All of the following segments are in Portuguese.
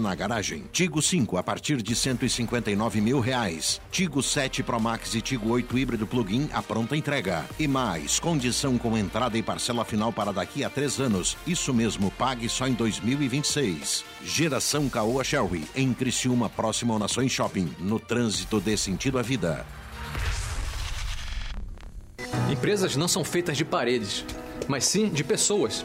Na garagem, Tigo 5 a partir de 159 mil reais. Tigo 7 Pro Max e Tigo 8 híbrido plug-in a pronta entrega. E mais, condição com entrada e parcela final para daqui a três anos. Isso mesmo, pague só em 2026. Geração Caoa Sherry, em Criciúma, próximo ao Nações Shopping. No trânsito dê sentido à vida. Empresas não são feitas de paredes, mas sim de pessoas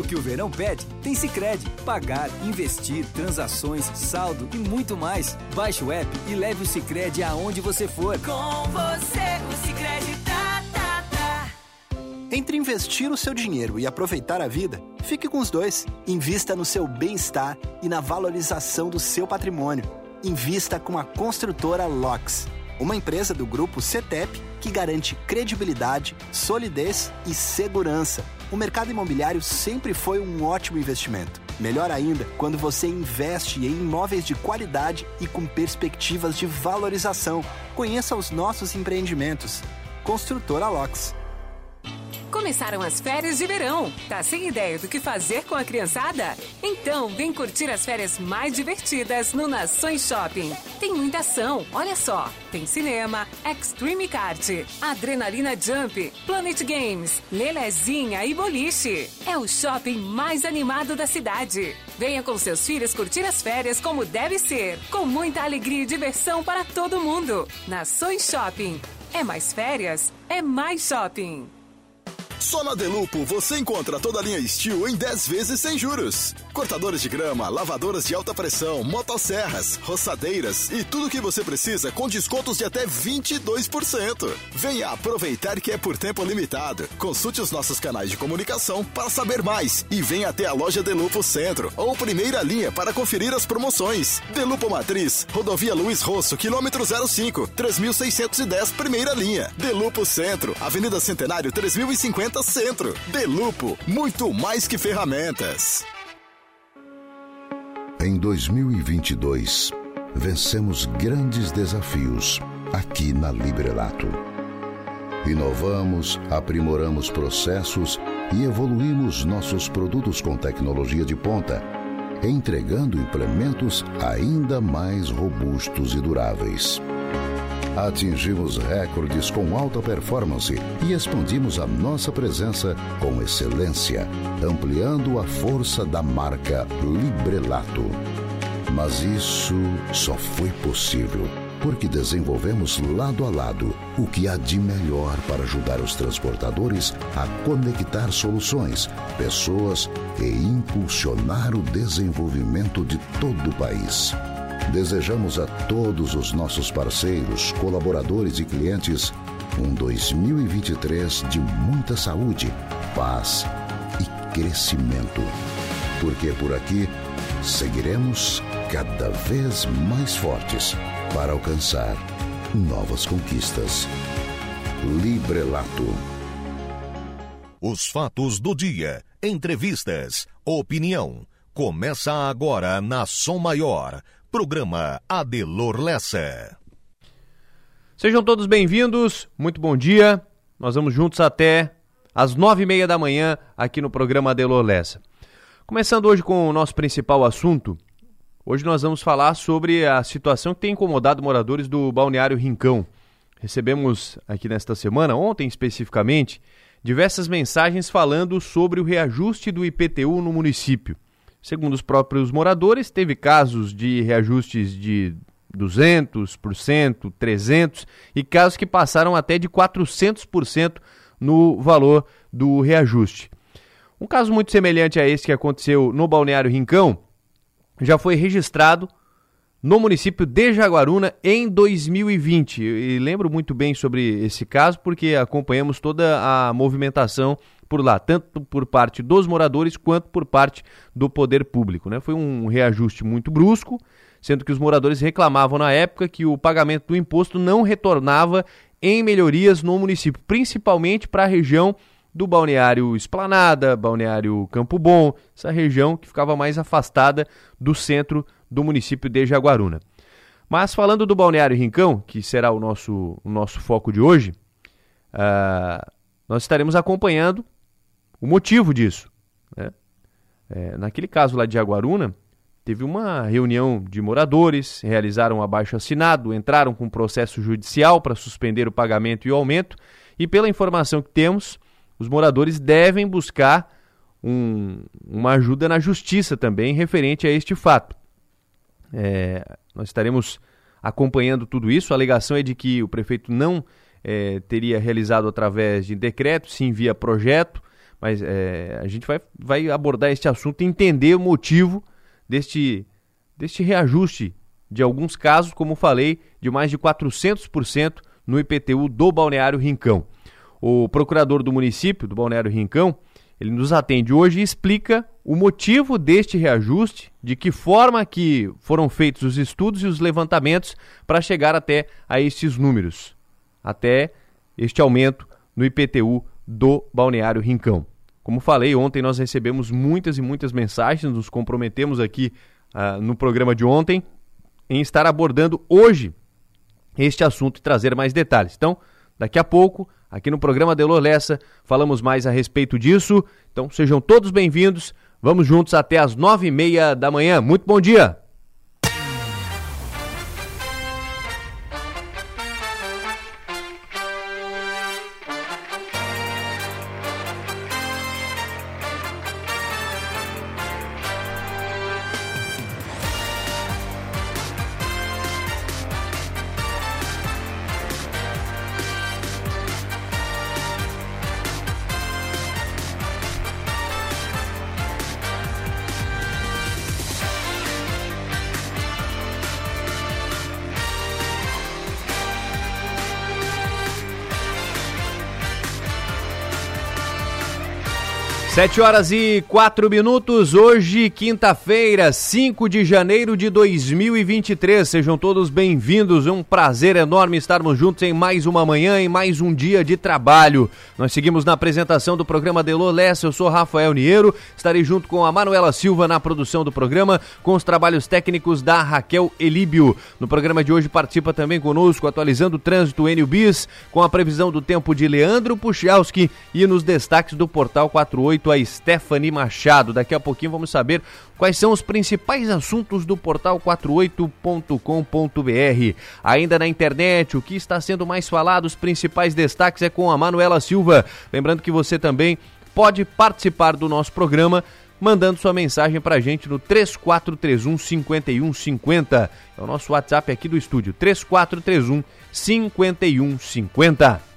tudo que o verão pede, tem Cicred. Pagar, investir, transações, saldo e muito mais. Baixe o app e leve o Cicred aonde você for. Com você, o Cicred tá, tá, tá. Entre investir o seu dinheiro e aproveitar a vida, fique com os dois. Invista no seu bem-estar e na valorização do seu patrimônio. Invista com a construtora LOX, uma empresa do grupo CETEP que garante credibilidade, solidez e segurança. O mercado imobiliário sempre foi um ótimo investimento. Melhor ainda quando você investe em imóveis de qualidade e com perspectivas de valorização. Conheça os nossos empreendimentos. Construtora LOX. Começaram as férias de verão. Tá sem ideia do que fazer com a criançada? Então, vem curtir as férias mais divertidas no Nações Shopping. Tem muita ação, olha só. Tem cinema, Extreme Kart, Adrenalina Jump, Planet Games, Lelezinha e Boliche. É o shopping mais animado da cidade. Venha com seus filhos curtir as férias como deve ser, com muita alegria e diversão para todo mundo. Nações Shopping. É mais férias, é mais shopping. Só na Delupo você encontra toda a linha Steel em 10 vezes sem juros. Cortadores de grama, lavadoras de alta pressão, motosserras, roçadeiras e tudo o que você precisa com descontos de até 22%. Venha aproveitar que é por tempo limitado. Consulte os nossos canais de comunicação para saber mais e venha até a loja Delupo Centro ou primeira linha para conferir as promoções. Delupo Matriz, Rodovia Luiz Rosso, quilômetro 05, 3610, primeira linha. Delupo Centro, Avenida Centenário 3050 Centro. Delupo, muito mais que ferramentas. Em 2022, vencemos grandes desafios aqui na Librelato. Inovamos, aprimoramos processos e evoluímos nossos produtos com tecnologia de ponta, entregando implementos ainda mais robustos e duráveis. Atingimos recordes com alta performance e expandimos a nossa presença com excelência, ampliando a força da marca Librelato. Mas isso só foi possível porque desenvolvemos lado a lado o que há de melhor para ajudar os transportadores a conectar soluções, pessoas e impulsionar o desenvolvimento de todo o país. Desejamos a todos os nossos parceiros, colaboradores e clientes um 2023 de muita saúde, paz e crescimento. Porque por aqui seguiremos cada vez mais fortes para alcançar novas conquistas. Librelato. Os fatos do dia, entrevistas, opinião. Começa agora na Som Maior. Programa Adelor Lessa. Sejam todos bem-vindos, muito bom dia. Nós vamos juntos até às nove e meia da manhã aqui no programa Adelor Lessa. Começando hoje com o nosso principal assunto, hoje nós vamos falar sobre a situação que tem incomodado moradores do Balneário Rincão. Recebemos aqui nesta semana, ontem especificamente, diversas mensagens falando sobre o reajuste do IPTU no município. Segundo os próprios moradores, teve casos de reajustes de 200%, 300% e casos que passaram até de 400% no valor do reajuste. Um caso muito semelhante a esse que aconteceu no Balneário Rincão já foi registrado no município de Jaguaruna em 2020. E lembro muito bem sobre esse caso porque acompanhamos toda a movimentação por lá, tanto por parte dos moradores quanto por parte do poder público. Né? Foi um reajuste muito brusco, sendo que os moradores reclamavam na época que o pagamento do imposto não retornava em melhorias no município, principalmente para a região do Balneário Esplanada, Balneário Campo Bom, essa região que ficava mais afastada do centro do município de Jaguaruna. Mas falando do Balneário Rincão, que será o nosso, o nosso foco de hoje, uh, nós estaremos acompanhando o motivo disso. Né? É, naquele caso lá de Jaguaruna, teve uma reunião de moradores, realizaram um abaixo assinado, entraram com um processo judicial para suspender o pagamento e o aumento, e pela informação que temos, os moradores devem buscar um, uma ajuda na justiça também referente a este fato. É, nós estaremos acompanhando tudo isso. A alegação é de que o prefeito não é, teria realizado através de decreto, sim via projeto, mas é, a gente vai, vai abordar este assunto e entender o motivo deste, deste reajuste de alguns casos, como falei, de mais de 400% no IPTU do Balneário Rincão. O procurador do município do Balneário Rincão, ele nos atende hoje e explica o motivo deste reajuste, de que forma que foram feitos os estudos e os levantamentos para chegar até a estes números, até este aumento no IPTU do Balneário Rincão. Como falei, ontem nós recebemos muitas e muitas mensagens, nos comprometemos aqui uh, no programa de ontem em estar abordando hoje este assunto e trazer mais detalhes. Então, daqui a pouco, aqui no programa Delor Lessa, falamos mais a respeito disso. Então, sejam todos bem-vindos. Vamos juntos até as nove e meia da manhã. Muito bom dia! Sete horas e quatro minutos, hoje, quinta-feira, 5 de janeiro de 2023. Sejam todos bem-vindos. Um prazer enorme estarmos juntos em mais uma manhã, em mais um dia de trabalho. Nós seguimos na apresentação do programa Delô Lessa. Eu sou Rafael Niero. Estarei junto com a Manuela Silva na produção do programa, com os trabalhos técnicos da Raquel Elíbio. No programa de hoje participa também conosco, atualizando o trânsito Enio Bis, com a previsão do tempo de Leandro Puchalski e nos destaques do Portal 48 a Stephanie Machado. Daqui a pouquinho vamos saber quais são os principais assuntos do portal 48.com.br. Ainda na internet, o que está sendo mais falado, os principais destaques é com a Manuela Silva. Lembrando que você também pode participar do nosso programa mandando sua mensagem pra gente no 3431 5150. É o nosso WhatsApp aqui do estúdio, 3431 5150.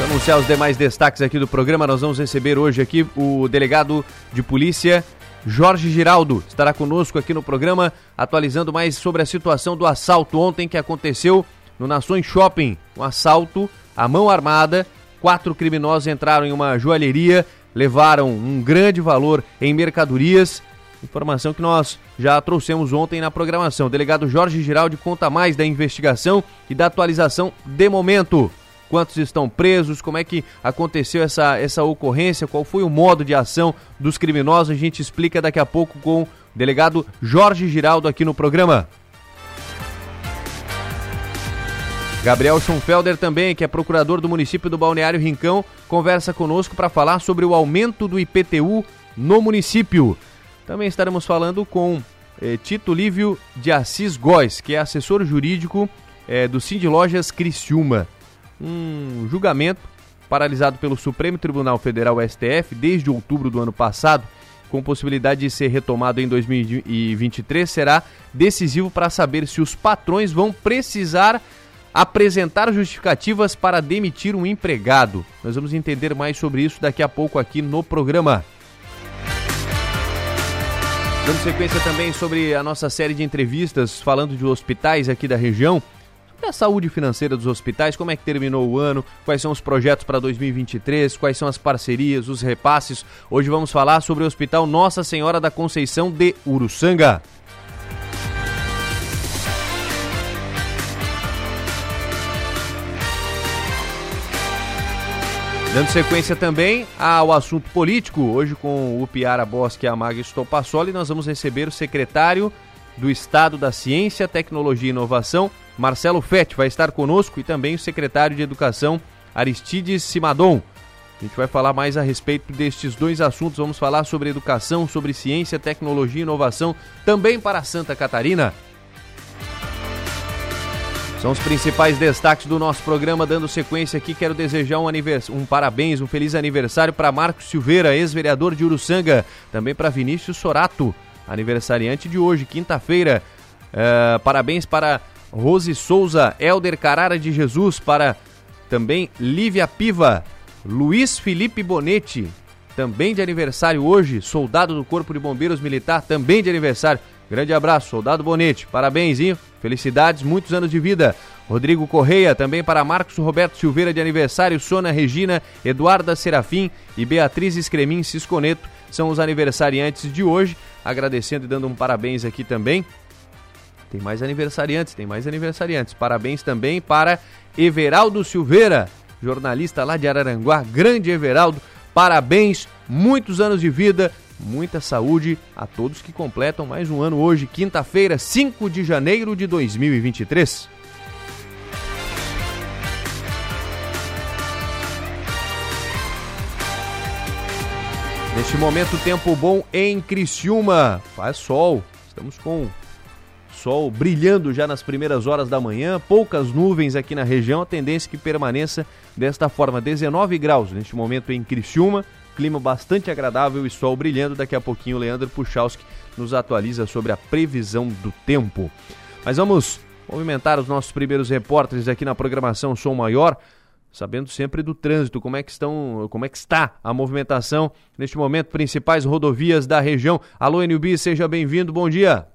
Para anunciar os demais destaques aqui do programa, nós vamos receber hoje aqui o delegado de polícia Jorge Giraldo. Estará conosco aqui no programa, atualizando mais sobre a situação do assalto ontem que aconteceu no Nações Shopping. Um assalto à mão armada. Quatro criminosos entraram em uma joalheria, levaram um grande valor em mercadorias. Informação que nós já trouxemos ontem na programação. O delegado Jorge Giraldo conta mais da investigação e da atualização de momento quantos estão presos, como é que aconteceu essa, essa ocorrência, qual foi o modo de ação dos criminosos. A gente explica daqui a pouco com o delegado Jorge Giraldo aqui no programa. Gabriel Schonfelder também, que é procurador do município do Balneário Rincão, conversa conosco para falar sobre o aumento do IPTU no município. Também estaremos falando com eh, Tito Lívio de Assis Góes, que é assessor jurídico eh, do Cindy Lojas Criciúma um julgamento paralisado pelo Supremo Tribunal Federal STF desde outubro do ano passado, com possibilidade de ser retomado em 2023, será decisivo para saber se os patrões vão precisar apresentar justificativas para demitir um empregado. Nós vamos entender mais sobre isso daqui a pouco aqui no programa. Dando sequência também sobre a nossa série de entrevistas falando de hospitais aqui da região. Sobre a saúde financeira dos hospitais, como é que terminou o ano, quais são os projetos para 2023, quais são as parcerias, os repasses. Hoje vamos falar sobre o Hospital Nossa Senhora da Conceição de Uruçanga. Dando sequência também ao assunto político, hoje com o Piara Bosque e a Maga Estopassoli, nós vamos receber o secretário do Estado da Ciência, Tecnologia e Inovação, Marcelo Fett, vai estar conosco, e também o secretário de Educação, Aristides Simadon. A gente vai falar mais a respeito destes dois assuntos. Vamos falar sobre educação, sobre ciência, tecnologia e inovação, também para Santa Catarina. São os principais destaques do nosso programa. Dando sequência aqui, quero desejar um, um parabéns, um feliz aniversário para Marcos Silveira, ex-vereador de Uruçanga. Também para Vinícius Sorato, aniversariante de hoje, quinta-feira. Uh, parabéns para Rose Souza, Elder Carara de Jesus, para também Lívia Piva, Luiz Felipe Bonetti, também de aniversário hoje, soldado do Corpo de Bombeiros Militar, também de aniversário. Grande abraço, soldado Bonete. Parabéns, hein? Felicidades, muitos anos de vida. Rodrigo Correia, também para Marcos Roberto Silveira de aniversário, Sônia Regina, Eduarda Serafim e Beatriz Escremin Cisconeto são os aniversariantes de hoje. Agradecendo e dando um parabéns aqui também. Tem mais aniversariantes, tem mais aniversariantes. Parabéns também para Everaldo Silveira, jornalista lá de Araranguá. Grande Everaldo, parabéns, muitos anos de vida, muita saúde a todos que completam mais um ano hoje, quinta-feira, 5 de janeiro de 2023. Neste momento, tempo bom em Criciúma. Faz sol. Estamos com sol brilhando já nas primeiras horas da manhã, poucas nuvens aqui na região, a tendência é que permaneça desta forma, 19 graus neste momento em Criciúma, clima bastante agradável e sol brilhando. Daqui a pouquinho o Leandro Puchalski nos atualiza sobre a previsão do tempo. Mas vamos movimentar os nossos primeiros repórteres aqui na programação Som Maior, sabendo sempre do trânsito, como é que estão, como é que está a movimentação neste momento, principais rodovias da região. Alô, NUB, seja bem-vindo, bom dia.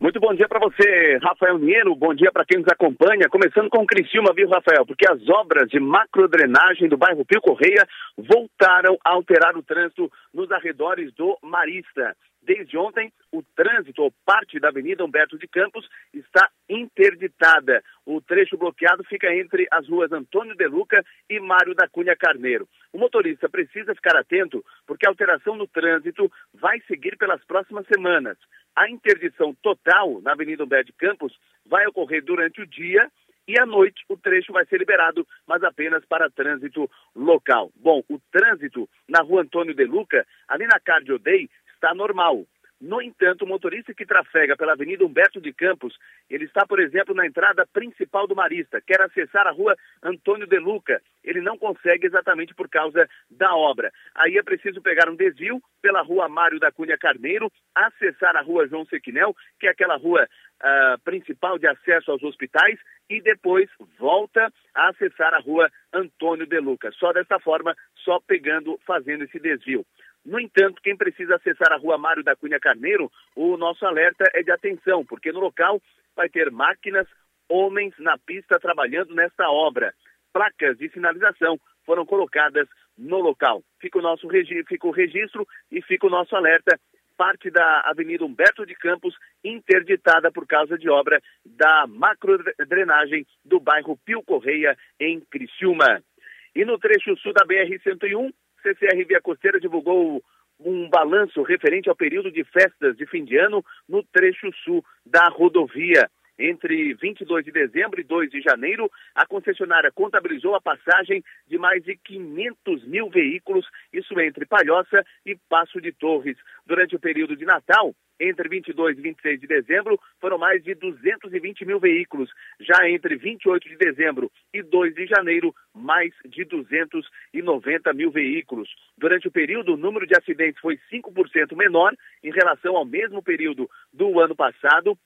Muito bom dia para você, Rafael Niero. Bom dia para quem nos acompanha. Começando com o Criciúma, viu, Rafael? Porque as obras de macrodrenagem do bairro Pio Correia voltaram a alterar o trânsito nos arredores do Marista. Desde ontem, o trânsito ou parte da Avenida Humberto de Campos está interditada. O trecho bloqueado fica entre as ruas Antônio de Luca e Mário da Cunha Carneiro. O motorista precisa ficar atento porque a alteração no trânsito vai seguir pelas próximas semanas. A interdição total na Avenida Humberto Campos vai ocorrer durante o dia e à noite o trecho vai ser liberado, mas apenas para trânsito local. Bom, o trânsito na rua Antônio de Luca, ali na Cardio Day, está normal. No entanto, o motorista que trafega pela Avenida Humberto de Campos, ele está, por exemplo, na entrada principal do Marista, quer acessar a rua Antônio de Luca, ele não consegue exatamente por causa da obra. Aí é preciso pegar um desvio pela rua Mário da Cunha Carneiro, acessar a rua João Sequinel, que é aquela rua uh, principal de acesso aos hospitais, e depois volta a acessar a rua Antônio de Luca. Só dessa forma, só pegando, fazendo esse desvio. No entanto, quem precisa acessar a rua Mário da Cunha Carneiro, o nosso alerta é de atenção, porque no local vai ter máquinas, homens na pista trabalhando nesta obra. Placas de sinalização foram colocadas no local. Fica o nosso fica o registro e fica o nosso alerta. Parte da Avenida Humberto de Campos interditada por causa de obra da macrodrenagem do bairro Pio Correia, em Criciúma. E no trecho sul da BR-101, CCR Via Costeira divulgou um balanço referente ao período de festas de fim de ano no trecho sul da rodovia. Entre 22 de dezembro e 2 de janeiro, a concessionária contabilizou a passagem de mais de 500 mil veículos, isso entre Palhoça e Passo de Torres. Durante o período de Natal, entre 22 e 26 de dezembro, foram mais de 220 mil veículos. Já entre 28 de dezembro e 2 de janeiro, mais de 290 mil veículos. Durante o período, o número de acidentes foi 5% menor em relação ao mesmo período do ano passado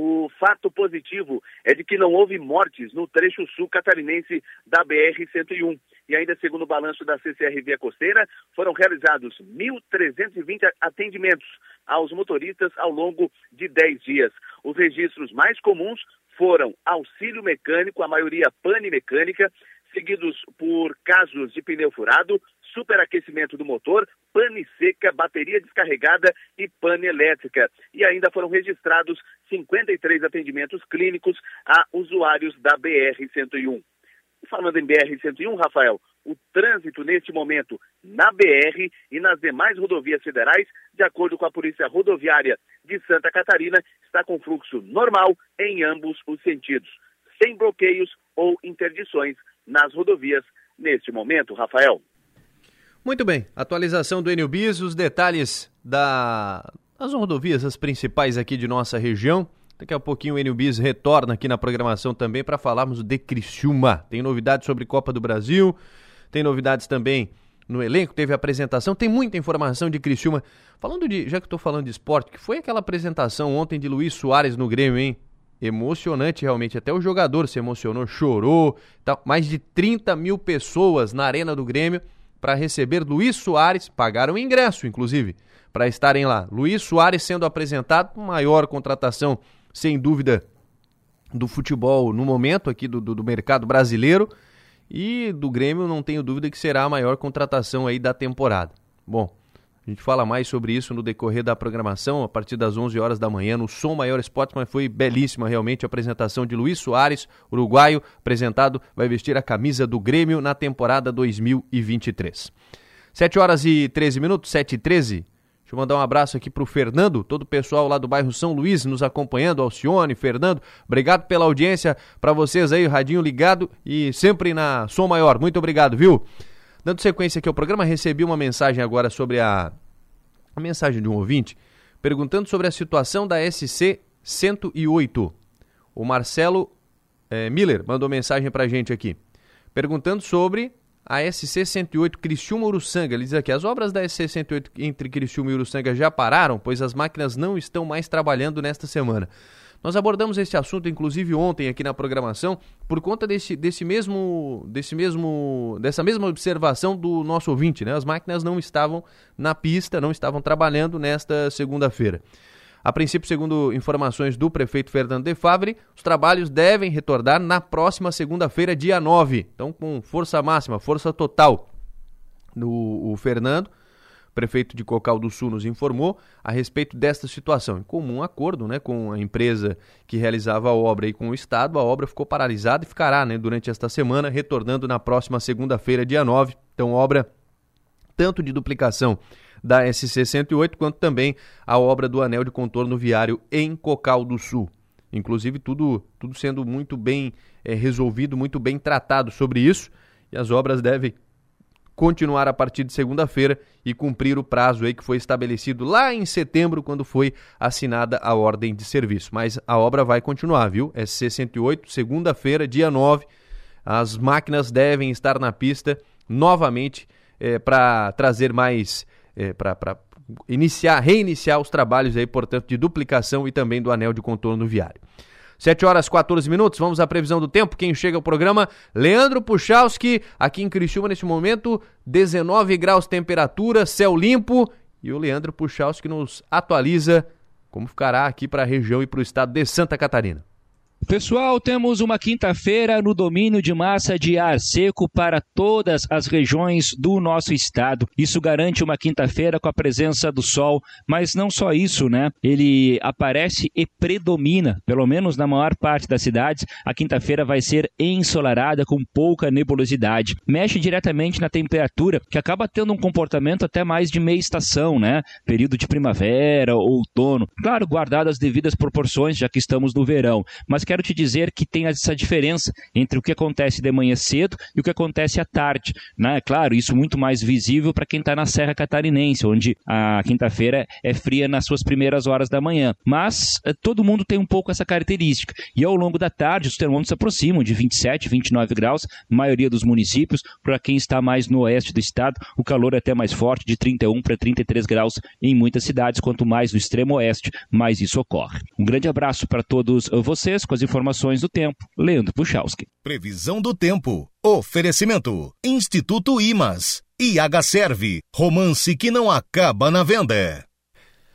o fato positivo é de que não houve mortes no trecho sul catarinense da BR-101. E ainda segundo o balanço da CCR Via Costeira, foram realizados 1.320 atendimentos aos motoristas ao longo de 10 dias. Os registros mais comuns foram auxílio mecânico, a maioria pane mecânica, seguidos por casos de pneu furado, superaquecimento do motor, pane seca, bateria descarregada e pane elétrica. E ainda foram registrados 53 atendimentos clínicos a usuários da BR-101. Falando em BR-101, Rafael, o trânsito neste momento na BR e nas demais rodovias federais, de acordo com a Polícia Rodoviária de Santa Catarina, está com fluxo normal em ambos os sentidos, sem bloqueios ou interdições nas rodovias neste momento, Rafael. Muito bem, atualização do Enilbis, os detalhes da, das rodovias, as principais aqui de nossa região. Daqui a pouquinho o Enilbis retorna aqui na programação também para falarmos de Criciúma. Tem novidades sobre Copa do Brasil, tem novidades também no elenco, teve apresentação, tem muita informação de Criciúma. Falando de, já que estou falando de esporte, que foi aquela apresentação ontem de Luiz Soares no Grêmio, hein? Emocionante realmente, até o jogador se emocionou, chorou. Tá, mais de 30 mil pessoas na arena do Grêmio para receber Luiz Soares, pagaram ingresso, inclusive, para estarem lá. Luiz Soares sendo apresentado, maior contratação, sem dúvida, do futebol no momento aqui do, do, do mercado brasileiro. E do Grêmio, não tenho dúvida que será a maior contratação aí da temporada. Bom, a gente fala mais sobre isso no decorrer da programação, a partir das 11 horas da manhã, no Som Maior Esporte, mas foi belíssima realmente a apresentação de Luiz Soares, uruguaio, apresentado, vai vestir a camisa do Grêmio na temporada 2023. 7 horas e 13 minutos, 7 e 13. Deixa eu mandar um abraço aqui para o Fernando, todo o pessoal lá do bairro São Luís nos acompanhando, Alcione, Fernando, obrigado pela audiência, para vocês aí, radinho ligado e sempre na Som Maior, muito obrigado, viu? Dando sequência aqui ao programa, recebi uma mensagem agora sobre a, a mensagem de um ouvinte perguntando sobre a situação da SC 108. O Marcelo é, Miller mandou mensagem pra gente aqui, perguntando sobre a SC 108 Criciúma Uruçanga. Ele diz aqui: as obras da SC 108 entre Criciúma e Uruçanga já pararam, pois as máquinas não estão mais trabalhando nesta semana. Nós abordamos esse assunto, inclusive, ontem aqui na programação, por conta desse, desse mesmo, desse mesmo, dessa mesma observação do nosso ouvinte, né? As máquinas não estavam na pista, não estavam trabalhando nesta segunda-feira. A princípio, segundo informações do prefeito Fernando de Favre, os trabalhos devem retornar na próxima segunda-feira, dia 9. Então, com força máxima, força total. No, o Fernando prefeito de Cocal do Sul nos informou a respeito desta situação. Em comum acordo né, com a empresa que realizava a obra e com o Estado, a obra ficou paralisada e ficará né, durante esta semana, retornando na próxima segunda-feira, dia 9. Então, obra tanto de duplicação da SC-108, quanto também a obra do anel de contorno viário em Cocal do Sul. Inclusive, tudo, tudo sendo muito bem é, resolvido, muito bem tratado sobre isso, e as obras devem continuar a partir de segunda-feira e cumprir o prazo aí que foi estabelecido lá em setembro, quando foi assinada a ordem de serviço. Mas a obra vai continuar, viu? É SC 108, segunda-feira, dia 9. As máquinas devem estar na pista novamente é, para trazer mais. É, para iniciar, reiniciar os trabalhos aí, portanto, de duplicação e também do anel de contorno viário. 7 horas 14 minutos, vamos à previsão do tempo. Quem chega ao programa, Leandro Puchalski, aqui em Criciúma neste momento, 19 graus temperatura, céu limpo. E o Leandro Puchalski nos atualiza como ficará aqui para a região e para o estado de Santa Catarina. Pessoal, temos uma quinta-feira no domínio de massa de ar seco para todas as regiões do nosso estado. Isso garante uma quinta-feira com a presença do sol, mas não só isso, né? Ele aparece e predomina, pelo menos na maior parte das cidades. A quinta-feira vai ser ensolarada com pouca nebulosidade. Mexe diretamente na temperatura, que acaba tendo um comportamento até mais de meia estação, né? Período de primavera, outono. Claro, guardado as devidas proporções, já que estamos no verão, mas quero te dizer que tem essa diferença entre o que acontece de manhã cedo e o que acontece à tarde. Né? Claro, isso muito mais visível para quem está na Serra Catarinense, onde a quinta-feira é fria nas suas primeiras horas da manhã. Mas eh, todo mundo tem um pouco essa característica. E ao longo da tarde, os termômetros se aproximam de 27, 29 graus, maioria dos municípios. Para quem está mais no oeste do estado, o calor é até mais forte, de 31 para 33 graus em muitas cidades. Quanto mais no extremo oeste, mais isso ocorre. Um grande abraço para todos vocês. Com as informações do tempo, Leandro Puchalski. Previsão do tempo. Oferecimento. Instituto Imas. IH Serve. Romance que não acaba na venda.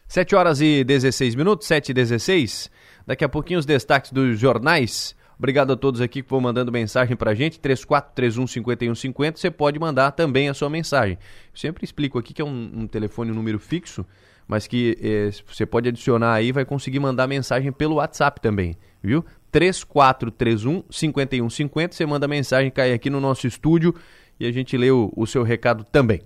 7 horas e 16 minutos, 7 e 16. Daqui a pouquinho os destaques dos jornais. Obrigado a todos aqui que vão mandando mensagem pra gente, 3431-5150. Você pode mandar também a sua mensagem. Eu sempre explico aqui que é um, um telefone, um número fixo, mas que eh, você pode adicionar aí vai conseguir mandar mensagem pelo WhatsApp também, viu? 3431-5150. Você manda mensagem, cai aqui no nosso estúdio e a gente lê o, o seu recado também.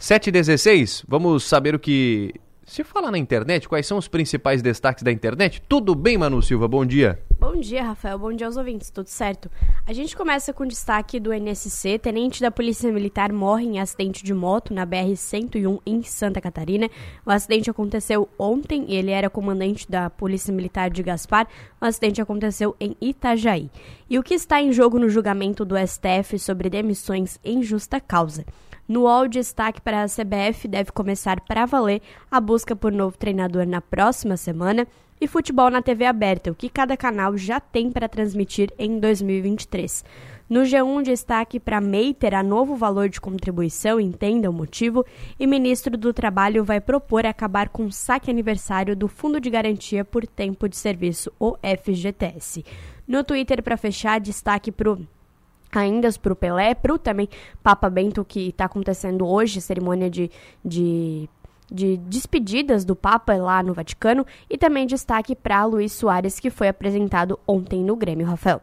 7h16, vamos saber o que se fala na internet, quais são os principais destaques da internet? Tudo bem, Manu Silva? Bom dia. Bom dia, Rafael. Bom dia aos ouvintes. Tudo certo? A gente começa com destaque do NSC. Tenente da Polícia Militar morre em acidente de moto na BR-101 em Santa Catarina. O acidente aconteceu ontem ele era comandante da Polícia Militar de Gaspar. O acidente aconteceu em Itajaí. E o que está em jogo no julgamento do STF sobre demissões em justa causa? No UOL, destaque para a CBF deve começar para valer a busca por novo treinador na próxima semana e futebol na TV aberta, o que cada canal já tem para transmitir em 2023. No G1, destaque para MEI terá novo valor de contribuição, entenda o motivo, e ministro do Trabalho vai propor acabar com o saque aniversário do Fundo de Garantia por Tempo de Serviço, o FGTS. No Twitter, para fechar, destaque para o ainda para o Pelé, para o também Papa Bento, que está acontecendo hoje, cerimônia de, de, de despedidas do Papa lá no Vaticano, e também destaque para Luiz Soares, que foi apresentado ontem no Grêmio, Rafael.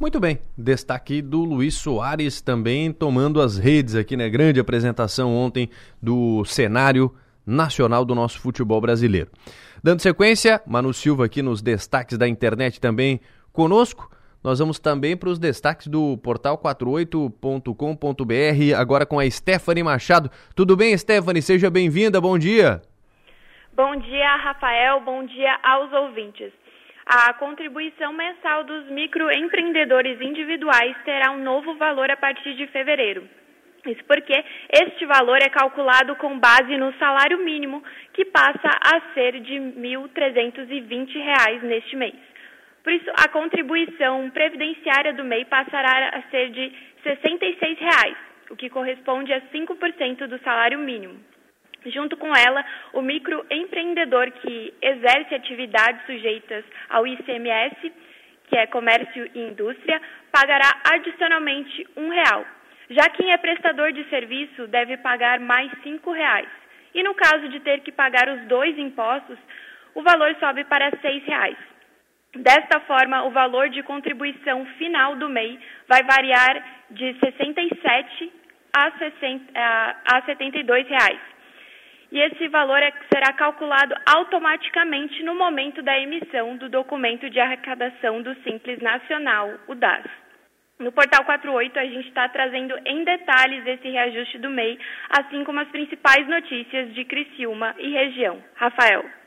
Muito bem, destaque do Luiz Soares também tomando as redes aqui né? grande apresentação ontem do cenário nacional do nosso futebol brasileiro. Dando sequência, Manu Silva aqui nos destaques da internet também conosco. Nós vamos também para os destaques do portal 48.com.br, agora com a Stephanie Machado. Tudo bem, Stephanie? Seja bem-vinda, bom dia. Bom dia, Rafael, bom dia aos ouvintes. A contribuição mensal dos microempreendedores individuais terá um novo valor a partir de fevereiro. Isso porque este valor é calculado com base no salário mínimo, que passa a ser de R$ 1.320 neste mês. Por isso, a contribuição previdenciária do MEI passará a ser de 66 reais, o que corresponde a 5% do salário mínimo. Junto com ela, o microempreendedor que exerce atividades sujeitas ao ICMS, que é comércio e indústria, pagará adicionalmente um real. Já quem é prestador de serviço deve pagar mais cinco reais. E no caso de ter que pagar os dois impostos, o valor sobe para seis reais. Desta forma, o valor de contribuição final do MEI vai variar de 67 a, 60, a 72 reais. E esse valor é, será calculado automaticamente no momento da emissão do documento de arrecadação do Simples Nacional, o DAS. No Portal 48, a gente está trazendo em detalhes esse reajuste do MEI, assim como as principais notícias de Criciúma e região. Rafael.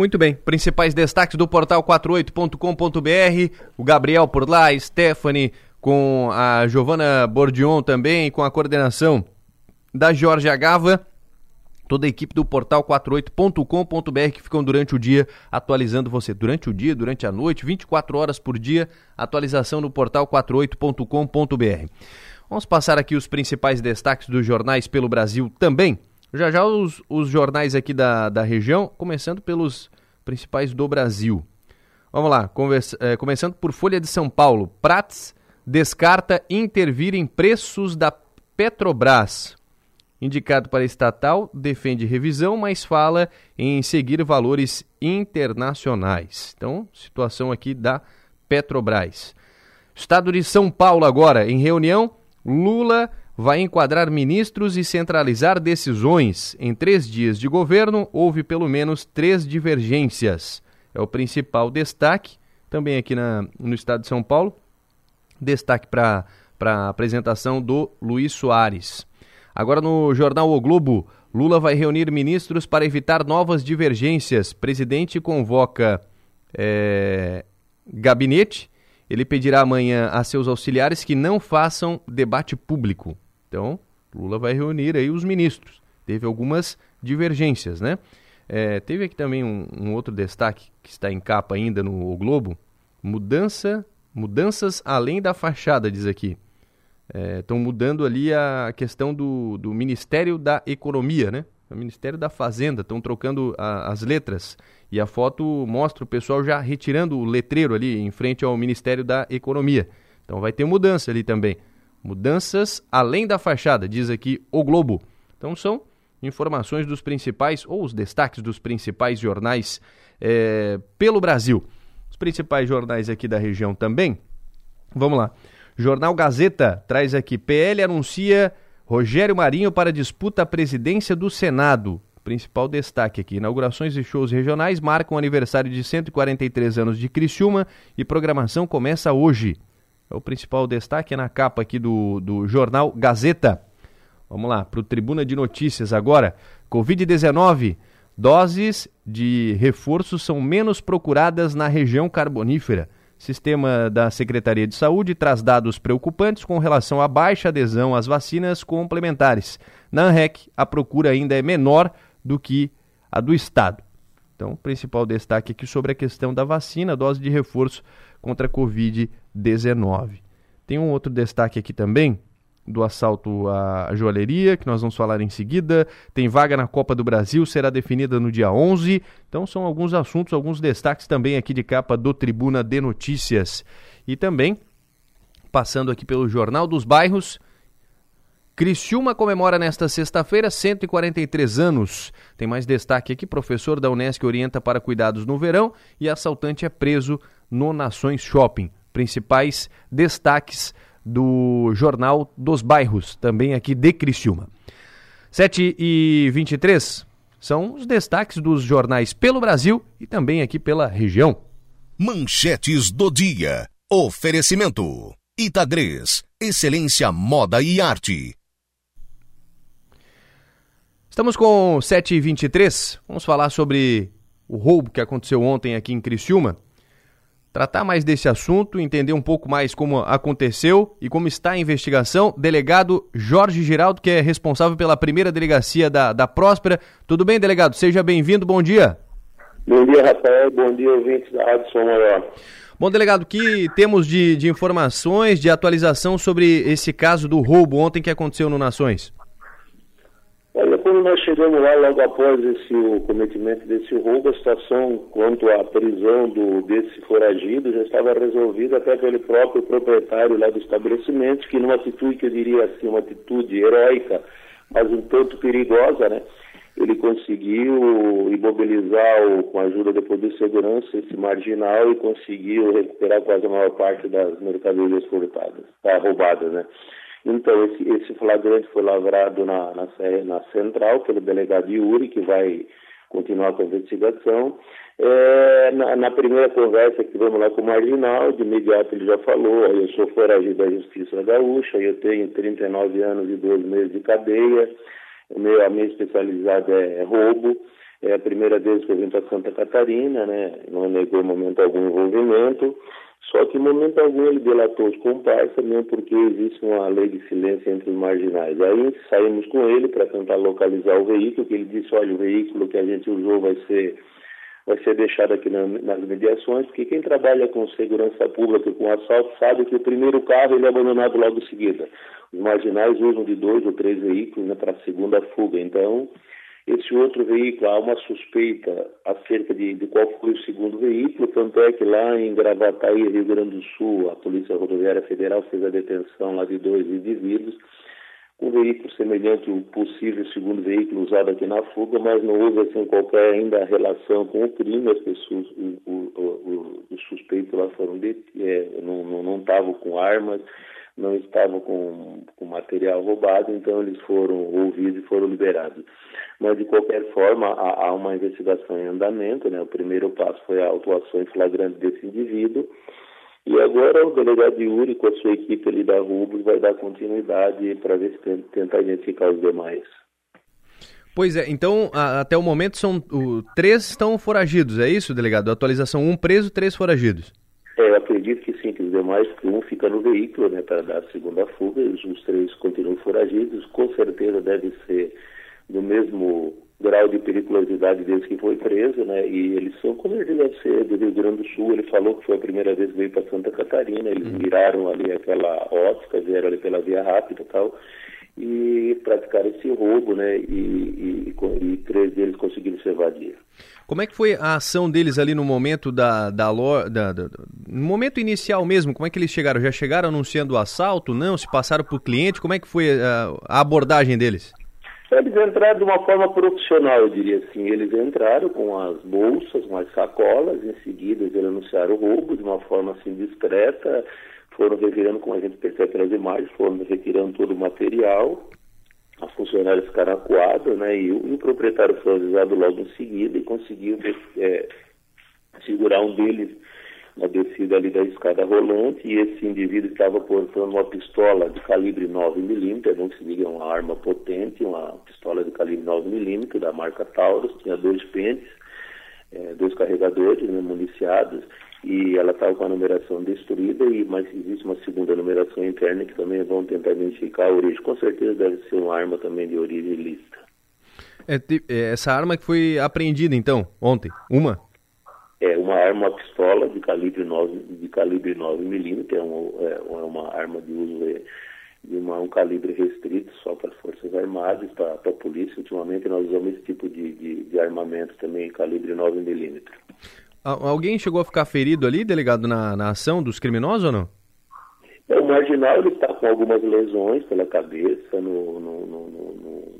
Muito bem, principais destaques do portal 48.com.br, o Gabriel por lá, a Stephanie com a Giovana Bordion também, com a coordenação da Jorge Agava, toda a equipe do portal 48.com.br que ficam durante o dia atualizando você. Durante o dia, durante a noite, 24 horas por dia, atualização no portal 48.com.br. Vamos passar aqui os principais destaques dos jornais pelo Brasil também. Já já os, os jornais aqui da, da região, começando pelos principais do Brasil. Vamos lá, conversa, é, começando por Folha de São Paulo. Prats descarta intervir em preços da Petrobras. Indicado para estatal, defende revisão, mas fala em seguir valores internacionais. Então, situação aqui da Petrobras. Estado de São Paulo agora, em reunião, Lula vai enquadrar ministros e centralizar decisões. Em três dias de governo, houve pelo menos três divergências. É o principal destaque, também aqui na, no estado de São Paulo. Destaque para a apresentação do Luiz Soares. Agora no jornal O Globo, Lula vai reunir ministros para evitar novas divergências. Presidente convoca é, gabinete. Ele pedirá amanhã a seus auxiliares que não façam debate público. Então, Lula vai reunir aí os ministros. Teve algumas divergências, né? É, teve aqui também um, um, outro destaque que está em capa ainda no o Globo, Mudança, mudanças além da fachada, diz aqui. Estão é, mudando ali a questão do, do Ministério da Economia, né? O Ministério da Fazenda, estão trocando a, as letras. E a foto mostra o pessoal já retirando o letreiro ali em frente ao Ministério da Economia. Então vai ter mudança ali também. Mudanças além da fachada, diz aqui o Globo. Então são informações dos principais, ou os destaques dos principais jornais é, pelo Brasil. Os principais jornais aqui da região também. Vamos lá. Jornal Gazeta traz aqui: PL anuncia Rogério Marinho para disputa à presidência do Senado. Principal destaque aqui: inaugurações e shows regionais marcam o aniversário de 143 anos de Criciúma e programação começa hoje. É o principal destaque na capa aqui do, do jornal Gazeta. Vamos lá, para o Tribuna de Notícias agora. Covid-19. Doses de reforço são menos procuradas na região carbonífera. Sistema da Secretaria de Saúde traz dados preocupantes com relação à baixa adesão às vacinas complementares. Na ANREC, a procura ainda é menor do que a do Estado. Então, principal destaque aqui sobre a questão da vacina, dose de reforço contra a Covid-19. Tem um outro destaque aqui também, do assalto à joalheria, que nós vamos falar em seguida. Tem vaga na Copa do Brasil, será definida no dia 11. Então são alguns assuntos, alguns destaques também aqui de capa do Tribuna de Notícias. E também, passando aqui pelo Jornal dos Bairros, Criciúma comemora nesta sexta-feira 143 anos. Tem mais destaque aqui: professor da Unesc orienta para cuidados no verão e assaltante é preso no Nações Shopping. Principais destaques do Jornal dos Bairros, também aqui de Criciúma. 7 e 23 são os destaques dos jornais pelo Brasil e também aqui pela região. Manchetes do dia. Oferecimento. Itagres. Excelência Moda e Arte. Estamos com 7h23. Vamos falar sobre o roubo que aconteceu ontem aqui em Criciúma. Tratar mais desse assunto, entender um pouco mais como aconteceu e como está a investigação. Delegado Jorge Giraldo, que é responsável pela primeira delegacia da, da Próspera. Tudo bem, delegado? Seja bem-vindo, bom dia. Bom dia, Rafael. Bom dia, ouvintes da Rádio Som Maior. Bom, delegado, que temos de, de informações, de atualização sobre esse caso do roubo ontem que aconteceu no Nações? Olha, quando nós chegamos lá, logo após esse, o cometimento desse roubo, a situação quanto à prisão do, desse foragido já estava resolvida até pelo próprio proprietário lá do estabelecimento, que numa atitude que eu diria assim, uma atitude heróica, mas um tanto perigosa, né? Ele conseguiu imobilizar, o, com a ajuda depois de segurança, esse marginal e conseguiu recuperar quase a maior parte das mercadorias furtadas, tá, roubadas, né? Então, esse, esse flagrante foi lavrado na, na, na central pelo delegado Yuri, que vai continuar com a investigação. É, na, na, primeira conversa que tivemos lá com o Marginal, de imediato ele já falou, eu sou foragido da Justiça Gaúcha, eu tenho 39 anos e 12 meses de cadeia, meu, a minha especialidade é, é roubo, é a primeira vez que eu vim para Santa Catarina, né, não negou em momento algum envolvimento, só que em momento algum ele delatou os comparsas, mesmo porque existe uma lei de silêncio entre os marginais. Aí saímos com ele para tentar localizar o veículo, que ele disse, olha, o veículo que a gente usou vai ser vai ser deixado aqui na, nas mediações, porque quem trabalha com segurança pública, com assalto, sabe que o primeiro carro ele é abandonado logo em seguida. Os marginais usam de dois ou três veículos né, para a segunda fuga. Então, esse outro veículo, há uma suspeita acerca de, de, qual foi o segundo veículo, tanto é que lá em Gravataí, Rio Grande do Sul, a Polícia Rodoviária Federal fez a detenção lá de dois indivíduos, um veículo semelhante ao possível segundo veículo usado aqui na fuga, mas não houve assim, qualquer ainda relação com o crime, as pessoas, os suspeitos lá foram de, é, não estavam com armas, não estavam com, com material roubado, então eles foram ouvidos e foram liberados. Mas, de qualquer forma, há, há uma investigação em andamento, né? o primeiro passo foi a autuação em flagrante desse indivíduo, e agora o delegado Yuri, com a sua equipe ali da Rubros, vai dar continuidade para ver se tentar identificar os demais. Pois é, então a, até o momento são o, três estão foragidos, é isso, delegado? Atualização um preso, três foragidos. É, eu acredito que os demais, que um fica no veículo, né, para dar a segunda fuga, e os, três continuam foragidos, com certeza deve ser do mesmo grau de periculosidade desde que foi preso, né? E eles são, como ele deve ser, do Rio Grande do Sul. Ele falou que foi a primeira vez que veio para Santa Catarina. Eles miraram ali aquela ótica, vieram ali pela via rápida e tal, e praticaram esse roubo, né? E, e, e, três deles conseguiram se evadir. Como é que foi a ação deles ali no momento da, da, no momento inicial mesmo? Como é que eles chegaram? Já chegaram anunciando o assalto? Não? Se passaram por cliente? Como é que foi a, a abordagem deles? Eles entraram de uma forma profissional, eu diria assim. Eles entraram com as bolsas, com as sacolas, em seguida eles anunciaram o roubo de uma forma assim discreta, foram retirando, como a gente percebe pelas imagens, foram retirando todo o material. As funcionárias ficaram acuadas, né? E o, e o proprietário foi avisado logo em seguida e conseguiu é, segurar um deles na descida ali da escada rolante e esse indivíduo estava portando uma pistola de calibre 9mm, não se diga uma arma potente, uma pistola de calibre 9mm da marca Taurus, tinha dois pentes, é, dois carregadores né, municiados e ela estava com a numeração destruída, e mas existe uma segunda numeração interna que também vão tentar identificar a origem. Com certeza deve ser uma arma também de origem ilícita. É, é essa arma que foi apreendida então, ontem, uma? É uma arma, uma pistola de calibre 9, de calibre 9 milímetros, é, uma, é uma arma de uso é, de uma, um calibre restrito só para as Forças Armadas, para a polícia. Ultimamente nós usamos esse tipo de, de, de armamento também, calibre 9 milímetros. Alguém chegou a ficar ferido ali, delegado, na, na ação dos criminosos ou não? É, o marginal ele está com algumas lesões pela cabeça, no, no, no,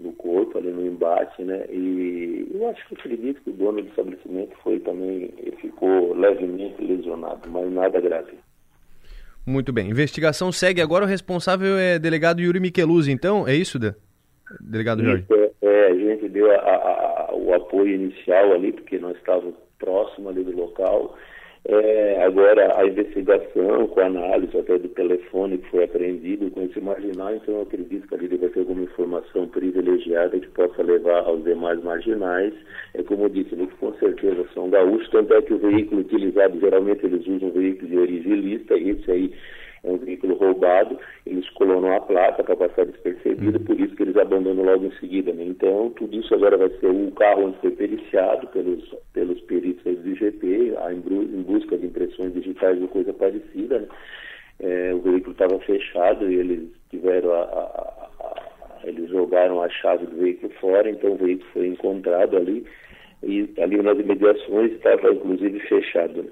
no, corpo, ali no embate, né? E eu acho que acredito que o dono do estabelecimento foi também, ficou levemente lesionado, mas nada grave. Muito bem. Investigação segue agora. O responsável é delegado Yuri Micheluzzi, então? É isso, de... delegado Jorge? É, é, a gente deu a, a, o apoio inicial ali, porque nós estávamos próximo ali do local. É, agora, a investigação, com a análise até do telefone que foi apreendido com esse marginal, então eu acredito que ali deve ter alguma informação privilegiada que possa levar aos demais marginais. É como eu disse, eles com certeza são gaúchos, tanto é que o veículo utilizado, geralmente eles usam um veículo de origem ilícita, esse aí é um veículo roubado, eles colonam a placa para passar despercebido, uhum. por isso que eles abandonam logo em seguida. Né? Então, tudo isso agora vai ser o carro onde foi periciado pelos, pelos peritos do IGP, em busca de impressões digitais ou coisa parecida. Né? É, o veículo estava fechado e eles tiveram a, a, a, eles jogaram a chave do veículo fora, então o veículo foi encontrado ali e ali nas imediações estava inclusive fechado. Né?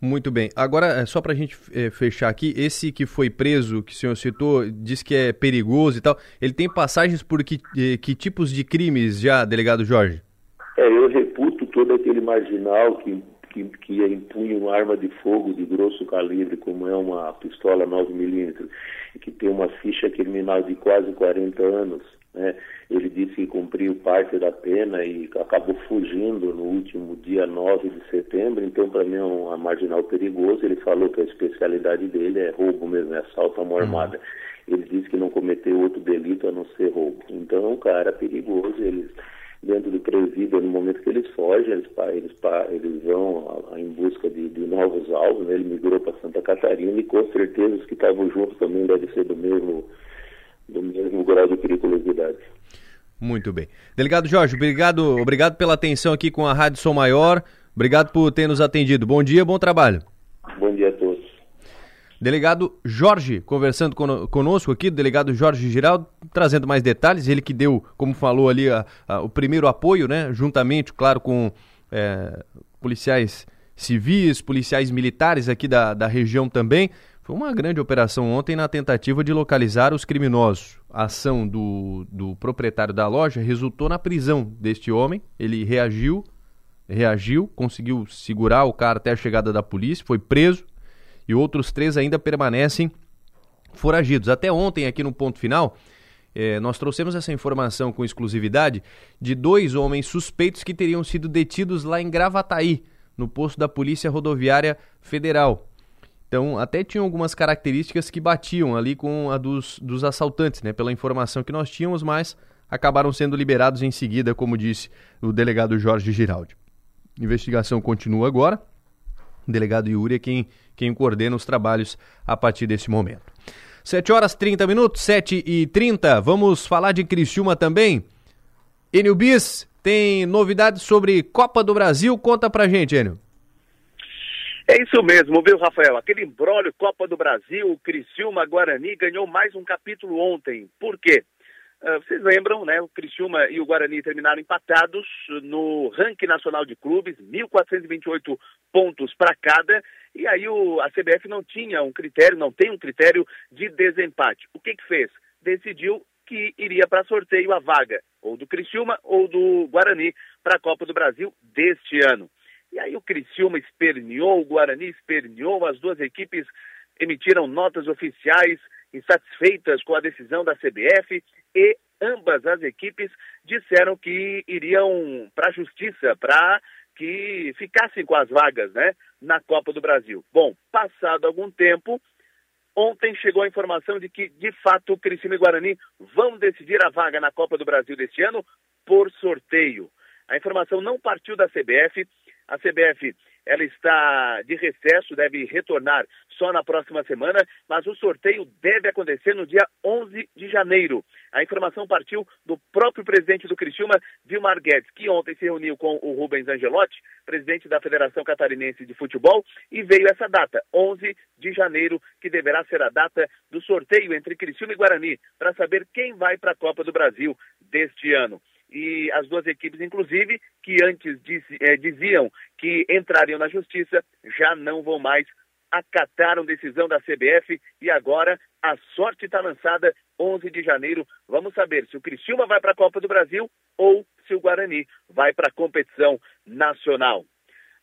Muito bem. Agora, é, só para a gente é, fechar aqui, esse que foi preso, que o senhor citou, diz que é perigoso e tal, ele tem passagens por que, eh, que tipos de crimes já, delegado Jorge? É, eu reputo todo aquele marginal que, que, que impunha uma arma de fogo de grosso calibre, como é uma pistola 9mm, que tem uma ficha criminal de quase 40 anos, né? Ele disse que cumpriu parte da pena e acabou fugindo no último dia 9 de setembro, então para mim é um marginal perigoso. Ele falou que a especialidade dele é roubo mesmo, é assalto à mão uhum. armada. Ele disse que não cometeu outro delito a não ser roubo. Então é um cara perigoso, eles dentro do presídio, no momento que eles fogem, eles, eles, eles vão em busca de, de novos alvos, né? ele migrou para Santa Catarina e com certeza os que estavam juntos também devem ser do mesmo do mesmo grau de periculosidade. Muito bem. Delegado Jorge, obrigado, obrigado pela atenção aqui com a Rádio Som Maior. Obrigado por ter nos atendido. Bom dia, bom trabalho. Bom dia a todos. Delegado Jorge, conversando conosco aqui, delegado Jorge Giraldo, trazendo mais detalhes. Ele que deu, como falou ali, a, a, o primeiro apoio, né? Juntamente, claro, com é, policiais civis, policiais militares aqui da, da região também. Foi uma grande operação ontem na tentativa de localizar os criminosos. A ação do, do proprietário da loja resultou na prisão deste homem. Ele reagiu, reagiu, conseguiu segurar o cara até a chegada da polícia, foi preso e outros três ainda permanecem foragidos. Até ontem, aqui no ponto final, eh, nós trouxemos essa informação com exclusividade de dois homens suspeitos que teriam sido detidos lá em Gravataí, no posto da Polícia Rodoviária Federal. Então, até tinham algumas características que batiam ali com a dos, dos assaltantes, né? Pela informação que nós tínhamos, mas acabaram sendo liberados em seguida, como disse o delegado Jorge Giraldi. Investigação continua agora. O delegado Yuri é quem, quem coordena os trabalhos a partir desse momento. 7 horas 30 minutos, 7 e 30. Vamos falar de Criciúma também. Enio Bis, tem novidades sobre Copa do Brasil? Conta pra gente, Enio. É isso mesmo, viu, Rafael? Aquele embrólio Copa do Brasil, o Criciúma Guarani ganhou mais um capítulo ontem. Por quê? Uh, vocês lembram, né? O Criciúma e o Guarani terminaram empatados no ranking nacional de clubes, 1.428 pontos para cada. E aí o, a CBF não tinha um critério, não tem um critério de desempate. O que que fez? Decidiu que iria para sorteio a vaga, ou do Criciúma ou do Guarani, para a Copa do Brasil deste ano. E aí o Criciúma esperneou, o Guarani esperneou, as duas equipes emitiram notas oficiais insatisfeitas com a decisão da CBF e ambas as equipes disseram que iriam para a justiça para que ficassem com as vagas né, na Copa do Brasil. Bom, passado algum tempo, ontem chegou a informação de que, de fato, o Criciúma e Guarani vão decidir a vaga na Copa do Brasil deste ano por sorteio. A informação não partiu da CBF, a CBF ela está de recesso, deve retornar só na próxima semana, mas o sorteio deve acontecer no dia 11 de janeiro. A informação partiu do próprio presidente do Criciúma, Vilmar Guedes, que ontem se reuniu com o Rubens Angelotti, presidente da Federação Catarinense de Futebol, e veio essa data, 11 de janeiro, que deverá ser a data do sorteio entre Criciúma e Guarani, para saber quem vai para a Copa do Brasil deste ano e as duas equipes, inclusive, que antes diz, é, diziam que entrariam na justiça, já não vão mais. Acataram decisão da CBF e agora a sorte está lançada 11 de janeiro. Vamos saber se o Criciúma vai para a Copa do Brasil ou se o Guarani vai para a competição nacional.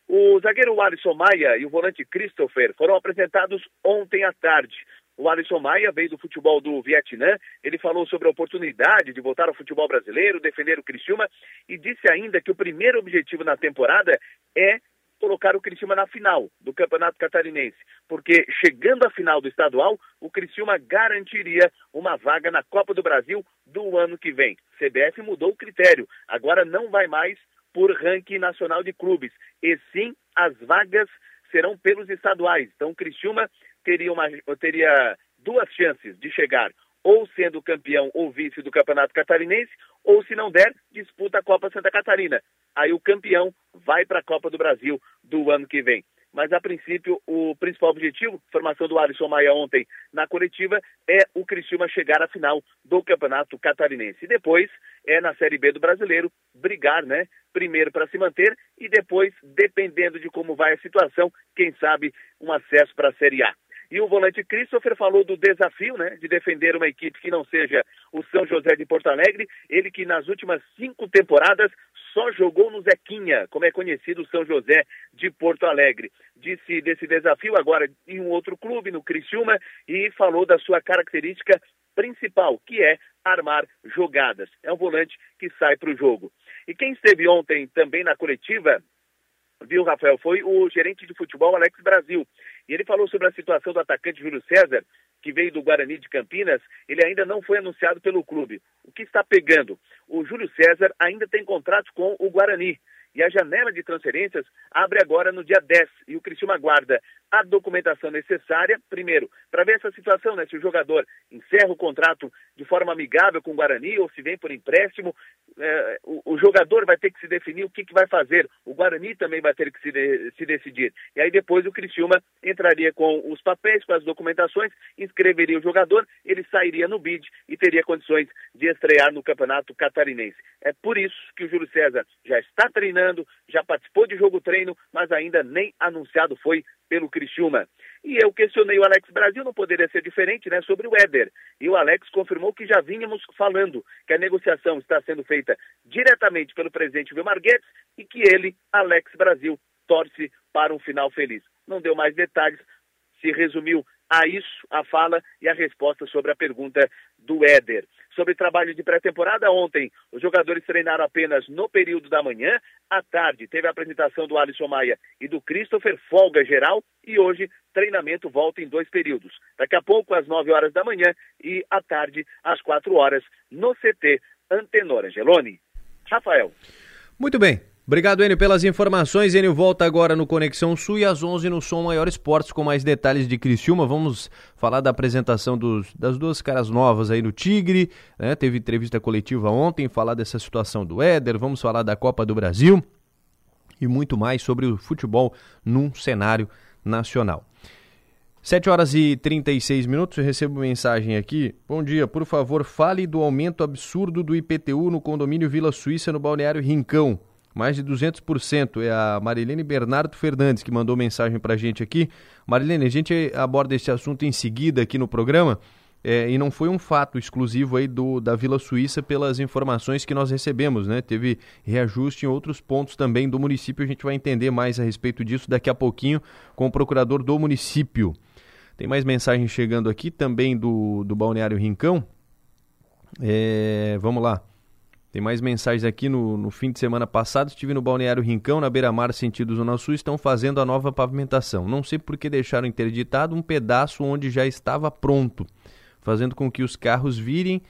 O zagueiro Alisson Maia e o volante Christopher foram apresentados ontem à tarde. O Alisson Maia veio do futebol do Vietnã, ele falou sobre a oportunidade de voltar ao futebol brasileiro, defender o Criciúma e disse ainda que o primeiro objetivo na temporada é colocar o Criciúma na final do Campeonato Catarinense, porque chegando à final do estadual, o Criciúma garantiria uma vaga na Copa do Brasil do ano que vem. CBF mudou o critério, agora não vai mais por ranking nacional de clubes, e sim as vagas serão pelos estaduais. Então, o Criciúma teria, uma, teria duas chances de chegar ou sendo campeão ou vice do Campeonato Catarinense, ou se não der, disputa a Copa Santa Catarina. Aí o campeão vai para a Copa do Brasil do ano que vem. Mas, a princípio, o principal objetivo, formação do Alisson Maia ontem na coletiva, é o Criciúma chegar à final do Campeonato Catarinense. E depois é na Série B do Brasileiro brigar, né? Primeiro para se manter e depois, dependendo de como vai a situação, quem sabe um acesso para a Série A. E o volante Christopher falou do desafio, né, de defender uma equipe que não seja o São José de Porto Alegre. Ele que nas últimas cinco temporadas só jogou no Zequinha, como é conhecido o São José de Porto Alegre. Disse desse desafio agora em um outro clube, no Criciúma, e falou da sua característica principal, que é armar jogadas. É um volante que sai para o jogo. E quem esteve ontem também na coletiva viu, Rafael, foi o gerente de futebol Alex Brasil. E ele falou sobre a situação do atacante Júlio César, que veio do Guarani de Campinas. Ele ainda não foi anunciado pelo clube. O que está pegando? O Júlio César ainda tem contrato com o Guarani. E a janela de transferências abre agora no dia 10 e o Criciúma aguarda a documentação necessária, primeiro, para ver essa situação, né? Se o jogador encerra o contrato de forma amigável com o Guarani ou se vem por empréstimo, é, o, o, jogador vai ter que se definir o que, que vai fazer. O Guarani também vai ter que se, de, se decidir. E aí depois o Criciúma entraria com os papéis, com as documentações, inscreveria o jogador, ele sairia no bid e teria condições de estrear no Campeonato Catarinense. É por isso que o Júlio César já está treinando, já participou de jogo treino, mas ainda nem anunciado foi pelo Criciúma. E eu questionei o Alex Brasil, não poderia ser diferente, né, sobre o Éder. E o Alex confirmou que já vínhamos falando que a negociação está sendo feita diretamente pelo presidente Vilmar Guedes e que ele, Alex Brasil, torce para um final feliz. Não deu mais detalhes, se resumiu a isso a fala e a resposta sobre a pergunta do Éder. Sobre trabalho de pré-temporada, ontem os jogadores treinaram apenas no período da manhã. À tarde teve a apresentação do Alisson Maia e do Christopher, folga geral, e hoje treinamento volta em dois períodos. Daqui a pouco, às 9 horas da manhã e à tarde, às 4 horas, no CT Antenor Angeloni. Rafael. Muito bem. Obrigado, Enio, pelas informações. Enio volta agora no Conexão Sul e às 11 no Som Maior Esportes com mais detalhes de Criciúma. Vamos falar da apresentação dos, das duas caras novas aí no Tigre. Né? Teve entrevista coletiva ontem, falar dessa situação do Éder. Vamos falar da Copa do Brasil e muito mais sobre o futebol num cenário nacional. 7 horas e 36 minutos, eu recebo mensagem aqui. Bom dia, por favor, fale do aumento absurdo do IPTU no condomínio Vila Suíça no Balneário Rincão. Mais de 200%. É a Marilene Bernardo Fernandes que mandou mensagem pra gente aqui. Marilene, a gente aborda esse assunto em seguida aqui no programa. É, e não foi um fato exclusivo aí do, da Vila Suíça pelas informações que nós recebemos, né? Teve reajuste em outros pontos também do município. A gente vai entender mais a respeito disso daqui a pouquinho com o procurador do município. Tem mais mensagem chegando aqui também do, do Balneário Rincão. É, vamos lá. Tem mais mensagens aqui no, no fim de semana passado. Estive no Balneário Rincão, na beira-mar, sentido Zona Sul. Estão fazendo a nova pavimentação. Não sei por que deixaram interditado um pedaço onde já estava pronto, fazendo com que os carros virem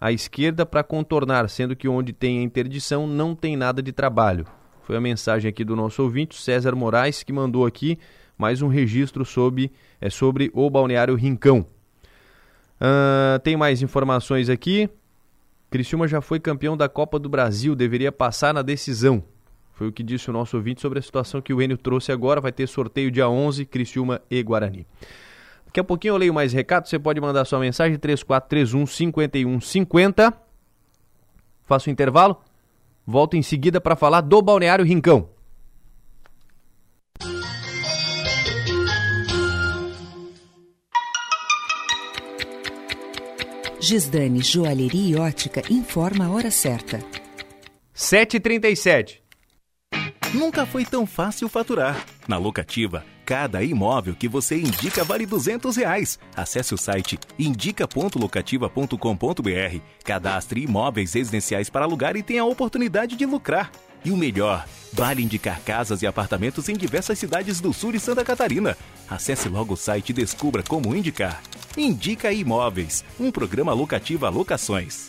à esquerda para contornar, sendo que onde tem a interdição não tem nada de trabalho. Foi a mensagem aqui do nosso ouvinte, César Moraes, que mandou aqui mais um registro sobre, é, sobre o Balneário Rincão. Uh, tem mais informações aqui. Criciúma já foi campeão da Copa do Brasil, deveria passar na decisão. Foi o que disse o nosso ouvinte sobre a situação que o Enio trouxe agora. Vai ter sorteio dia 11, Criciúma e Guarani. Daqui a pouquinho eu leio mais recados. Você pode mandar sua mensagem 3431 5150. Faço o intervalo. Volto em seguida para falar do Balneário Rincão. Gisdane Joalheria e Ótica informa a hora certa. 7h37. Nunca foi tão fácil faturar. Na locativa, cada imóvel que você indica vale 200 reais. Acesse o site indica.locativa.com.br, cadastre imóveis residenciais para alugar e tenha a oportunidade de lucrar. E o melhor, vale indicar casas e apartamentos em diversas cidades do sul e Santa Catarina. Acesse logo o site e descubra como indicar. Indica Imóveis, um programa locativo a locações.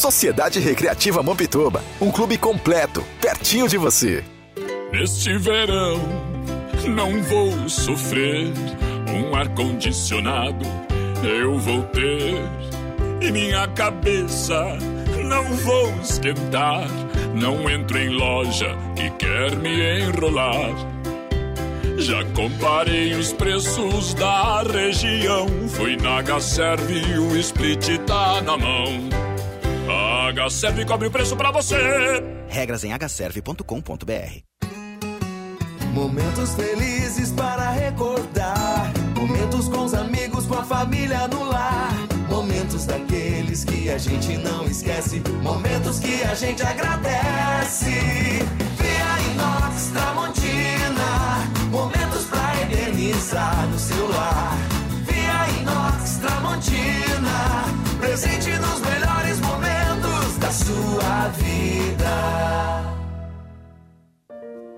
Sociedade Recreativa Mampituba, um clube completo, pertinho de você. Neste verão, não vou sofrer um ar-condicionado, eu vou ter. E minha cabeça não vou esquentar, não entro em loja que quer me enrolar. Já comparei os preços da região, fui na Gaserve e o split tá na mão. A Hserve cobre o preço pra você. Regras em hserve.com.br. Momentos felizes para recordar. Momentos com os amigos, com a família no lar. Momentos daqueles que a gente não esquece. Momentos que a gente agradece. Via Inox Tramontina. Momentos pra eternizar no celular. Via Inox Tramontina. Presente nos melhores vida.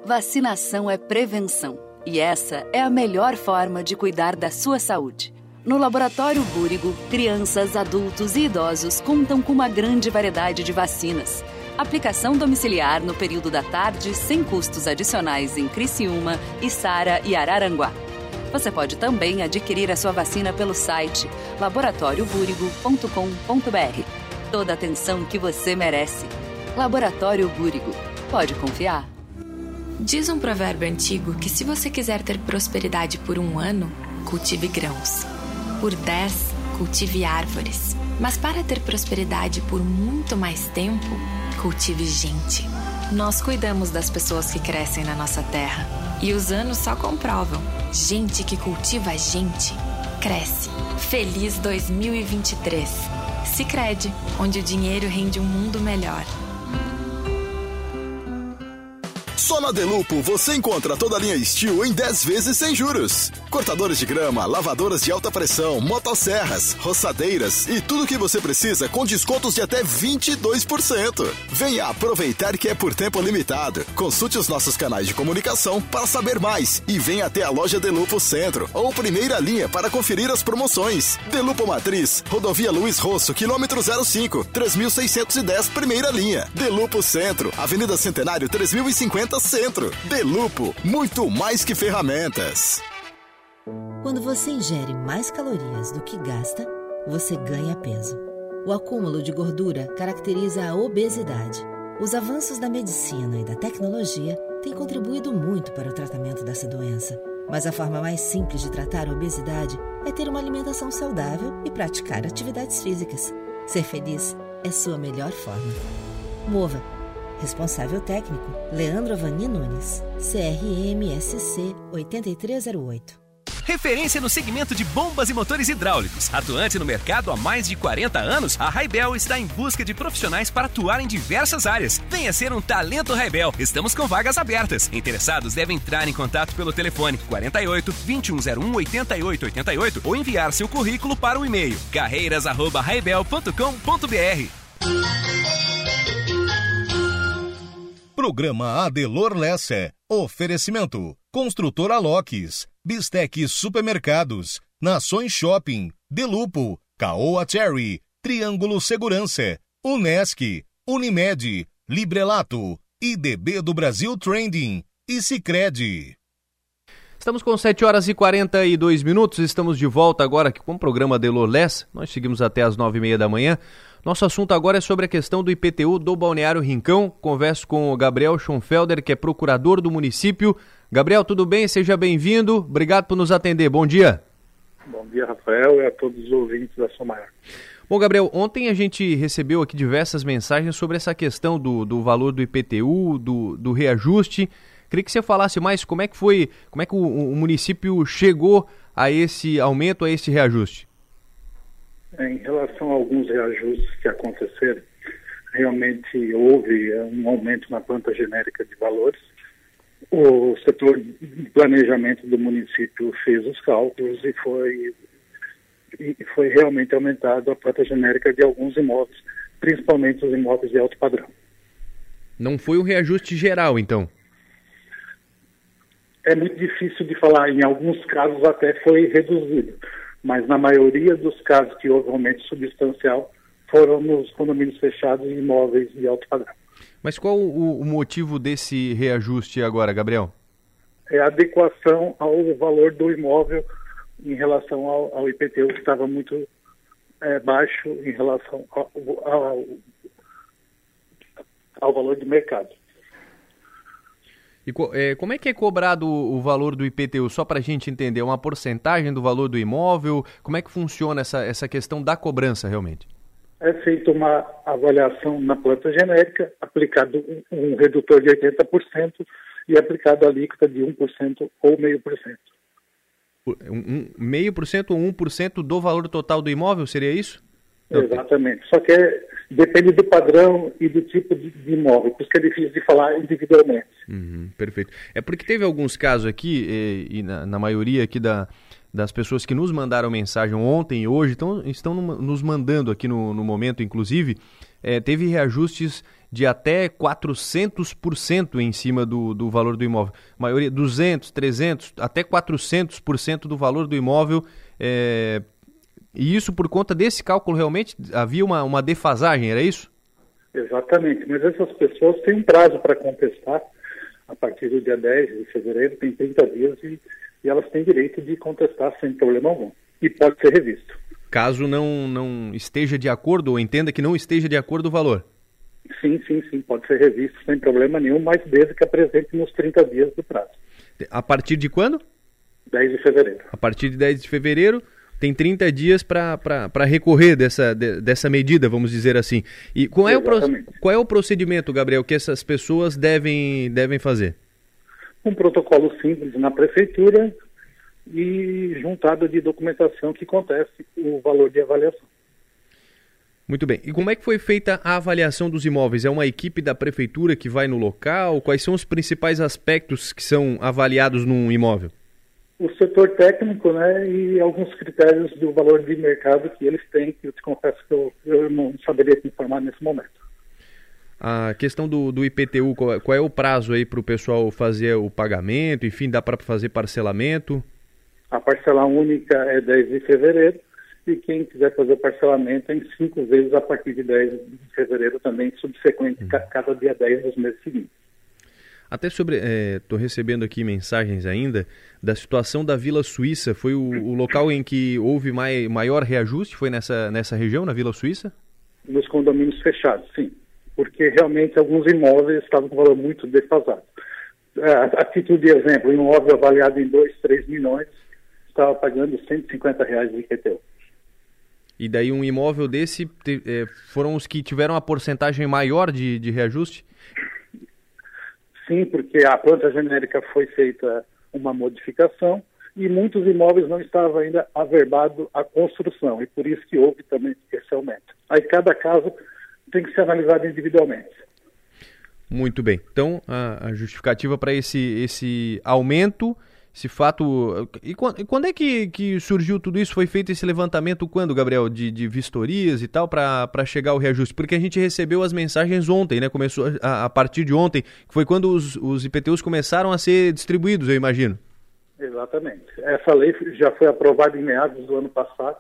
Vacinação é prevenção. E essa é a melhor forma de cuidar da sua saúde. No Laboratório Búrigo, crianças, adultos e idosos contam com uma grande variedade de vacinas. Aplicação domiciliar no período da tarde, sem custos adicionais em Criciúma, Içara e Araranguá. Você pode também adquirir a sua vacina pelo site laboratoriobúrigo.com.br. Toda a atenção que você merece. Laboratório Búrigo. Pode confiar. Diz um provérbio antigo que se você quiser ter prosperidade por um ano, cultive grãos. Por dez, cultive árvores. Mas para ter prosperidade por muito mais tempo, cultive gente. Nós cuidamos das pessoas que crescem na nossa terra. E os anos só comprovam. Gente que cultiva gente, cresce. Feliz 2023. Sicredi, onde o dinheiro rende um mundo melhor. Só na Delupo você encontra toda a linha Steel em 10 vezes sem juros. Cortadores de grama, lavadoras de alta pressão, motosserras, roçadeiras e tudo o que você precisa com descontos de até 22%. Venha aproveitar que é por tempo limitado. Consulte os nossos canais de comunicação para saber mais e venha até a loja Delupo Centro ou primeira linha para conferir as promoções. Delupo Matriz, Rodovia Luiz Rosso, quilômetro 05, 3610, primeira linha. Delupo Centro, Avenida Centenário 3050 Centro. Delupo, muito mais que ferramentas. Quando você ingere mais calorias do que gasta, você ganha peso. O acúmulo de gordura caracteriza a obesidade. Os avanços da medicina e da tecnologia têm contribuído muito para o tratamento dessa doença. Mas a forma mais simples de tratar a obesidade é ter uma alimentação saudável e praticar atividades físicas. Ser feliz é sua melhor forma. Mova Responsável técnico: Leandro Avani Nunes. CRMSC 8308. Referência no segmento de bombas e motores hidráulicos. Atuante no mercado há mais de 40 anos, a Raibel está em busca de profissionais para atuar em diversas áreas. Venha ser um talento Raibel. Estamos com vagas abertas. Interessados devem entrar em contato pelo telefone 48 2101 8888 ou enviar seu currículo para o e-mail carreiras@raibel.com.br. Programa Adelor Lessa. Oferecimento. Construtora Locks. Bistec Supermercados. Nações Shopping. Delupo. Caoa Cherry. Triângulo Segurança. Unesc. Unimed. Librelato. IDB do Brasil Trending. E Cicred. Estamos com 7 horas e 42 minutos. Estamos de volta agora aqui com o programa Adelor Lessa. Nós seguimos até as 9 e meia da manhã. Nosso assunto agora é sobre a questão do IPTU do Balneário Rincão. Converso com o Gabriel Schonfelder, que é procurador do município. Gabriel, tudo bem? Seja bem-vindo. Obrigado por nos atender. Bom dia. Bom dia, Rafael, e a todos os ouvintes da Somar. Bom, Gabriel, ontem a gente recebeu aqui diversas mensagens sobre essa questão do, do valor do IPTU, do, do reajuste. Queria que você falasse mais como é que foi, como é que o, o município chegou a esse aumento, a esse reajuste. Em relação a alguns reajustes que aconteceram, realmente houve um aumento na planta genérica de valores. O setor de planejamento do município fez os cálculos e foi, e foi realmente aumentado a planta genérica de alguns imóveis, principalmente os imóveis de alto padrão. Não foi um reajuste geral, então? É muito difícil de falar. Em alguns casos até foi reduzido mas na maioria dos casos que houve aumento substancial foram nos condomínios fechados e imóveis de alto padrão. Mas qual o, o motivo desse reajuste agora, Gabriel? É a adequação ao valor do imóvel em relação ao, ao IPTU, que estava muito é, baixo em relação ao, ao, ao valor de mercado. E é, como é que é cobrado o valor do IPTU? Só para a gente entender, uma porcentagem do valor do imóvel? Como é que funciona essa, essa questão da cobrança realmente? É feita uma avaliação na planta genérica, aplicado um, redutor de 80% e aplicado a alíquota de 1% ou meio por cento. Um, meio por cento ou 1% do valor total do imóvel, seria isso? Exatamente. Só que é, depende do padrão e do tipo de, imóvel, por isso que é difícil de falar individualmente. Uhum, perfeito. É porque teve alguns casos aqui, e, e na, na, maioria aqui da, das pessoas que nos mandaram mensagem ontem e hoje, então, estão nos mandando aqui no, no momento, inclusive, é, teve reajustes de até 400% em cima do, do valor do imóvel. A maioria, 200, 300, até 400% do valor do imóvel é, e isso por conta desse cálculo realmente havia uma, uma defasagem, era isso? Exatamente, mas essas pessoas têm um prazo para contestar a partir do dia 10 de fevereiro, tem 30 dias e, e elas têm direito de contestar sem problema algum. E pode ser revisto. Caso não, não esteja de acordo ou entenda que não esteja de acordo o valor? Sim, sim, sim, pode ser revisto sem problema nenhum, mas desde que apresente nos 30 dias do prazo. A partir de quando? 10 de fevereiro. A partir de 10 de fevereiro, tem 30 dias para recorrer dessa, de, dessa medida, vamos dizer assim. E qual é, o, qual é o procedimento, Gabriel, que essas pessoas devem, devem fazer? Um protocolo simples na prefeitura e juntado de documentação que conteste o valor de avaliação. Muito bem. E como é que foi feita a avaliação dos imóveis? É uma equipe da prefeitura que vai no local? Quais são os principais aspectos que são avaliados num imóvel? O setor técnico, né, e alguns critérios do valor de mercado que eles têm, que eu te confesso que eu, eu não saberia te informar nesse momento. A questão do, do IPTU, qual é, qual é o prazo aí para o pessoal fazer o pagamento? Enfim, dá para fazer parcelamento? A parcela única é 10 de fevereiro e quem quiser fazer parcelamento é em cinco vezes a partir de 10 de fevereiro também, subsequente, uhum. cada dia 10 dos meses seguintes. Até sobre, estou é, recebendo aqui mensagens ainda da situação da Vila Suíça. Foi o, o local em que houve mai, maior reajuste? Foi nessa, nessa região, na Vila Suíça? Nos condomínios fechados, sim. Porque realmente alguns imóveis estavam com valor muito defasado. É, a título de exemplo, um imóvel avaliado em 2, 3 milhões estava pagando 150 reais de IPTU. E daí um imóvel desse te, é, foram os que tiveram a porcentagem maior de, de reajuste? Sim, porque a planta genérica foi feita uma modificação e muitos imóveis não estavam ainda averbado à construção e por isso que houve também esse aumento. Aí cada caso tem que ser analisado individualmente. Muito bem. Então a justificativa para esse esse aumento esse fato. E quando, é que, que surgiu tudo isso? Foi feito esse levantamento quando, Gabriel? De, de vistorias e tal, para chegar ao reajuste? Porque a gente recebeu as mensagens ontem, né? Começou a, a partir de ontem, que foi quando os, os IPTUs começaram a ser distribuídos, eu imagino. Exatamente. Essa lei já foi aprovada em meados do ano passado.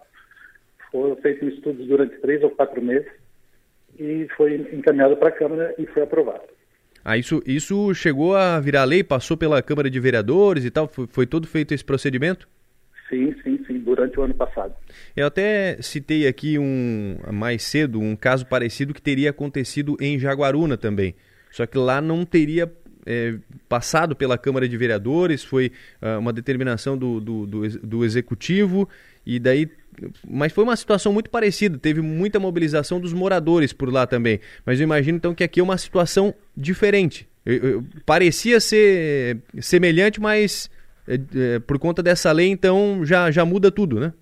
Foram feitos estudos durante três ou quatro meses e foi encaminhado para a Câmara e foi aprovado. Ah, isso, isso chegou a virar lei, passou pela Câmara de Vereadores e tal? Foi, foi todo feito esse procedimento? Sim, sim, sim, durante o ano passado. Eu até citei aqui um mais cedo um caso parecido que teria acontecido em Jaguaruna também. Só que lá não teria é, passado pela Câmara de Vereadores, foi uh, uma determinação do, do, do, do Executivo, e daí mas foi uma situação muito parecida, teve muita mobilização dos moradores por lá também. Mas eu imagino então que aqui é uma situação diferente. Eu, eu, parecia ser semelhante, mas é, é, por conta dessa lei, então já, já muda tudo, né?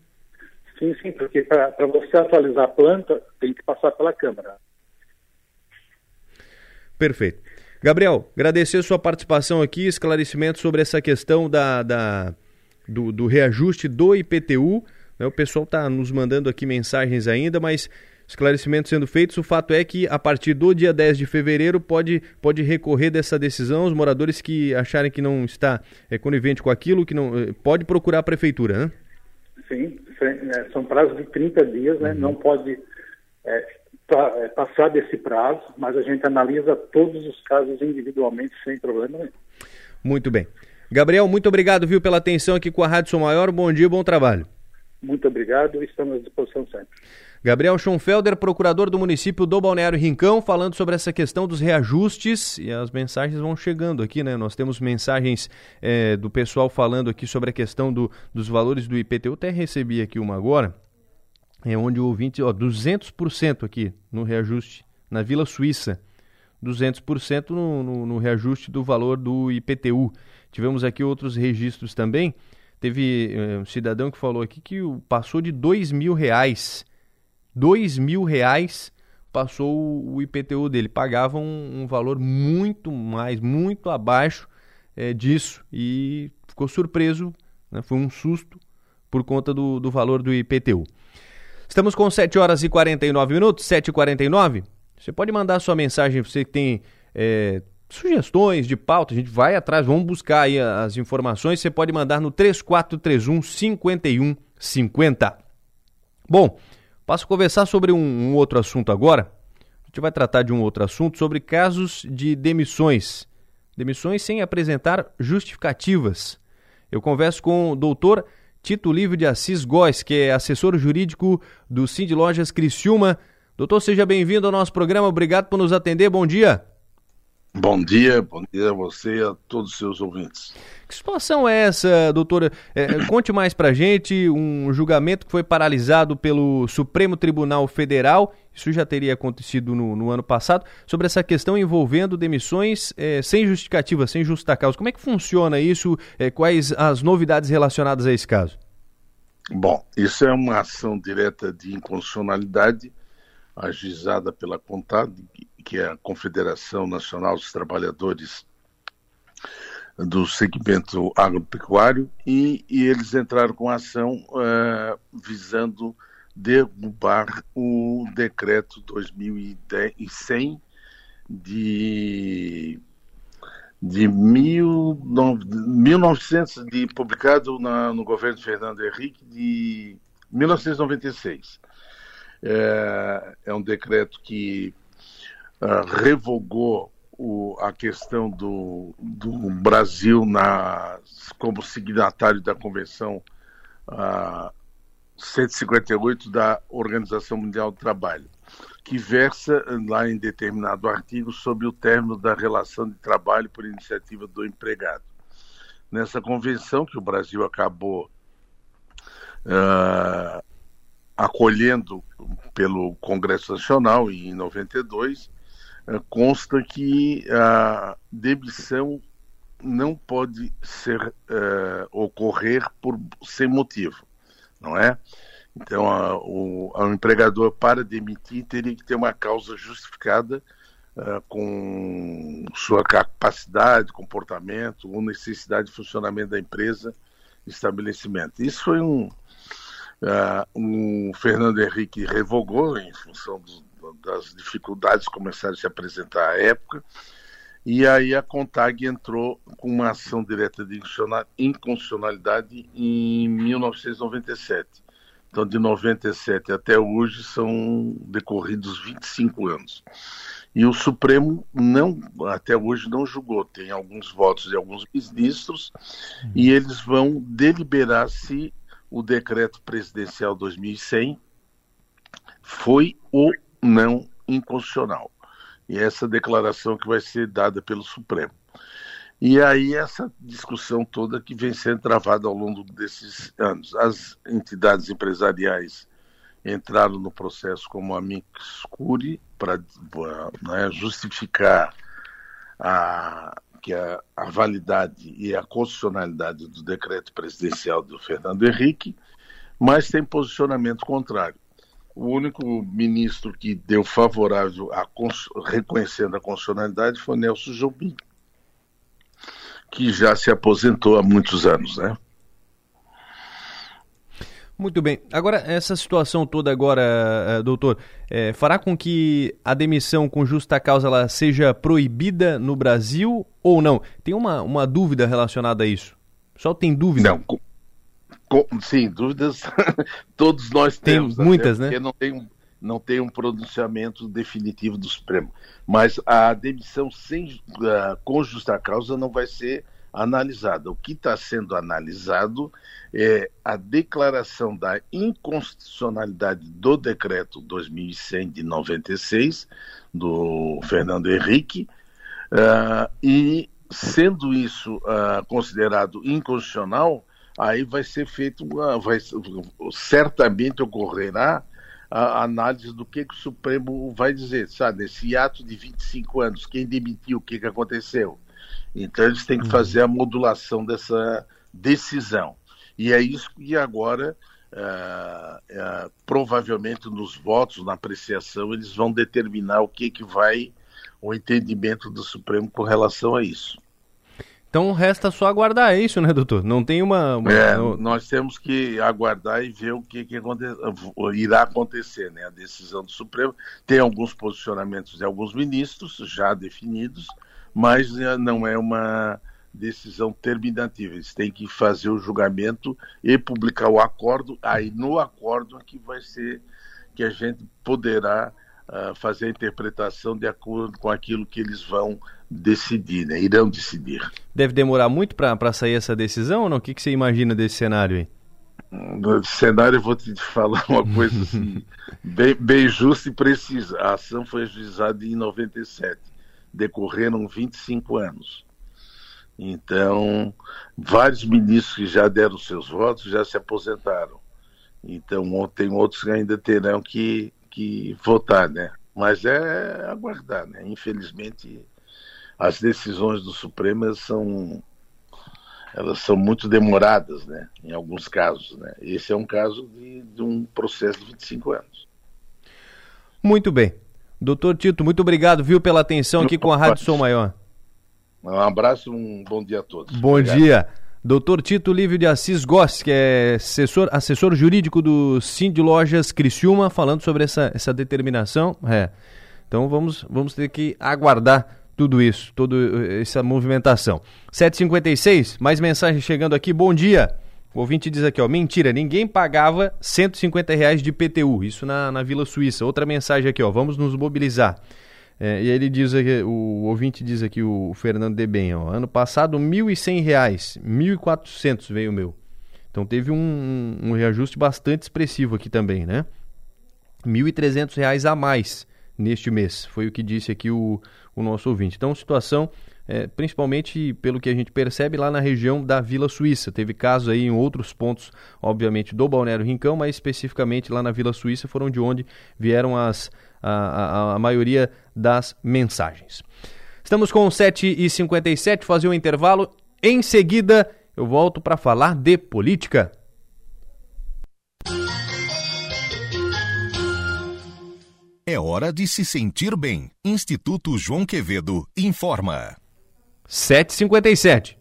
Sim, sim, porque para você atualizar a planta tem que passar pela Câmara. Perfeito. Gabriel, agradecer a sua participação aqui, esclarecimento sobre essa questão da, da do, do reajuste do IPTU. Né? O pessoal está nos mandando aqui mensagens ainda, mas esclarecimentos sendo feitos. O fato é que a partir do dia 10 de fevereiro pode, pode recorrer dessa decisão. Os moradores que acharem que não está é, conivente com aquilo, que não é, pode procurar a prefeitura, né? Sim, é, são prazos de 30 dias, né? Uhum. Não pode é, é, passar desse prazo, mas a gente analisa todos os casos individualmente sem problema nenhum. Muito bem. Gabriel, muito obrigado, viu, pela atenção aqui com a Rádio São Maior. Bom dia, bom trabalho. Muito obrigado, estamos à disposição sempre. Gabriel Schonfelder, procurador do município do Balneário Rincão, falando sobre essa questão dos reajustes e as mensagens vão chegando aqui, né? Nós temos mensagens é, do pessoal falando aqui sobre a questão do, dos valores do IPTU. Até recebi aqui uma agora, é onde o ouvinte, ó, 200% aqui no reajuste na Vila Suíça, 200% no, no, no reajuste do valor do IPTU. Tivemos aqui outros registros também. Teve uh, um cidadão que falou aqui que passou de dois mil reais. Dois mil reais passou o IPTU dele. Pagava um, um valor muito mais, muito abaixo é, disso. E ficou surpreso, né? foi um susto por conta do, do valor do IPTU. Estamos com 7 horas e 49 minutos, 7h49. Você pode mandar sua mensagem, você que tem é, sugestões de pauta, a gente vai atrás, vamos buscar aí as informações. Você pode mandar no 3431 5150. Bom, passo a conversar sobre um, um, outro assunto agora. A gente vai tratar de um outro assunto sobre casos de demissões. Demissões sem apresentar justificativas. Eu converso com o doutor Tito Livre de Assis Góes, que é assessor jurídico do Cindy Lojas Criciúma. Doutor, seja bem-vindo ao nosso programa. Obrigado por nos atender. Bom dia. Bom dia, bom dia a você e a todos os seus ouvintes. Que situação é essa, doutora? É, é conte mais pra gente. Um julgamento que foi paralisado pelo Supremo Tribunal Federal, isso já teria acontecido no, no ano passado, sobre essa questão envolvendo demissões é, sem justificativa, sem justa causa. Como é que funciona isso? É, quais as novidades relacionadas a esse caso? Bom, isso é uma ação direta de inconstitucionalidade ajuizada pela CONTAD, que é a Confederação Nacional dos Trabalhadores do segmento agropecuário, e, e eles entraram com ação uh, visando derrubar o decreto 2100 de de mil, 1900 de publicado na, no governo de Fernando Henrique de 1996 é, é um decreto que uh, revogou o, a questão do, do Brasil como signatário da Convenção uh, 158 da Organização Mundial do Trabalho que versa lá em determinado artigo sobre o término da relação de trabalho por iniciativa do empregado. Nessa convenção que o Brasil acabou uh, acolhendo pelo Congresso Nacional em 92, uh, ah, consta que a demissão não pode ser uh, ocorrer por sem motivo, não é? Então, a, o, a, empregador, para demitir, teria que ter uma causa justificada uh, com sua capacidade, comportamento ou necessidade de funcionamento da empresa, estabelecimento. Isso foi um. Uh, um Fernando Henrique revogou em função do, das dificuldades começaram a se apresentar à época, e aí a CONTAG entrou com uma ação direta de inconstitucionalidade em 1997 então, de 97 até hoje são decorridos 25 anos. E o Supremo não, até hoje não julgou. Tem alguns votos de alguns ministros e eles vão deliberar se o decreto presidencial 2100 foi ou não inconstitucional. E essa declaração que vai ser dada pelo Supremo. E aí essa discussão toda que vem sendo travada ao longo desses anos. As entidades empresariais entraram no processo como a Mixcuri para né, justificar a, que a, a, validade e a constitucionalidade do decreto presidencial do Fernando Henrique, mas tem posicionamento contrário. O único ministro que deu favorável a reconhecendo a constitucionalidade foi Nelson Jobim, que já se aposentou há muitos anos, né? Muito bem. Agora, essa situação toda agora, eh, doutor, é, fará com que a demissão com justa causa ela seja proibida no Brasil ou não? Tem uma, uma dúvida relacionada a isso? Só tem dúvida? Não. Com, sim, dúvidas todos nós temos. Tem muitas, né? Porque não tem, não tem um pronunciamento definitivo do Supremo. Mas a demissão sem, uh, com justa causa não vai ser analisada. O que está sendo analisado é a declaração da inconstitucionalidade do decreto 2100 de 96 do Fernando Henrique uh, e sendo isso uh, considerado inconstitucional, aí vai ser feito, uma, vai, certamente ocorrerá a análise do que, que o Supremo vai dizer, sabe? Esse ato de 25 anos, quem demitiu, o que, que aconteceu? Então eles têm que uhum. fazer a modulação dessa decisão. E é isso que agora, uh, uh, provavelmente nos votos, na apreciação, eles vão determinar o que, que vai, o entendimento do Supremo com relação a isso. Então resta só aguardar, é isso, né, doutor? Não tem uma. uma... É, nós temos que aguardar e ver o que, que aconte... irá acontecer, né? A decisão do Supremo. Tem alguns posicionamentos de alguns ministros já definidos, mas eh, não é uma decisão terminativa. Eles têm que fazer o julgamento e publicar o acordo. Aí no acordo é que vai ser que a gente poderá uh, fazer a interpretação de acordo com aquilo que eles vão decidir, né? irão decidir. Deve demorar muito para sair essa decisão ou não? O que, que você imagina desse cenário aí? No cenário, eu vou te falar uma coisa assim, bem, bem justa e precisa. A ação foi ajuizada em 97, decorreram 25 anos. Então, vários ministros que já deram seus votos já se aposentaram. Então, tem outros que ainda terão que, que votar, né? Mas é aguardar, né? Infelizmente, as decisões do Supremo são elas são muito demoradas, né? Em alguns casos, né? Esse é um caso de, de um processo de 25 anos. Muito bem. Doutor Tito, muito obrigado, viu, pela atenção aqui com a Rádio Som Maior. Um abraço, um bom dia a todos. Bom Obrigado. dia. Doutor Tito Lívio de Assis Goss, que é assessor, assessor jurídico do Cindy Lojas Criciúma, falando sobre essa, essa determinação. É. Então vamos, vamos ter que aguardar tudo isso, toda essa movimentação. 7h56, mais mensagem chegando aqui. Bom dia. O ouvinte diz aqui, ó, mentira, ninguém pagava 150 reais de PTU, isso na, na Vila Suíça. Outra mensagem aqui, ó, vamos nos mobilizar. É, e ele diz aqui, o ouvinte diz aqui, o Fernando de Bem, ó, ano passado 1.100 reais, 1.400 veio o meu. Então teve um, um, reajuste bastante expressivo aqui também, né? 1.300 reais a mais neste mês, foi o que disse aqui o, o nosso ouvinte. Então, situação, é, principalmente pelo que a gente percebe lá na região da Vila Suíça. Teve casos aí em outros pontos, obviamente, do Balneário Rincão, mas especificamente lá na Vila Suíça foram de onde vieram as a, a, a maioria das mensagens. Estamos com 7h57, fazer um intervalo. Em seguida, eu volto para falar de política. É hora de se sentir bem. Instituto João Quevedo informa. 7h57.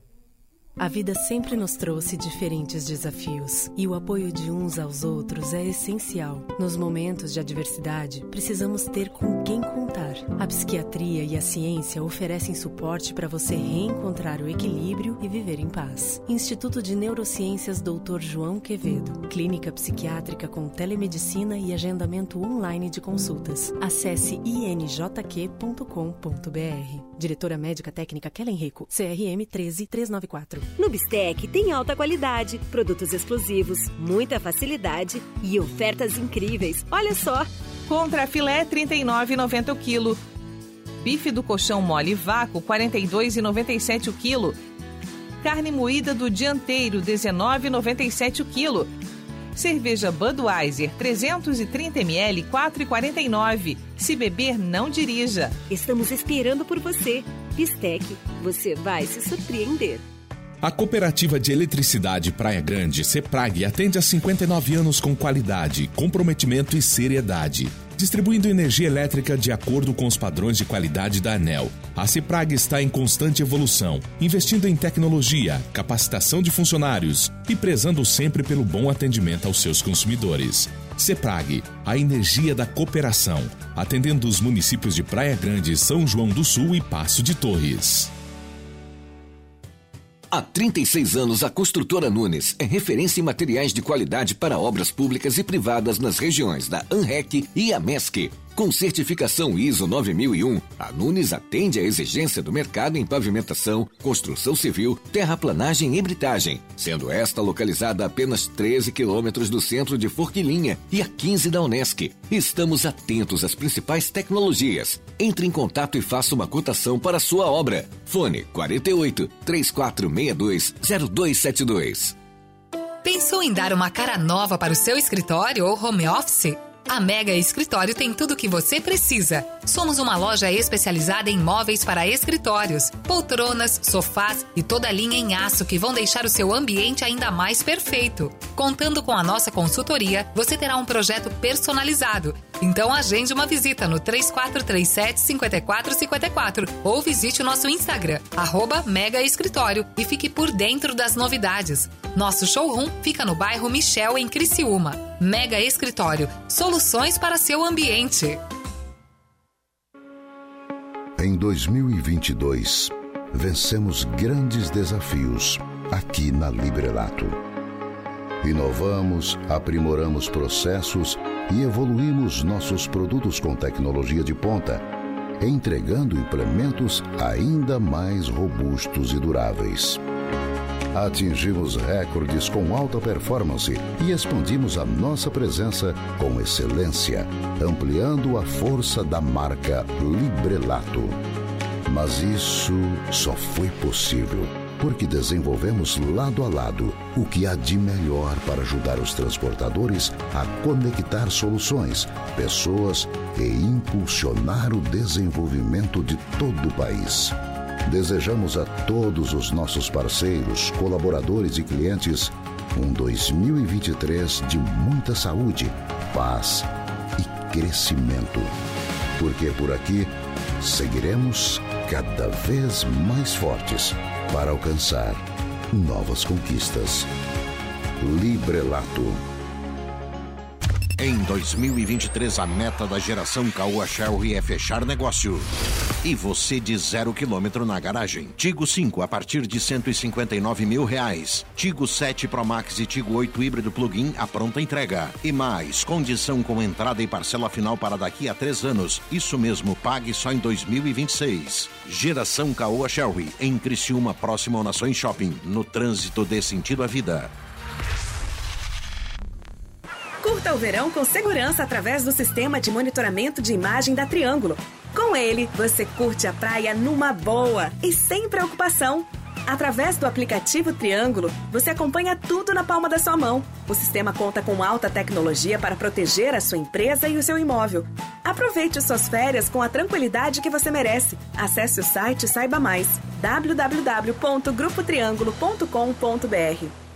A vida sempre nos trouxe diferentes desafios e o apoio de uns aos outros é essencial. Nos momentos de adversidade, precisamos ter com quem contar. A psiquiatria e a ciência oferecem suporte para você reencontrar o equilíbrio e viver em paz. Instituto de Neurociências Dr. João Quevedo. Clínica psiquiátrica com telemedicina e agendamento online de consultas. Acesse injq.com.br. Diretora Médica Técnica Kellen Rico, CRM 13394. No Bistec tem alta qualidade, produtos exclusivos, muita facilidade e ofertas incríveis. Olha só! Contra filé 39,90 o quilo. Bife do colchão mole vácuo 42,97 o quilo. Carne moída do dianteiro 19,97 o quilo. Cerveja Budweiser 330 ml 4,49. Se beber, não dirija. Estamos esperando por você. Bistec, você vai se surpreender. A Cooperativa de Eletricidade Praia Grande, CEPRAG, atende há 59 anos com qualidade, comprometimento e seriedade distribuindo energia elétrica de acordo com os padrões de qualidade da ANEL. A CEPRAG está em constante evolução, investindo em tecnologia, capacitação de funcionários e prezando sempre pelo bom atendimento aos seus consumidores. CEPRAG, a energia da cooperação, atendendo os municípios de Praia Grande, São João do Sul e Passo de Torres. Há 36 anos, a construtora Nunes é referência em materiais de qualidade para obras públicas e privadas nas regiões da ANREC e AMESC. Com certificação ISO 9001, a Nunes atende à exigência do mercado em pavimentação, construção civil, terraplanagem e britagem, sendo esta localizada a apenas 13 quilômetros do centro de Forquilinha e a 15 da Unesc. Estamos atentos às principais tecnologias. Entre em contato e faça uma cotação para a sua obra. Fone 48 3462 0272. Pensou em dar uma cara nova para o seu escritório ou home office? A Mega Escritório tem tudo o que você precisa. Somos uma loja especializada em móveis para escritórios, poltronas, sofás e toda a linha em aço que vão deixar o seu ambiente ainda mais perfeito. Contando com a nossa consultoria, você terá um projeto personalizado. Então agende uma visita no 3437 5454 ou visite o nosso Instagram, arroba Mega Escritório e fique por dentro das novidades. Nosso showroom fica no bairro Michel, em Criciúma. Mega Escritório, soluções para seu ambiente. Em 2022, vencemos grandes desafios aqui na Librelato. Inovamos, aprimoramos processos e evoluímos nossos produtos com tecnologia de ponta, entregando implementos ainda mais robustos e duráveis atingimos recordes com alta performance e expandimos a nossa presença com excelência, ampliando a força da marca Librelato. Mas isso só foi possível porque desenvolvemos lado a lado o que há de melhor para ajudar os transportadores a conectar soluções, pessoas e impulsionar o desenvolvimento de todo o país. Desejamos a todos os nossos parceiros, colaboradores e clientes um 2023 de muita saúde, paz e crescimento. Porque por aqui seguiremos cada vez mais fortes para alcançar novas conquistas. Librelato. Em 2023, a meta da geração Caoa Sherry é fechar negócio. E você de zero quilômetro na garagem. Tigo 5 a partir de 159 mil reais. Tigo 7 Pro Max e Tigo 8 híbrido plug-in a pronta entrega. E mais, condição com entrada e parcela final para daqui a três anos. Isso mesmo, pague só em 2026. Geração Caoa Sherry, em Criciúma, próximo ao Nações Shopping. No trânsito dê sentido à vida. Curta o verão com segurança através do sistema de monitoramento de imagem da Triângulo. Com ele, você curte a praia numa boa e sem preocupação. Através do aplicativo Triângulo, você acompanha tudo na palma da sua mão. O sistema conta com alta tecnologia para proteger a sua empresa e o seu imóvel. Aproveite suas férias com a tranquilidade que você merece. Acesse o site e saiba mais. www.grupotriangulo.com.br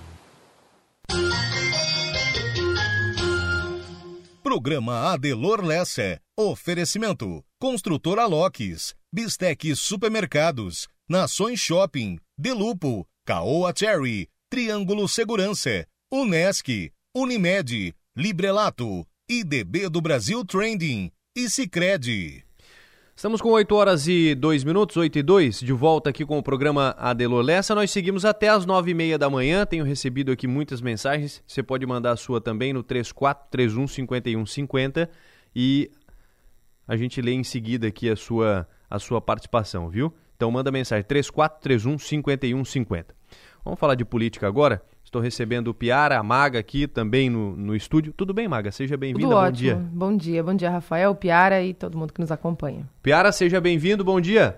Programa Adelor Lessa. Oferecimento. Construtora Locks. Bistec Supermercados. Nações Shopping. Delupo. Caoa Cherry. Triângulo Segurança. Unesc. Unimed. Librelato. IDB do Brasil Trending. E Cicred. Estamos com 8 horas e 2 minutos, 8 e 2, de volta aqui com o programa Adelor Lessa. Nós seguimos até as 9 e meia da manhã. Tenho recebido aqui muitas mensagens. Você pode mandar a sua também no 3431 5150 e a gente lê em seguida aqui a sua, a sua participação, viu? Então manda mensagem 3431 5150. Vamos falar de política agora? Estou recebendo o Piara, a Maga aqui também no, no estúdio. Tudo bem, Maga? Seja bem-vinda. Bom ótimo. dia. Bom dia, bom dia, Rafael, Piara e todo mundo que nos acompanha. Piara, seja bem-vindo. Bom dia.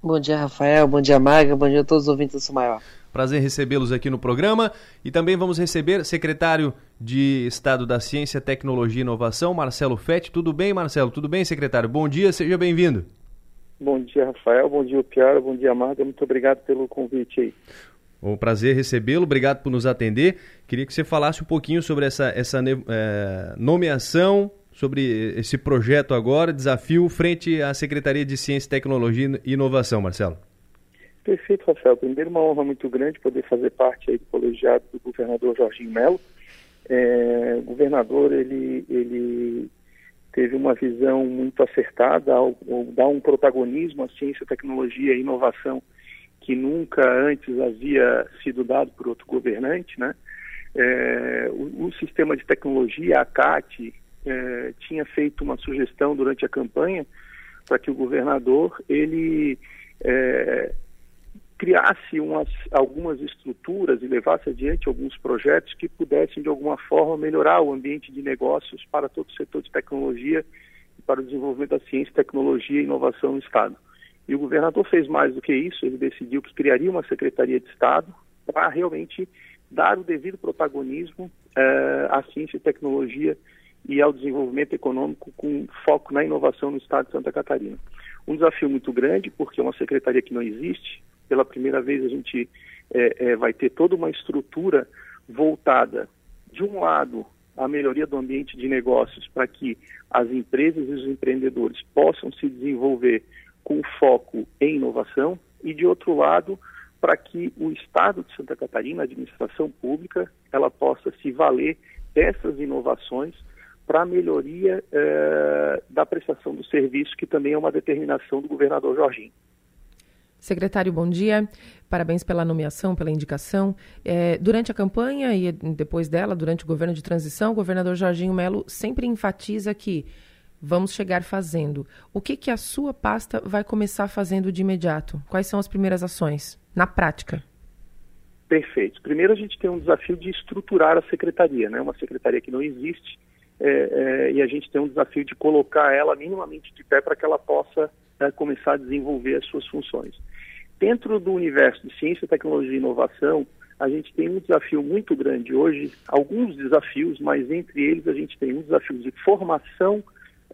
Bom dia, Rafael. Bom dia, Maga. Bom dia a todos os ouvintes do Sumaior. Prazer recebê-los aqui no programa. E também vamos receber secretário de Estado da Ciência, Tecnologia e Inovação, Marcelo Fetti. Tudo bem, Marcelo? Tudo bem, secretário? Bom dia, seja bem-vindo. Bom dia, Rafael. Bom dia, Piara. Bom dia, Maga. Muito obrigado pelo convite aí. Um prazer recebê-lo, obrigado por nos atender. Queria que você falasse um pouquinho sobre essa, essa é, nomeação, sobre esse projeto agora, desafio frente à Secretaria de Ciência, Tecnologia e Inovação, Marcelo. Perfeito, Rafael. Primeiro, uma honra muito grande poder fazer parte aí do colegiado do governador Jorginho Melo. É, o governador, ele, ele teve uma visão muito acertada ao, ao dar um protagonismo à ciência, tecnologia e inovação que nunca antes havia sido dado por outro governante, né? É, o, o, sistema de tecnologia, a CAT, é, tinha feito uma sugestão durante a campanha para que o governador ele é, criasse umas, algumas estruturas e levasse adiante alguns projetos que pudessem de alguma forma melhorar o ambiente de negócios para todo o setor de tecnologia e para o desenvolvimento da ciência, tecnologia e inovação no estado. E o governador fez mais do que isso, ele decidiu que criaria uma Secretaria de Estado para realmente dar o devido protagonismo eh, à ciência e tecnologia e ao desenvolvimento econômico com foco na inovação no estado de Santa Catarina. Um desafio muito grande, porque é uma secretaria que não existe. Pela primeira vez a gente eh, eh, vai ter toda uma estrutura voltada, de um lado, à melhoria do ambiente de negócios para que as empresas e os empreendedores possam se desenvolver com foco em inovação e, de outro lado, para que o Estado de Santa Catarina, a administração pública, ela possa se valer dessas inovações para a melhoria eh, da prestação do serviço, que também é uma determinação do governador Jorginho. Secretário, bom dia. Parabéns pela nomeação, pela indicação. É, durante a campanha e depois dela, durante o governo de transição, o governador Jorginho Melo sempre enfatiza que vamos chegar fazendo. O que, que a sua pasta vai começar fazendo de imediato? Quais são as primeiras ações, na prática? Perfeito. Primeiro, a gente tem um desafio de estruturar a secretaria, né? uma secretaria que não existe, é, é, e a gente tem um desafio de colocar ela minimamente de pé para que ela possa é, começar a desenvolver as suas funções. Dentro do universo de ciência, tecnologia e inovação, a gente tem um desafio muito grande hoje, alguns desafios, mas entre eles a gente tem um desafio de formação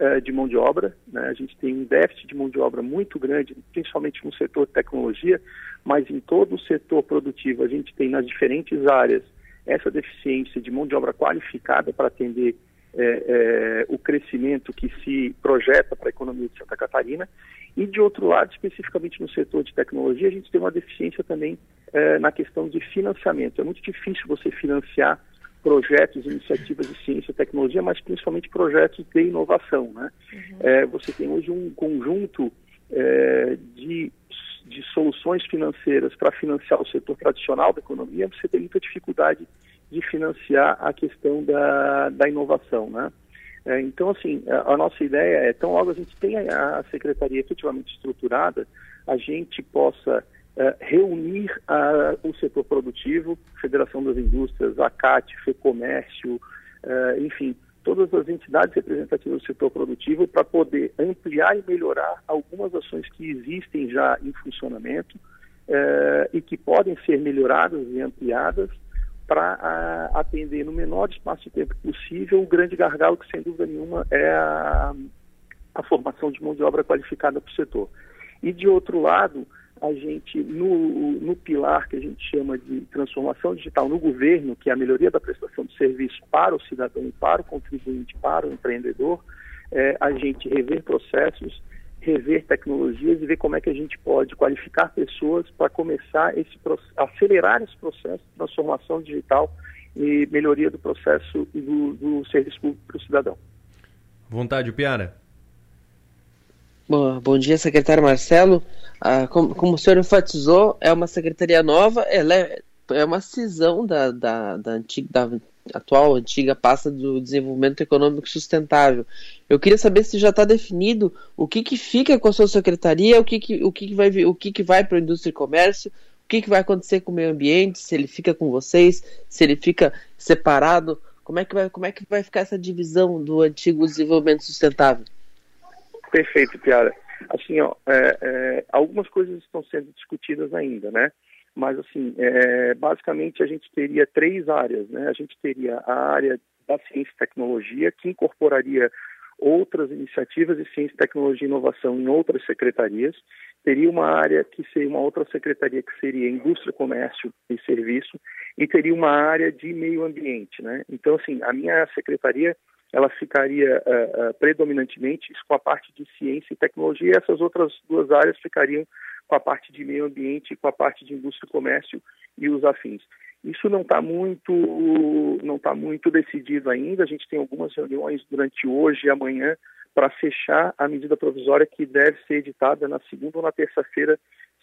eh, de mão de obra. Né? A gente tem um déficit de mão de obra muito grande, principalmente no setor de tecnologia, mas em todo o setor produtivo a gente tem nas diferentes áreas essa deficiência de mão de obra qualificada para atender é, é, o crescimento que se projeta para a economia de Santa Catarina. E, de outro lado, especificamente no setor de tecnologia, a gente tem uma deficiência também é, na questão de financiamento. É muito difícil você financiar projetos, iniciativas de ciência e tecnologia, mas principalmente projetos de inovação. Né? Uhum. É, você tem hoje um conjunto é, de, de soluções financeiras para financiar o setor tradicional da economia, você tem muita dificuldade de financiar a questão da, da inovação, né? É, então, assim, a, a, nossa ideia é, tão logo a gente tenha a secretaria efetivamente estruturada, a gente possa é, reunir a, o setor produtivo, Federação das Indústrias, a CAT, FEComércio, é, enfim, todas as entidades representativas do setor produtivo para poder ampliar e melhorar algumas ações que existem já em funcionamento é, e que podem ser melhoradas e ampliadas para atender no menor espaço de tempo possível o grande gargalo que, sem dúvida nenhuma, é a, a formação de mão de obra qualificada para o setor. E, de outro lado, a gente, no, no pilar que a gente chama de transformação digital no governo, que é a melhoria da prestação de serviço para o cidadão, para o contribuinte, para o empreendedor, é, a gente rever processos, rever tecnologias e ver como é que a gente pode qualificar pessoas para começar esse acelerar esse processo de transformação digital e melhoria do processo do, do serviço público para o cidadão. Vontade, Piara. Bom, bom dia, secretário Marcelo. Ah, como, como, o senhor enfatizou, é uma secretaria nova, ela é, é uma cisão da, da, da, antiga, da atual, antiga pasta do desenvolvimento econômico sustentável. Eu queria saber se já está definido o que, que fica com a sua secretaria, o que, que, o que, que vai, o que, que vai para a indústria e comércio, o que, que vai acontecer com o meio ambiente, se ele fica com vocês, se ele fica separado, como é que vai, como é que vai ficar essa divisão do antigo desenvolvimento sustentável? Perfeito, Piara. Assim, ó, é, é, algumas coisas estão sendo discutidas ainda, né? Mas, assim, é, basicamente a gente teria três áreas, né? A gente teria a área da ciência e tecnologia, que incorporaria outras iniciativas de ciência, tecnologia e inovação em outras secretarias. Teria uma área que seria uma outra secretaria que seria indústria, comércio e serviço e teria uma área de meio ambiente, né? Então, assim, a minha secretaria ela ficaria uh, uh, predominantemente com a parte de ciência e tecnologia e essas outras duas áreas ficariam com a parte de meio ambiente, com a parte de indústria e comércio e os afins. Isso não está muito, não está muito decidido ainda. A gente tem algumas reuniões durante hoje e amanhã para fechar a medida provisória que deve ser editada na segunda ou na terça-feira,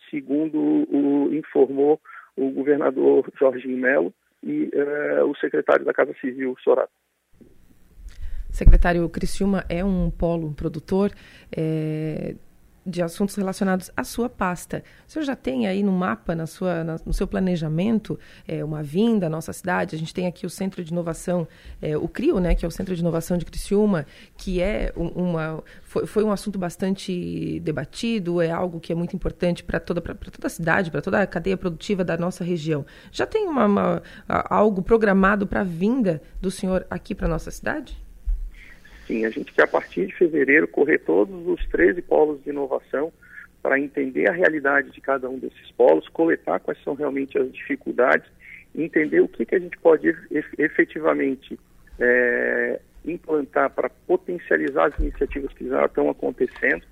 segundo o, informou o governador Jorginho Melo e uh, o secretário da Casa Civil, Sorato. Secretário Criciúma é um polo produtor. É, de assuntos relacionados à sua pasta. O senhor já tem aí no mapa, na sua, na, no seu planejamento, é, uma vinda à nossa cidade? A gente tem aqui o Centro de Inovação, é, o CRIO, né, que é o Centro de Inovação de Criciúma, que é uma, foi, foi um assunto bastante debatido, é algo que é muito importante para toda, toda a cidade, para toda a cadeia produtiva da nossa região. Já tem uma, uma algo programado para a vinda do senhor aqui para a nossa cidade? Sim, a gente quer, a partir de fevereiro, correr todos os 13 polos de inovação para entender a realidade de cada um desses polos, coletar quais são realmente as dificuldades, entender o que, que a gente pode efetivamente é, implantar para potencializar as iniciativas que já estão acontecendo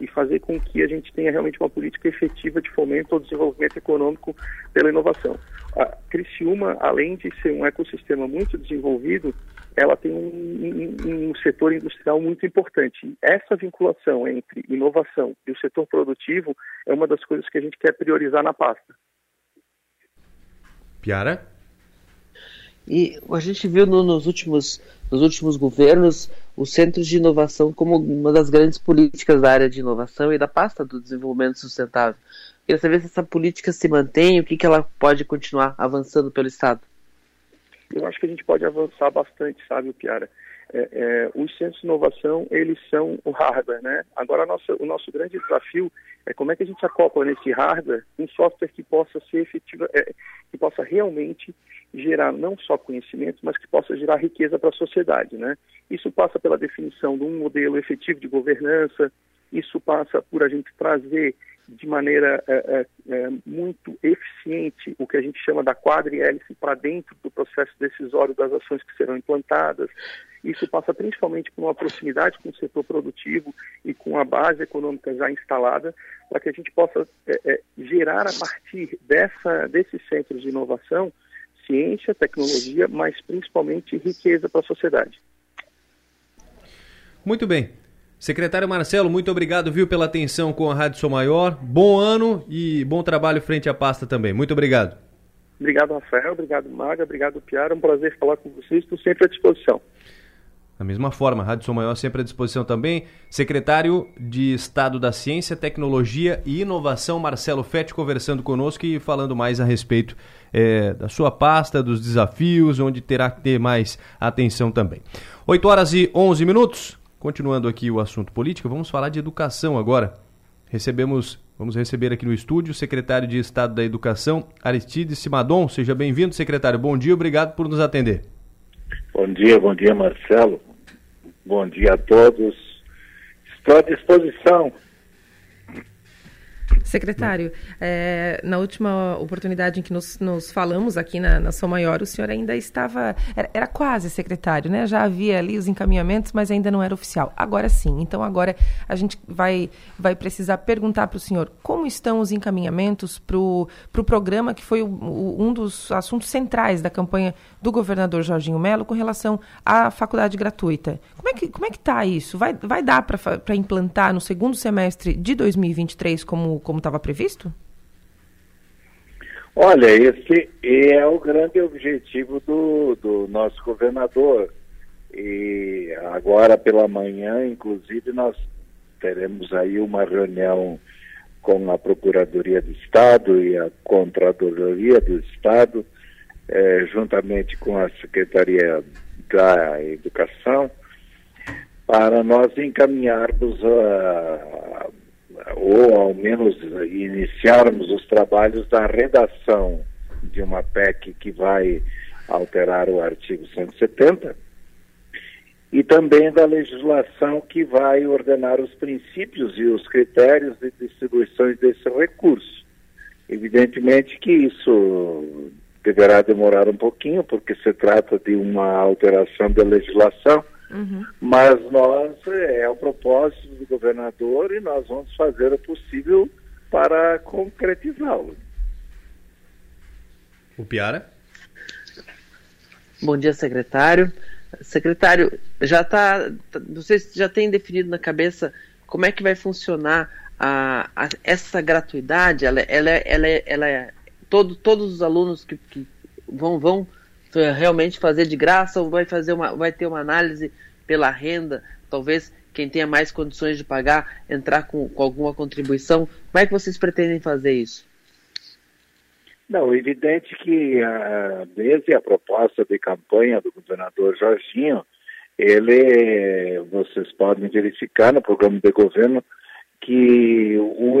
e fazer com que a gente tenha realmente uma política efetiva de fomento ao desenvolvimento econômico pela inovação. A Criciúma, além de ser um ecossistema muito desenvolvido, ela tem um, um, um, setor industrial muito importante. Essa vinculação entre inovação e o setor produtivo é uma das coisas que a gente quer priorizar na pasta. Piara? E a gente viu no, nos, últimos, nos últimos governos os centros de inovação como uma das grandes políticas da área de inovação e da pasta do desenvolvimento sustentável. Queria saber se essa política se mantém, o que, que ela pode continuar avançando pelo Estado eu acho que a gente pode avançar bastante, sabe, Piara? É, é, os centros de inovação, eles são o hardware, né? Agora, nossa, o nosso grande desafio é como é que a gente acopla nesse hardware um software que possa ser efetivo, é, que possa realmente gerar não só conhecimento, mas que possa gerar riqueza para a sociedade, né? Isso passa pela definição de um modelo efetivo de governança, isso passa por a gente trazer de maneira é, é, é, muito eficiente o que a gente chama da quadrihélice para dentro do processo decisório das ações que serão implantadas. Isso passa principalmente por uma proximidade com o setor produtivo e com a base econômica já instalada, para que a gente possa é, é, gerar a partir dessa, desses centros de inovação ciência, tecnologia, mas principalmente riqueza para a sociedade. Muito bem. Secretário Marcelo, muito obrigado, viu, pela atenção com a Rádio Sou Maior. Bom ano e bom trabalho frente à pasta também. Muito obrigado. Obrigado, Rafael. Obrigado, Maga. Obrigado, Piara. É um prazer falar com vocês. Estou sempre à disposição. Da mesma forma, a Rádio Som Maior sempre à disposição também. Secretário de Estado da Ciência, Tecnologia e Inovação, Marcelo Fetti, conversando conosco e falando mais a respeito é, da sua pasta, dos desafios, onde terá que ter mais atenção também. 8 horas e 11 minutos. Continuando aqui o assunto político, vamos falar de educação agora. Recebemos, vamos receber aqui no estúdio o secretário de Estado da Educação, Aristides Simadon. Seja bem-vindo, secretário. Bom dia, obrigado por nos atender. Bom dia, bom dia, Marcelo. Bom dia a todos. Estou à disposição Secretário, é, na última oportunidade em que nos, nos falamos aqui na, na São Maior, o senhor ainda estava. Era, era, quase secretário, né? Já havia ali os encaminhamentos, mas ainda não era oficial. Agora sim. Então, agora a gente vai, vai precisar perguntar para o senhor como estão os encaminhamentos para o pro programa que foi o, o, um dos assuntos centrais da campanha do governador Jorginho Melo com relação à faculdade gratuita. Como é que como é que está isso? Vai, vai dar para implantar no segundo semestre de 2023 como como estava previsto? Olha, esse é o grande objetivo do, do nosso governador. E agora pela manhã, inclusive, nós teremos aí uma reunião com a Procuradoria do Estado e a Contradoria do Estado, eh, juntamente com a Secretaria da Educação, para nós encaminharmos a, ou ao menos iniciarmos os trabalhos da redação de uma PEC que vai alterar o artigo 170 e também da legislação que vai ordenar os princípios e os critérios de distribuição desse recurso. Evidentemente que isso deverá demorar um pouquinho, porque se trata de uma alteração da legislação Uhum. Mas nós, é, é o propósito do governador e nós vamos fazer o possível para concretizá-lo. O Piara? Bom dia, secretário. Secretário, já está, tá, vocês já têm definido na cabeça como é que vai funcionar a, a essa gratuidade? Ela, ela, ela, ela é todo, todos os alunos que, que vão, vão realmente fazer de graça ou vai fazer uma, vai ter uma análise pela renda, talvez quem tenha mais condições de pagar entrar com, com alguma contribuição. Como é que vocês pretendem fazer isso? Não, evidente que uh, desde a proposta de campanha do governador Jorginho, ele, vocês podem verificar no programa de governo que o,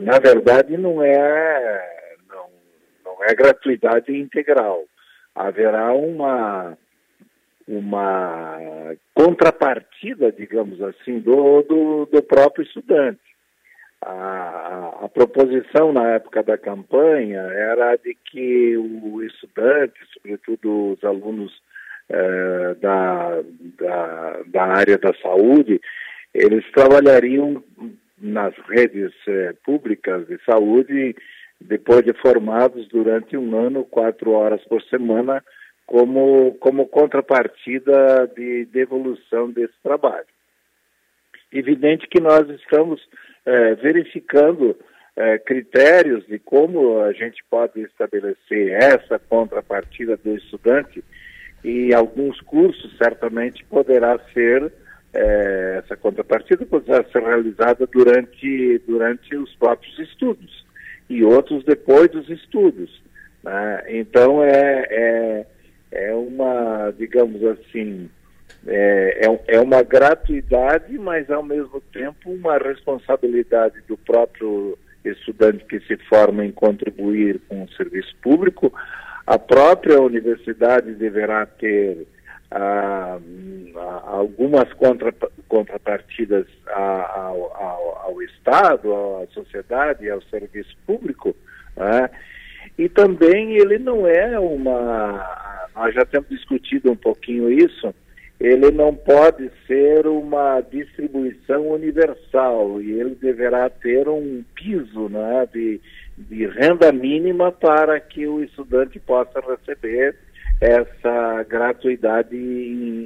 na verdade não é não, é gratuidade integral. Haverá uma uma contrapartida, digamos assim, do, do, do próprio estudante. A, a, proposição na época da campanha era de que o estudante, sobretudo os alunos eh, da, da, da, área da saúde, eles trabalhariam nas redes eh, públicas de saúde depois de formados durante um ano, quatro horas por semana, como, como contrapartida de devolução desse trabalho. Evidente que nós estamos é, verificando é, critérios de como a gente pode estabelecer essa contrapartida do estudante e alguns cursos certamente poderá ser é, essa contrapartida poderá ser realizada durante durante os próprios estudos e outros depois dos estudos. Né? Então é, é é uma, digamos assim, é, é, é, uma gratuidade, mas ao mesmo tempo uma responsabilidade do próprio estudante que se forma em contribuir com o serviço público. A própria universidade deverá ter ah, algumas contra, contrapartidas ao, ao, ao, Estado, à sociedade, ao serviço público. Né? E também ele não é uma. Nós já temos discutido um pouquinho isso. Ele não pode ser uma distribuição universal e ele deverá ter um piso né, de, de renda mínima para que o estudante possa receber essa gratuidade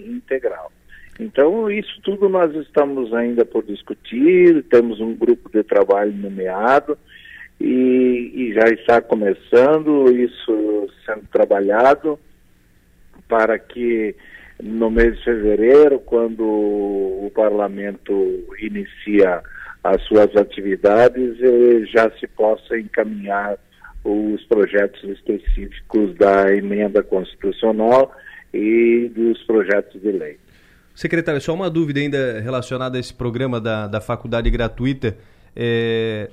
integral. Então, isso tudo nós estamos ainda por discutir, temos um grupo de trabalho nomeado e, e já está começando isso sendo trabalhado para que no mês de fevereiro, quando o parlamento inicia as suas atividades, eh, já se possa encaminhar os projetos específicos da emenda constitucional e dos projetos de lei. Secretário, só uma dúvida ainda relacionada a esse programa da, da faculdade gratuita. É,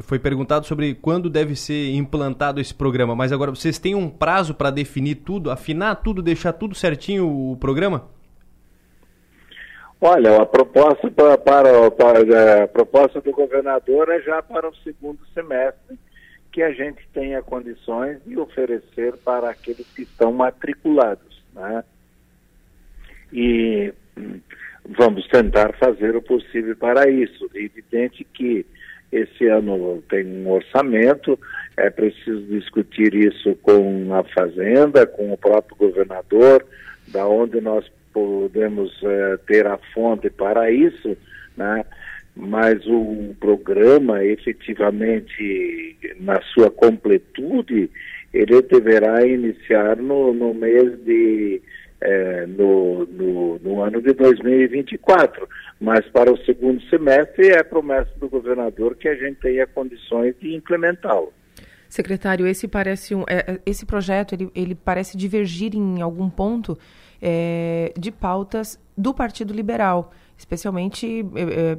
foi perguntado sobre quando deve ser implantado esse programa, mas agora vocês têm um prazo para definir tudo, afinar tudo, deixar tudo certinho o programa? Olha, a proposta para, para, para a proposta do governador é já para o segundo semestre que a gente tenha condições de oferecer para aqueles que estão matriculados, né? e vamos tentar fazer o possível para isso. É evidente que esse ano tem um orçamento, é preciso discutir isso com a Fazenda, com o próprio governador, da onde nós podemos é, ter a fonte para isso, né? Mas o programa efetivamente na sua completude ele deverá iniciar no, no mês de é, no, no, no, ano de 2024. Mas para o segundo semestre é promessa do governador que a gente tenha condições de implementá-lo. Secretário, esse parece um, é, esse projeto ele, ele parece divergir em algum ponto é, de pautas do Partido Liberal, especialmente é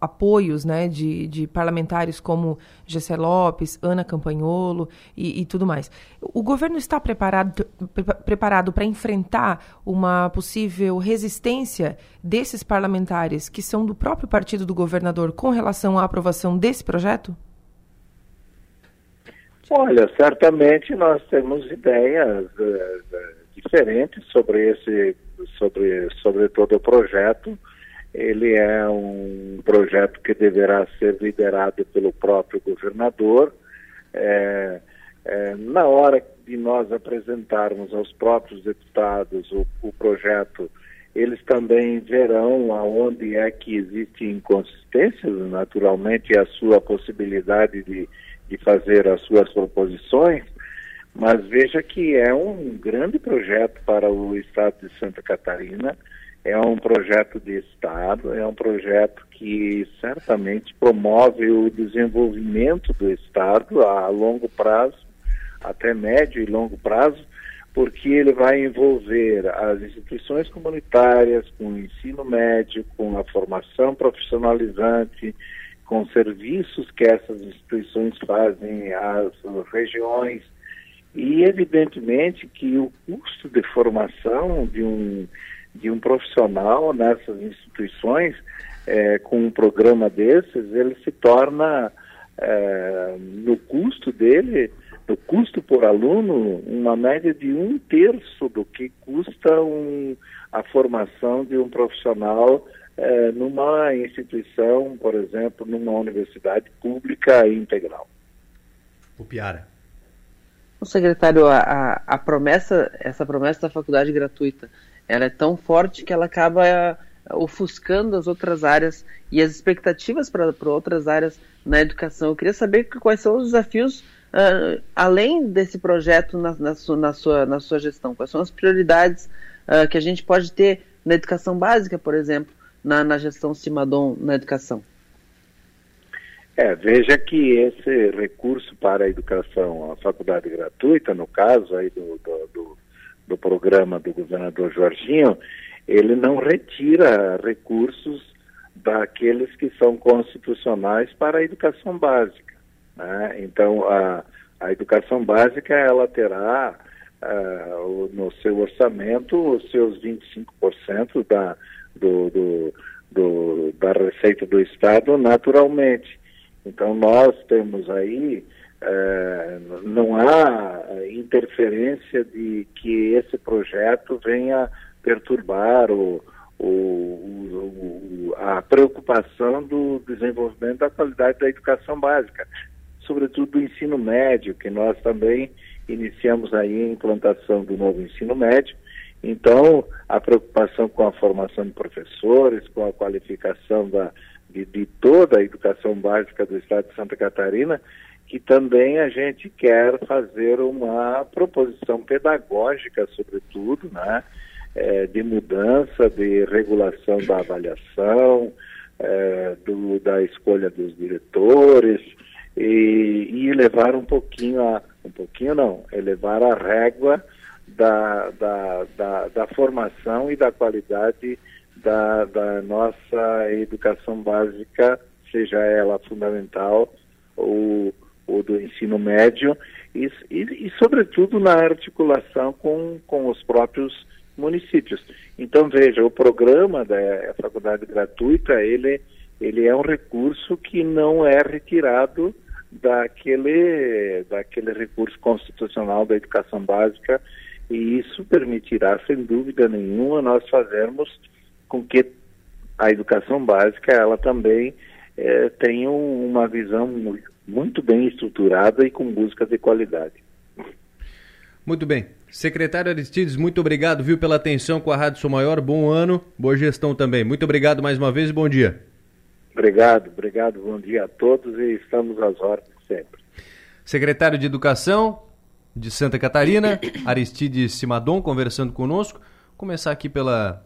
apoios né, de, de parlamentares como Gessé Lopes, Ana Campanholo e, e tudo mais. O governo está preparado pre preparado para enfrentar uma possível resistência desses parlamentares que são do próprio partido do governador com relação à aprovação desse projeto? Olha, certamente nós temos ideias uh, diferentes sobre esse, sobre, sobre todo o projeto ele é um projeto que deverá ser liderado pelo próprio governador. É, é, na hora de nós apresentarmos aos próprios deputados o, o projeto, eles também verão aonde é que existem inconsistências, naturalmente, a sua possibilidade de, de fazer as suas proposições, mas veja que é um grande projeto para o estado de Santa Catarina é um projeto de Estado, é um projeto que certamente promove o desenvolvimento do Estado a longo prazo, até médio e longo prazo, porque ele vai envolver as instituições comunitárias com o ensino médio, com a formação profissionalizante, com serviços que essas instituições fazem às regiões. E evidentemente que o custo de formação de um de um profissional nessas instituições, é, com um programa desses, ele se torna, é, no custo dele, no custo por aluno, uma média de um terço do que custa um, a formação de um profissional é, numa instituição, por exemplo, numa universidade pública integral. O Piara. O secretário, a, a, a promessa, essa promessa da faculdade gratuita, ela é tão forte que ela acaba eh, ofuscando as outras áreas e as expectativas para outras áreas na educação. Eu queria saber quais são os desafios uh, além desse projeto na, na, sua, na, sua, na sua gestão. Quais são as prioridades uh, que a gente pode ter na educação básica, por exemplo, na, na gestão Cimadon na educação? É, veja que esse recurso para a educação, a faculdade gratuita, no caso aí do, do, do do programa do governador Jorginho, ele não retira recursos daqueles que são constitucionais para a educação básica. Né? Então, a, a educação básica ela terá uh, no seu orçamento os seus 25% da, do, do, do, da receita do Estado naturalmente. Então, nós temos aí é, não há interferência de que esse projeto venha perturbar o, o, o, a preocupação do desenvolvimento da qualidade da educação básica, sobretudo do ensino médio, que nós também iniciamos aí a implantação do novo ensino médio. Então, a preocupação com a formação de professores, com a qualificação da, de, de toda a educação básica do Estado de Santa Catarina, que também a gente quer fazer uma proposição pedagógica, sobretudo, né, é, de mudança, de regulação da avaliação, é, do, da escolha dos diretores e, e elevar um pouquinho a um pouquinho não, elevar a régua da, da, da, da formação e da qualidade da, da nossa educação básica, seja ela fundamental ou, ou do ensino médio, e, e, e, sobretudo na articulação com, com os próprios municípios. Então, veja, o programa da faculdade gratuita, ele, ele é um recurso que não é retirado daquele, daquele recurso constitucional da educação básica e isso permitirá, sem dúvida nenhuma, nós fazermos com que a educação básica ela também é, tenha uma visão bem estruturada e com busca de qualidade. Muito bem. Secretário Aristides, muito obrigado, viu, pela atenção com a Rádio Sou Maior. Bom ano, boa gestão também. Muito obrigado mais uma vez e bom dia. Obrigado, obrigado, bom dia a todos e estamos às ordens sempre. Secretário de Educação de Santa Catarina, Aristides Simadon, conversando conosco. Começar aqui pela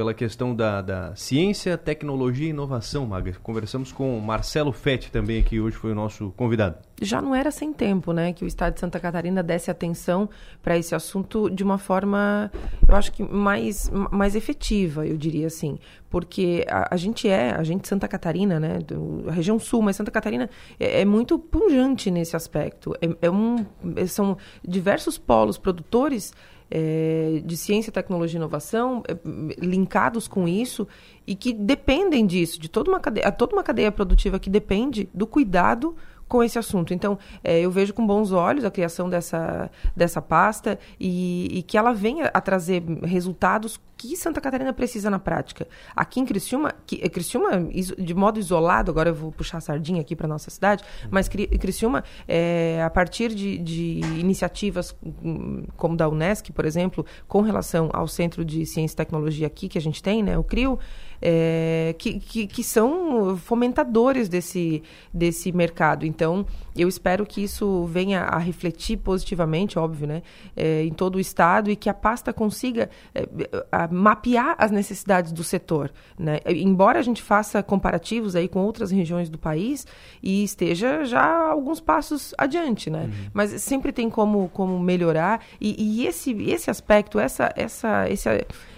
pela questão da, da ciência, tecnologia e inovação, Maga. Conversamos com Marcelo Fetti também aqui, hoje foi o nosso convidado. Já não era sem tempo, né, que o Estado de Santa Catarina desse atenção para esse assunto de uma forma, eu acho que mais, mais efetiva, eu diria assim. Porque a, a gente é, a gente Santa Catarina, né, do, a região sul, mas Santa Catarina é, é muito pungente nesse aspecto. É, é um, são diversos polos produtores é, de ciência, tecnologia e inovação é, linkados com isso e que dependem disso, de toda uma cadeia, toda uma cadeia produtiva que depende do cuidado com esse assunto. Então, é, eu vejo com bons olhos a criação dessa, dessa pasta e, e, que ela venha a trazer resultados que Santa Catarina precisa na prática. Aqui em Criciúma, que, Criciúma de modo isolado, agora eu vou puxar a sardinha aqui para nossa cidade, mas Criciúma, é, a partir de, de, iniciativas hum, como da Unesc, por exemplo, com relação ao Centro de Ciência e Tecnologia aqui que a gente tem, né, o CRIO, é, que, que, que, são fomentadores desse, desse mercado. Então, eu espero que isso venha a refletir positivamente, óbvio, né, é, em todo o Estado e que a pasta consiga é, a mapear as necessidades do setor. Né? Embora a gente faça comparativos aí com outras regiões do país e esteja já alguns passos adiante, né? Uhum. Mas sempre tem como, como melhorar e, e esse, esse aspecto, essa, essa, esse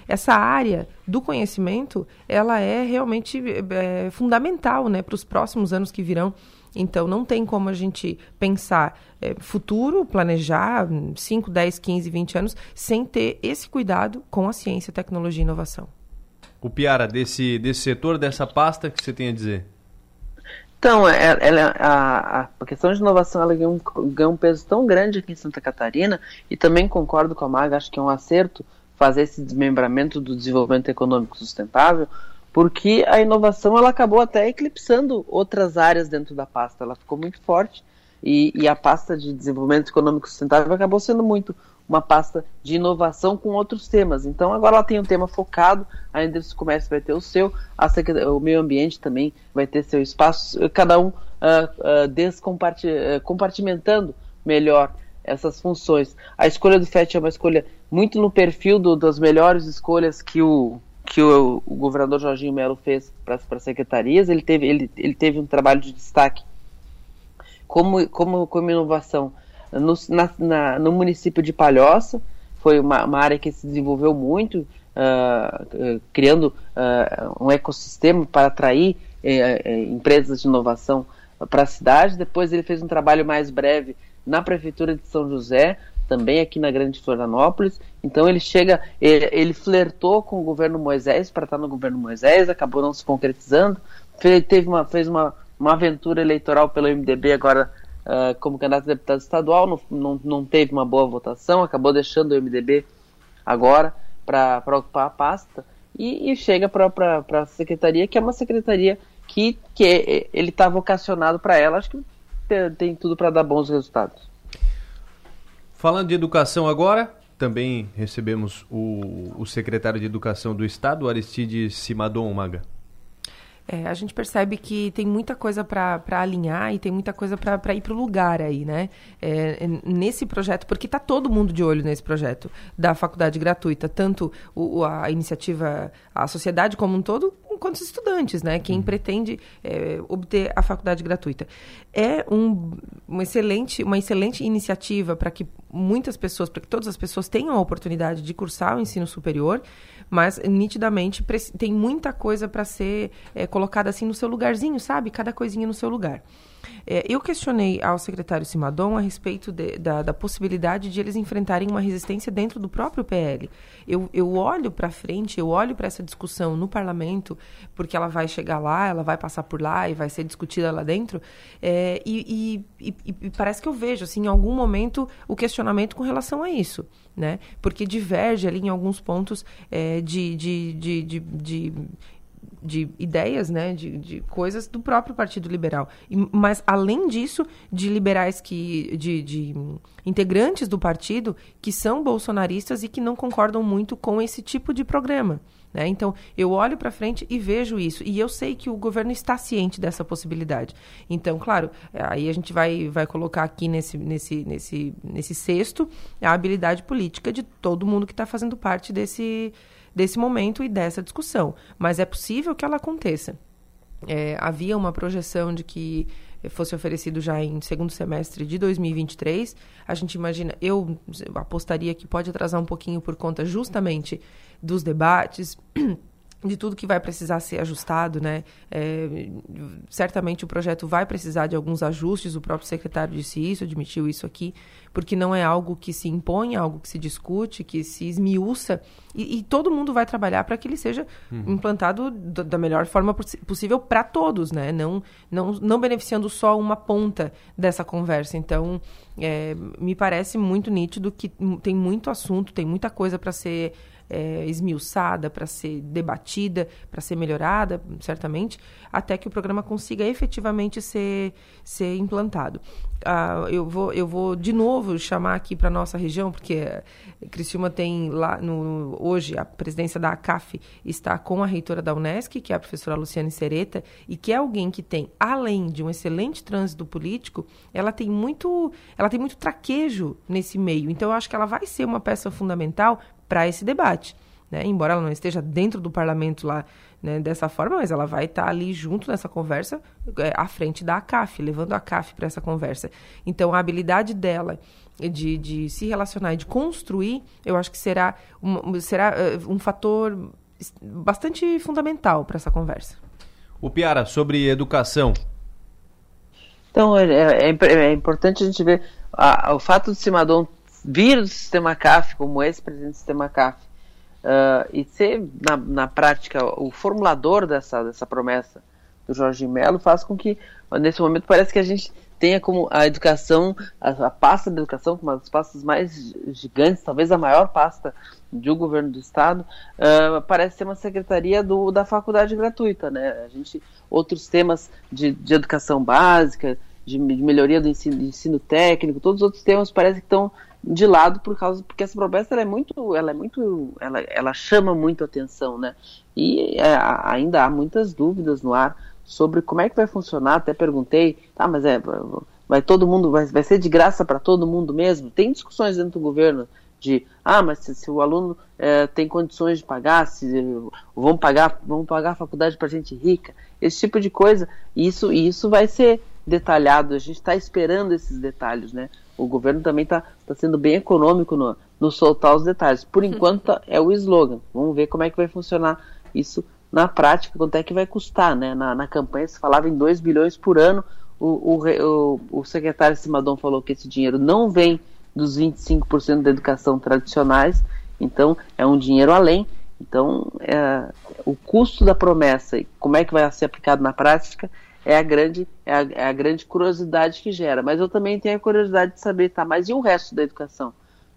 essa área do conhecimento, ela é realmente é, fundamental né, para os próximos anos que virão. Então, não tem como a gente pensar é, futuro, planejar 5, 10, 15, 20 anos, sem ter esse cuidado com a ciência, tecnologia e inovação. O Piara, desse, desse setor, dessa pasta, que você tem a dizer? Então, ela, é, ela, a, a questão de inovação ela ganha um, ganha um peso tão grande aqui em Santa Catarina, e também concordo com a Maga, acho que é um acerto fazer esse desmembramento do desenvolvimento econômico sustentável, porque a inovação ela acabou até eclipsando outras áreas dentro da pasta, ela ficou muito forte e, e a pasta de desenvolvimento econômico sustentável acabou sendo muito uma pasta de inovação com outros temas. Então agora ela tem um tema focado, a indústria do comércio vai ter o seu, o meio ambiente também vai ter seu espaço, cada um uh, uh, compartimentando melhor essas funções. A escolha do FET é uma escolha muito no perfil do, das melhores escolhas que o que o, o governador Jorginho Melo fez para as secretarias. Ele teve, ele, ele teve um trabalho de destaque como, como, como inovação no, na, na, no município de Palhoça. Foi uma, uma área que se desenvolveu muito, uh, uh, criando uh, um ecossistema para atrair eh, empresas de inovação para a cidade. Depois ele fez um trabalho mais breve na prefeitura de São José, também aqui na Grande Florianópolis. Então ele chega, ele, ele flertou com o governo Moisés para estar no governo Moisés, acabou não se concretizando. Fez, teve uma, fez uma, uma aventura eleitoral pelo MDB agora uh, como candidato a deputado estadual, não, não, não teve uma boa votação, acabou deixando o MDB agora para ocupar a pasta e, e chega para a secretaria, que é uma secretaria que, que é, ele está vocacionado para ela, acho que tem, tem tudo para dar bons resultados. Falando de educação agora, também recebemos o, o secretário de Educação do Estado, Aristides Simadon Maga. É, a gente percebe que tem muita coisa para alinhar e tem muita coisa para ir para o lugar aí, né? É, nesse projeto, porque está todo mundo de olho nesse projeto da faculdade gratuita, tanto o, a iniciativa, a sociedade como um todo, quanto os estudantes, né? Quem uhum. pretende é, obter a faculdade gratuita. É um, uma, excelente, uma excelente iniciativa para que muitas pessoas, para que todas as pessoas tenham a oportunidade de cursar o ensino superior, mas nitidamente tem muita coisa para ser é, colocada assim no seu lugarzinho, sabe? Cada coisinha no seu lugar. É, eu questionei ao secretário Simadon a respeito de, da, da, possibilidade de eles enfrentarem uma resistência dentro do próprio PL. Eu, eu olho para frente, eu olho para essa discussão no parlamento, porque ela vai chegar lá, ela vai passar por lá e vai ser discutida lá dentro, é, e, e, e, e parece que eu vejo, assim, em algum momento, o questionamento com relação a isso. Né? Porque diverge ali em alguns pontos é, de, de, de, de, de de ideias, né, de, de coisas do próprio Partido Liberal. E, mas, além disso, de liberais que. De, de integrantes do partido que são bolsonaristas e que não concordam muito com esse tipo de programa. Né? Então, eu olho para frente e vejo isso. E eu sei que o governo está ciente dessa possibilidade. Então, claro, aí a gente vai, vai colocar aqui nesse, nesse, nesse, nesse cesto a habilidade política de todo mundo que está fazendo parte desse desse momento e dessa discussão. Mas é possível que ela aconteça. É, havia uma projeção de que fosse oferecido já em segundo semestre de 2023. A gente imagina, eu apostaria que pode atrasar um pouquinho por conta justamente dos debates. De tudo que vai precisar ser ajustado, né? É, certamente o projeto vai precisar de alguns ajustes. O próprio secretário disse isso, admitiu isso aqui, porque não é algo que se impõe, é algo que se discute, que se esmiuça e, e todo mundo vai trabalhar para que ele seja uhum. implantado da melhor forma possível para todos, né? Não, não, não beneficiando só uma ponta dessa conversa. Então, é, me parece muito nítido que tem muito assunto, tem muita coisa para ser é, esmiuçada, para ser debatida, para ser melhorada, certamente, até que o programa consiga efetivamente ser, ser implantado. Ah, eu, vou, eu vou de novo chamar aqui para nossa região, porque Criciúma tem lá no, hoje a presidência da ACAF está com a reitora da Unesc, que é a professora Luciane Sereta, e que é alguém que tem, além de um excelente trânsito político, ela tem muito, ela tem muito traquejo nesse meio. Então eu acho que ela vai ser uma peça fundamental para esse debate. Né? Embora ela não esteja dentro do parlamento lá né, dessa forma, mas ela vai estar tá ali junto nessa conversa, é, à frente da ACAF, levando a ACAF para essa conversa. Então, a habilidade dela de, de se relacionar e de construir, eu acho que será um, será, uh, um fator bastante fundamental para essa conversa. O Piara, sobre educação. Então, é, é, é, é importante a gente ver a, o fato de Simadon vir do sistema CAF, como ex-presidente do sistema CAF, uh, e ser, na, na prática, o formulador dessa, dessa promessa do Jorge Melo, faz com que, nesse momento, parece que a gente tenha como a educação, a, a pasta da educação, uma das pastas mais gigantes, talvez a maior pasta do governo do estado, uh, parece ser uma secretaria do, da faculdade gratuita, né? A gente, outros temas de, de educação básica, de, de melhoria do ensino, de ensino técnico, todos os outros temas parece que estão de lado por causa porque essa promessa ela é muito ela é muito ela, ela chama muito atenção né? E é, ainda há muitas dúvidas no ar sobre como é que vai funcionar. Até perguntei tá mas é vai todo mundo vai, vai ser de graça para todo mundo mesmo? Tem discussões dentro do governo de ah mas se, se o aluno é, tem condições de pagar se vão pagar vão pagar a faculdade para gente rica? Esse tipo de coisa. Isso isso vai ser detalhado. A gente está esperando esses detalhes né o governo também está tá sendo bem econômico no, no soltar os detalhes. Por enquanto tá, é o slogan. Vamos ver como é que vai funcionar isso na prática, quanto é que vai custar. Né? Na, na campanha se falava em 2 bilhões por ano. O, o, o, o secretário Simadon falou que esse dinheiro não vem dos 25% da educação tradicionais, então é um dinheiro além. Então, é, o custo da promessa e como é que vai ser aplicado na prática é a grande é a, é a, grande curiosidade que gera. Mas eu também tenho a curiosidade de saber, tá, mas e o resto da educação?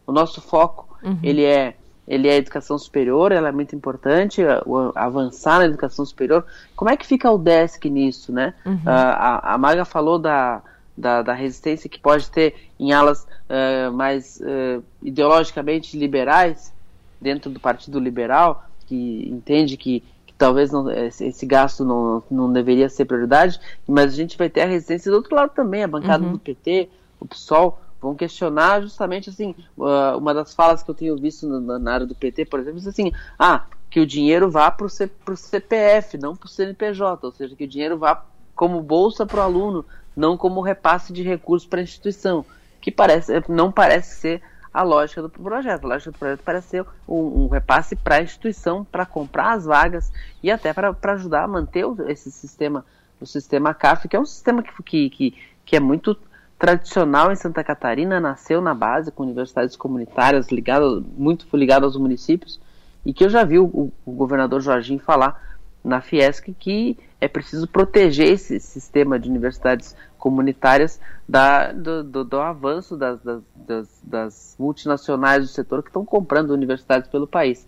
O nosso foco, uhum. ele é ele é a educação superior, ela é muito importante, o, avançar na educação superior. Como é que fica o DESC nisso, né? Uhum. a, a Maga falou da, da, da, resistência que pode ter em alas uh, mais uh, ideologicamente liberais, dentro do Partido Liberal, que entende que talvez não, esse gasto não, não deveria ser prioridade, mas a gente vai ter a resistência do outro lado também, a bancada uhum. do PT, o PSOL, vão questionar justamente assim, uh, uma das falas que eu tenho visto na, na área do PT, por exemplo, é assim, ah, que o dinheiro vá para o CPF, não para o CNPJ, ou seja, que o dinheiro vá como bolsa para o aluno, não como repasse de recursos para a instituição, que parece, não parece ser a lógica do projeto. A lógica do projeto parece ser um, um repasse para a instituição, para comprar as vagas e até para ajudar a manter o, esse sistema, o sistema CAF, que é um sistema que, que, que, que é muito tradicional em Santa Catarina, nasceu na base com universidades comunitárias ligadas, muito ligado aos municípios, e que eu já vi o, o governador Jorginho falar na Fiesc que é preciso proteger esse sistema de universidades comunitárias da, do, do, do avanço das, das, das, multinacionais do setor que estão comprando universidades pelo país.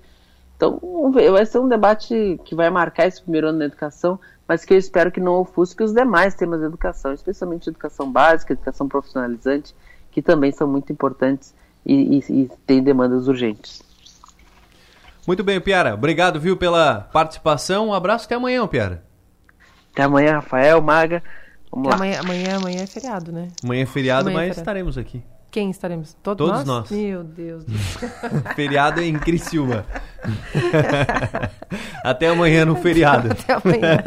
Então, vai ser um debate que vai marcar esse primeiro ano da educação, mas que eu espero que não ofusque os demais temas de educação, especialmente educação básica, educação profissionalizante, que também são muito importantes e, e, e têm demandas urgentes. Muito bem, Piara. Obrigado, viu, pela participação. Um abraço até amanhã, Piara. Até amanhã, Rafael, Maga. Vamos amanhã, lá. Amanhã, amanhã é feriado, né? Amanhã é feriado, amanhã é mas é feriado. estaremos aqui. Quem estaremos? Todos, Todos nós? nós? Meu Deus do céu. feriado em Criciúma. Até amanhã no feriado. Até amanhã.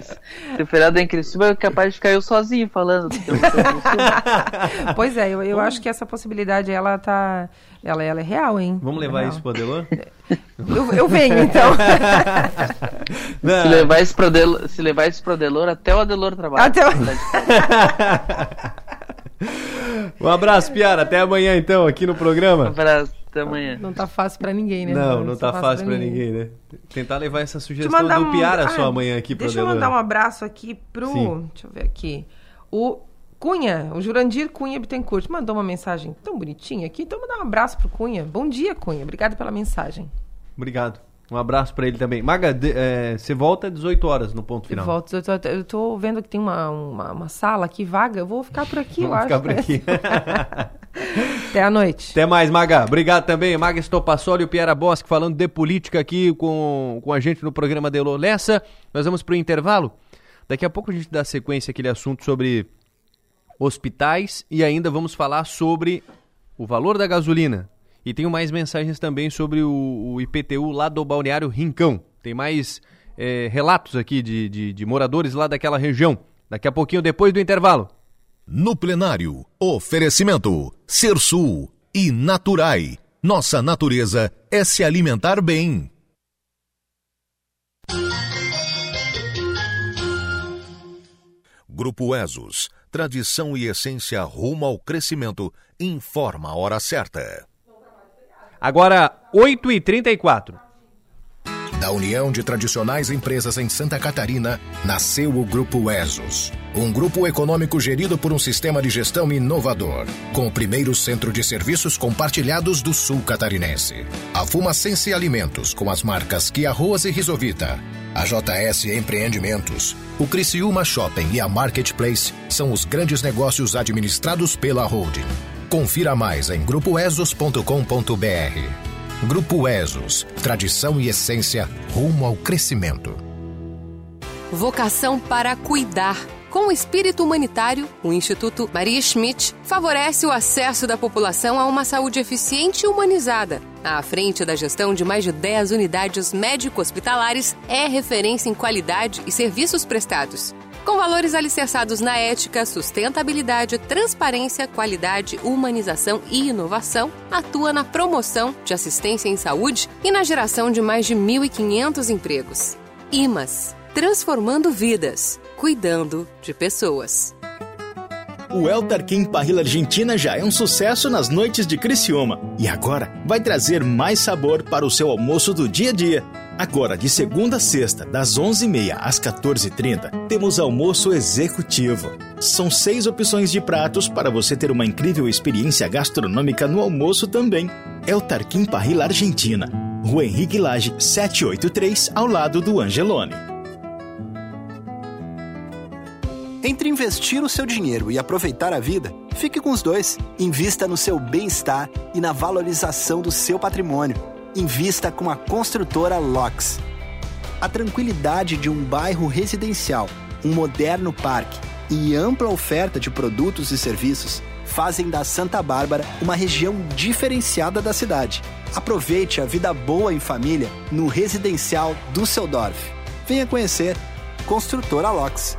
Se o feriado é em Criciúma, é capaz de ficar eu sozinho falando. pois é, eu, eu acho que essa possibilidade, ela tá... Ela, ela é real, hein? Vamos levar é isso pro Adelor? Eu, eu venho, então. se, levar isso pro Adelor, se levar isso pro Adelor, até o Adelor trabalha. Até o... um abraço, Piara. Até amanhã, então, aqui no programa. Um abraço, até amanhã. Não tá fácil pra ninguém, né? Não, não, tá, tá fácil, fácil pra ninguém. ninguém, né? Tentar levar essa sugestão do Piara um... só ah, amanhã aqui pro Deixa eu mandar um abraço aqui pro... Sim. Deixa eu ver aqui. O Cunha, o Jurandir Cunha Bittencourt, mandou uma mensagem tão bonitinha aqui. Então, mandar um abraço pro Cunha. Bom dia, Cunha. Obrigado pela mensagem. Obrigado. Um abraço para ele também. Maga, é, você volta às 18 horas no ponto final. Eu volto às 18 horas. Eu tô vendo que tem uma, uma, uma, sala aqui vaga. Eu vou ficar por aqui, Vamos eu ficar por aqui. Até a noite. Até mais, Maga. Obrigado também. Maga Estopassoli e o Piera Bosque falando de política aqui com, com a gente no programa de Lessa. Nós vamos para o intervalo. Daqui a pouco a gente dá sequência àquele assunto sobre hospitais e ainda vamos falar sobre o valor da gasolina. E tenho mais mensagens também sobre o, o IPTU lá do Balneário Rincão. Tem mais é, relatos aqui de, de, de moradores lá daquela região. Daqui a pouquinho, depois do intervalo. No plenário, oferecimento Ser Sul e Naturai. Nossa natureza é se alimentar bem. Grupo ESOS, tradição e essência rumo ao crescimento, informa a hora certa. Agora, 8h34. Da união de tradicionais empresas em Santa Catarina, nasceu o Grupo ESOS. Um grupo econômico gerido por um sistema de gestão inovador, com o primeiro centro de serviços compartilhados do sul catarinense. A Fumacense Alimentos, com as marcas Kia Arroz e Risovita. A JS Empreendimentos, o Criciúma Shopping e a Marketplace são os grandes negócios administrados pela holding. Confira mais em grupoesos.com.br. Grupo Esos, tradição e essência rumo ao crescimento. Vocação para cuidar. Com o espírito humanitário, o Instituto Maria Schmidt favorece o acesso da população a uma saúde eficiente e humanizada. À frente da gestão de mais de 10 unidades médico-hospitalares, é referência em qualidade e serviços prestados com valores alicerçados na ética, sustentabilidade, transparência, qualidade, humanização e inovação, atua na promoção de assistência em saúde e na geração de mais de 1.500 empregos. IMAS transformando vidas, cuidando de pessoas. O El Tarquim Parrilla Argentina já é um sucesso nas noites de Criciúma e agora vai trazer mais sabor para o seu almoço do dia a dia. Agora, de segunda a sexta, das 11h30 às 14h30, temos almoço executivo. São seis opções de pratos para você ter uma incrível experiência gastronômica no almoço também. É o Tarquim Parrilla Argentina, Rua Henrique Lage 783, ao lado do Angelone. Entre investir o seu dinheiro e aproveitar a vida, fique com os dois. Invista no seu bem-estar e na valorização do seu patrimônio. Invista com a construtora LOX. A tranquilidade de um bairro residencial, um moderno parque e ampla oferta de produtos e serviços fazem da Santa Bárbara uma região diferenciada da cidade. Aproveite a vida boa em família no residencial Düsseldorf. Venha conhecer Construtora LOX.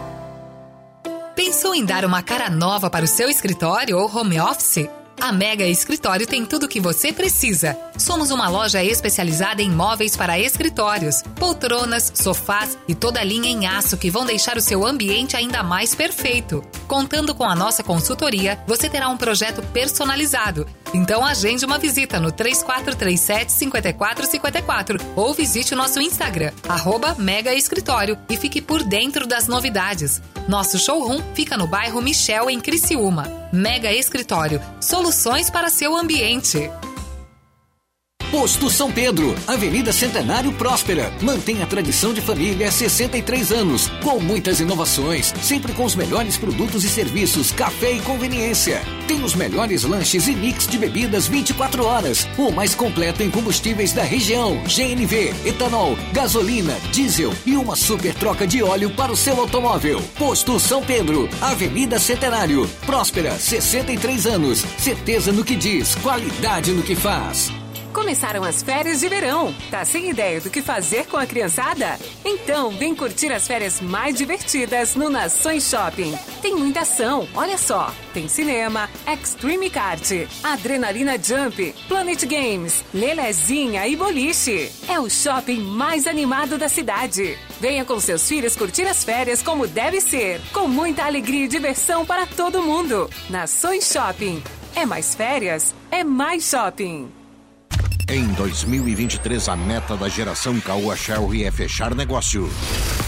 Pensou em dar uma cara nova para o seu escritório ou home office? A Mega Escritório tem tudo o que você precisa. Somos uma loja especializada em móveis para escritórios, poltronas, sofás e toda a linha em aço que vão deixar o seu ambiente ainda mais perfeito. Contando com a nossa consultoria, você terá um projeto personalizado. Então agende uma visita no 3437 5454 ou visite o nosso Instagram, arroba Mega Escritório e fique por dentro das novidades. Nosso showroom fica no bairro Michel, em Criciúma. Mega Escritório, soluções para seu ambiente. Posto São Pedro, Avenida Centenário Próspera. Mantém a tradição de família há 63 anos, com muitas inovações, sempre com os melhores produtos e serviços, café e conveniência. Tem os melhores lanches e mix de bebidas 24 horas, o mais completo em combustíveis da região, GNV, etanol, gasolina, diesel e uma super troca de óleo para o seu automóvel. Posto São Pedro, Avenida Centenário, Próspera, 63 anos. Certeza no que diz, qualidade no que faz. Começaram as férias de verão. Tá sem ideia do que fazer com a criançada? Então, vem curtir as férias mais divertidas no Nações Shopping. Tem muita ação, olha só. Tem cinema, Extreme Kart, Adrenalina Jump, Planet Games, Lelezinha e Boliche. É o shopping mais animado da cidade. Venha com seus filhos curtir as férias como deve ser, com muita alegria e diversão para todo mundo. Nações Shopping. É mais férias, é mais shopping. Em 2023, a meta da geração Caoa Sherry é fechar negócio.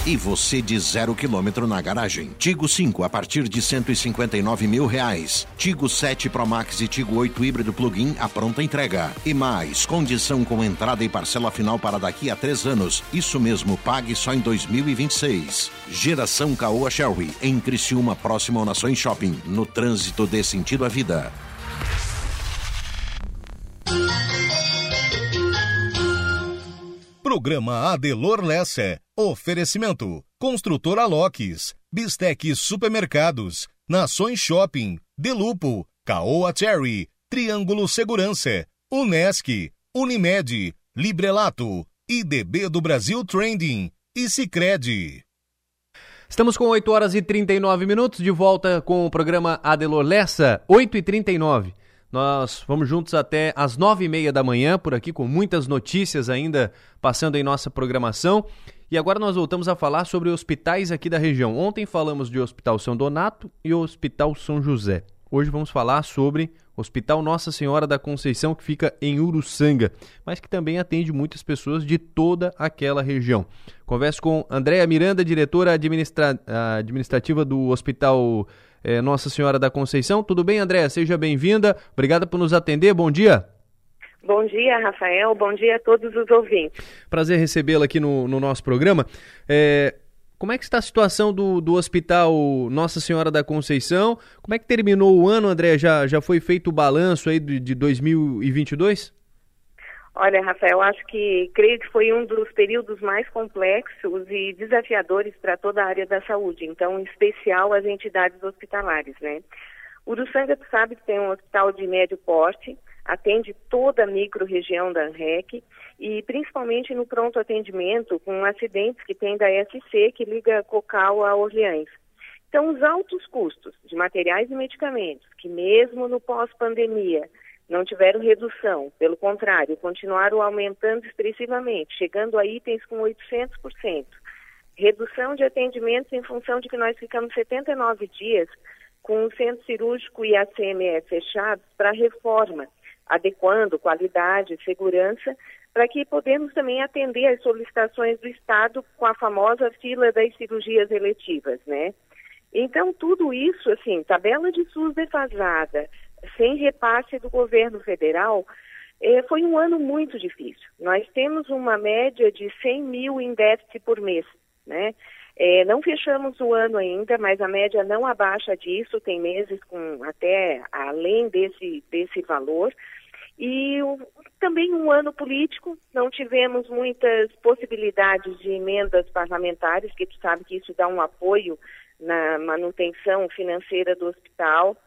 E você de zero quilômetro na garagem. Tigo 5 a partir de 159 mil reais. Tigo 7 Pro Max e Tigo 8 híbrido plug-in a pronta entrega. E mais, condição com entrada e parcela final para daqui a três anos. Isso mesmo, pague só em 2026. Geração Caoa Sherry, em Criciúma, próximo ao Nações Shopping. No trânsito dê sentido à vida. Programa Adelor Lessa. Oferecimento. Construtora Locks. Bistec Supermercados. Nações Shopping. Delupo. Caoa Cherry. Triângulo Segurança. Unesc. Unimed. Librelato. IDB do Brasil Trending. E Cicred. Estamos com 8 horas e 39 minutos, de volta com o programa Adelor Lessa, 8 e 39 nós vamos juntos até às nove e meia da manhã, por aqui, com muitas notícias ainda passando em nossa programação. E agora nós voltamos a falar sobre hospitais aqui da região. Ontem falamos de Hospital São Donato e Hospital São José. Hoje vamos falar sobre Hospital Nossa Senhora da Conceição, que fica em Uruçanga, mas que também atende muitas pessoas de toda aquela região. Converso com Andréa Miranda, diretora administra administrativa do Hospital é, Nossa Senhora da Conceição. Tudo bem, André? Seja bem-vinda. Obrigada por nos atender. Bom dia. Bom dia, Rafael. Bom dia a todos os ouvintes. Prazer recebê-la aqui no, no, nosso programa. É, como é que está a situação do, do Hospital Nossa Senhora da Conceição? Como é que terminou o ano, André? Já, já foi feito o balanço aí de, de 2022? Olha, Rafael, acho que creio que foi um dos períodos mais complexos e desafiadores para toda a área da saúde, então, em especial as entidades hospitalares, né? Uruçanga, tu sabe que tem um hospital de médio porte, atende toda a micro-região da ANREC e principalmente no pronto atendimento com acidentes que tem da SC que liga Cocal a Orleans. Então, os altos custos de materiais e medicamentos, que mesmo no pós-pandemia não tiveram redução, pelo contrário, continuaram aumentando expressivamente, chegando a itens com 800%. Redução de atendimentos em função de que nós ficamos 79 dias com o centro cirúrgico e a CME fechados para reforma, adequando qualidade segurança, para que podemos também atender as solicitações do Estado com a famosa fila das cirurgias eletivas, né? Então, tudo isso, assim, tabela de SUS defasada, sem repasse do governo federal, eh, foi um ano muito difícil. Nós temos uma média de 100 mil em déficit por mês, né? É, não fechamos o ano ainda, mas a média não abaixa disso, tem meses com até além desse, desse valor. E o, também um ano político, não tivemos muitas possibilidades de emendas parlamentares, que tu sabe que isso dá um apoio na manutenção financeira do hospital,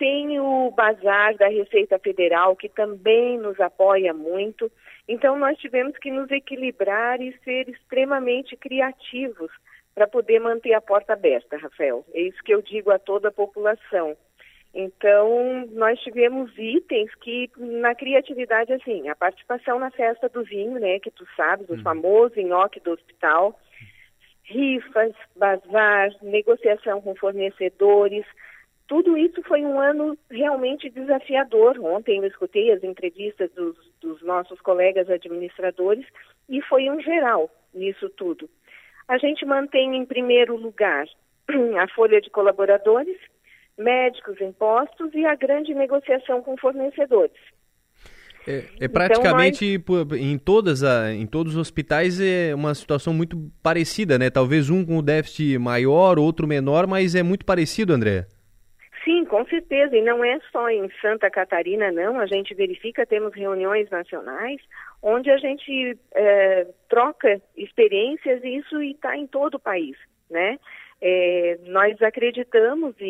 sem o bazar da Receita Federal, que também nos apoia muito. Então, nós tivemos que nos equilibrar e ser extremamente criativos para poder manter a porta aberta, Rafael. É isso que eu digo a toda a população. Então, nós tivemos itens que, na criatividade, assim, a participação na festa do vinho, né, que tu sabes, o uhum. famoso nhoque do hospital, rifas, bazar, negociação com fornecedores. Tudo isso foi um ano realmente desafiador. Ontem eu escutei as entrevistas dos, dos nossos colegas administradores e foi um geral nisso tudo. A gente mantém em primeiro lugar a folha de colaboradores, médicos, impostos e a grande negociação com fornecedores. É, é então, praticamente então, nós... em, todas a, em todos os hospitais é uma situação muito parecida, né? Talvez um com o déficit maior, outro menor, mas é muito parecido, André. Sim, com certeza. E não é só em Santa Catarina, não. A gente verifica, temos reuniões nacionais, onde a gente é, troca experiências e isso está em todo o país, né? É, nós acreditamos e,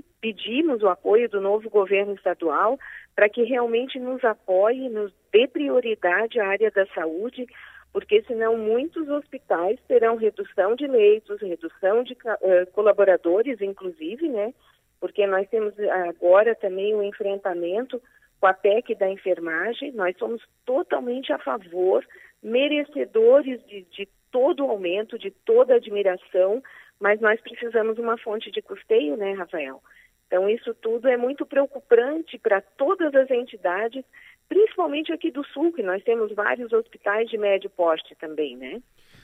e, pedimos o apoio do novo governo estadual para que realmente nos apoie, nos dê prioridade à área da saúde, porque senão muitos hospitais terão redução de leitos, redução de uh, colaboradores, inclusive, né? Porque nós temos agora também o um enfrentamento com a PEC da enfermagem, nós somos totalmente a favor, merecedores de, de todo o aumento, de toda a admiração, mas nós precisamos uma fonte de custeio, né, Rafael? Então, isso tudo é muito preocupante para todas as entidades, principalmente aqui do Sul, que nós temos vários hospitais de médio porte também, né?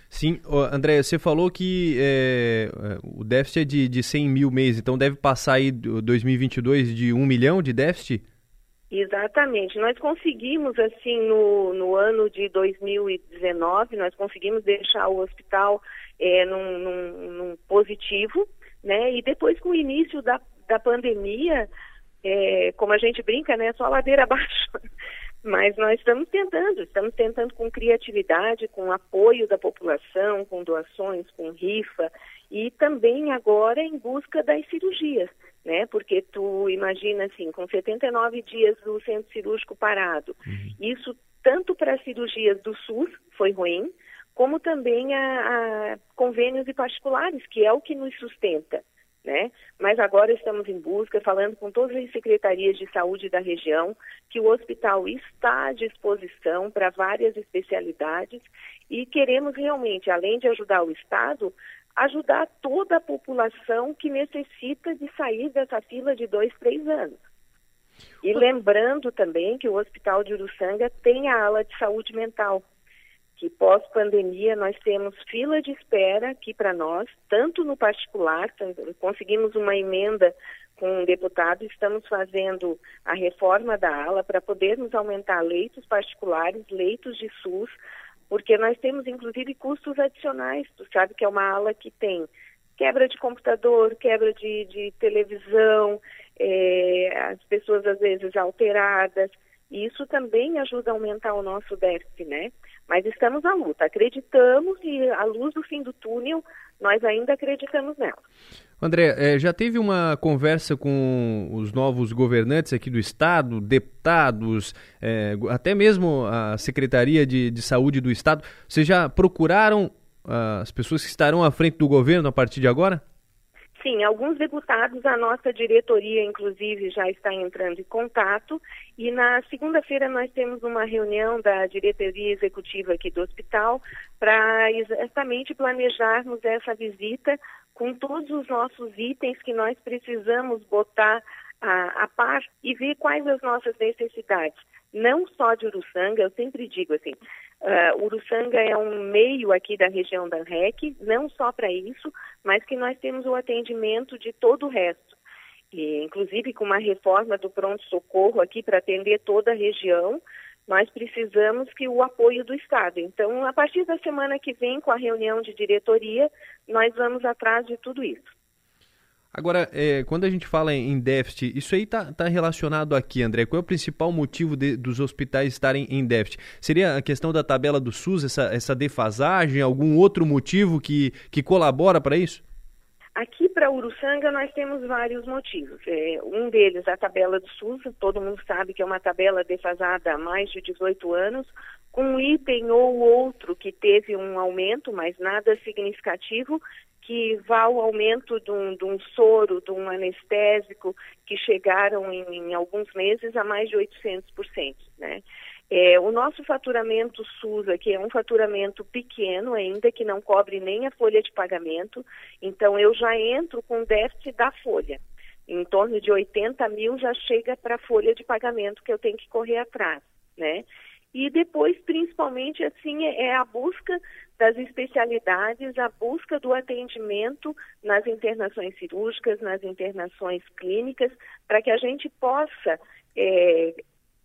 Sim, André, você falou que é, o déficit é de, de 100 mil mês, então deve passar aí 2022 de 1 milhão de déficit? Exatamente. Nós conseguimos, assim, no, no ano de 2019, nós conseguimos deixar o hospital é, num, num, num, positivo, né? E depois com o início da, da pandemia, é, como a gente brinca, né? Só ladeira abaixo. Mas nós estamos tentando, estamos tentando com criatividade, com apoio da população, com doações, com rifa e também agora em busca das cirurgias, né? Porque tu imagina assim, com 79 dias do centro cirúrgico parado, uhum. isso tanto para cirurgias do SUS foi ruim, como também a, a convênios e particulares, que é o que nos sustenta. Né? Mas agora estamos em busca, falando com todas as secretarias de saúde da região, que o hospital está à disposição para várias especialidades e queremos realmente, além de ajudar o Estado, ajudar toda a população que necessita de sair dessa fila de dois, três anos. E lembrando também que o Hospital de Uruçanga tem a ala de saúde mental que pós-pandemia nós temos fila de espera aqui para nós, tanto no particular, conseguimos uma emenda com um deputado, estamos fazendo a reforma da ala para podermos aumentar leitos particulares, leitos de SUS, porque nós temos inclusive custos adicionais. Tu sabe que é uma ala que tem quebra de computador, quebra de, de televisão, é, as pessoas às vezes alteradas, e isso também ajuda a aumentar o nosso déficit, né? Mas estamos à luta, acreditamos e à luz do fim do túnel, nós ainda acreditamos nela. André, eh, já teve uma conversa com os novos governantes aqui do Estado, deputados, eh, até mesmo a Secretaria de, de, Saúde do Estado. Vocês já procuraram uh, as pessoas que estarão à frente do governo a partir de agora? Sim, alguns deputados, a nossa diretoria, inclusive, já está entrando em contato. E na segunda-feira nós temos uma reunião da diretoria executiva aqui do hospital para exatamente planejarmos essa visita com todos os nossos itens que nós precisamos botar a, a par e ver quais as nossas necessidades. Não só de Uruçanga, eu sempre digo assim, uh, Uruçanga é um meio aqui da região da REC, não só para isso, mas que nós temos o atendimento de todo o resto. E, inclusive com uma reforma do pronto-socorro aqui para atender toda a região, nós precisamos que o apoio do Estado. Então, a partir da semana que vem, com a reunião de diretoria, nós vamos atrás de tudo isso. Agora, é, quando a gente fala em déficit, isso aí está tá relacionado aqui, André. Qual é o principal motivo de, dos hospitais estarem em déficit? Seria a questão da tabela do SUS, essa, essa defasagem, algum outro motivo que, que colabora para isso? Aqui para Uruçanga nós temos vários motivos. É, um deles a tabela do SUS, todo mundo sabe que é uma tabela defasada há mais de 18 anos, com um item ou outro que teve um aumento, mas nada significativo, que vá ao aumento de um, de um soro, de um anestésico, que chegaram em, em alguns meses a mais de 800%. Né? É, o nosso faturamento SUS aqui é um faturamento pequeno ainda, que não cobre nem a folha de pagamento, então eu já entro com déficit da folha. Em torno de 80 mil já chega para a folha de pagamento que eu tenho que correr atrás, né? E depois, principalmente, assim, é a busca das especialidades, a busca do atendimento nas internações cirúrgicas, nas internações clínicas, para que a gente possa é,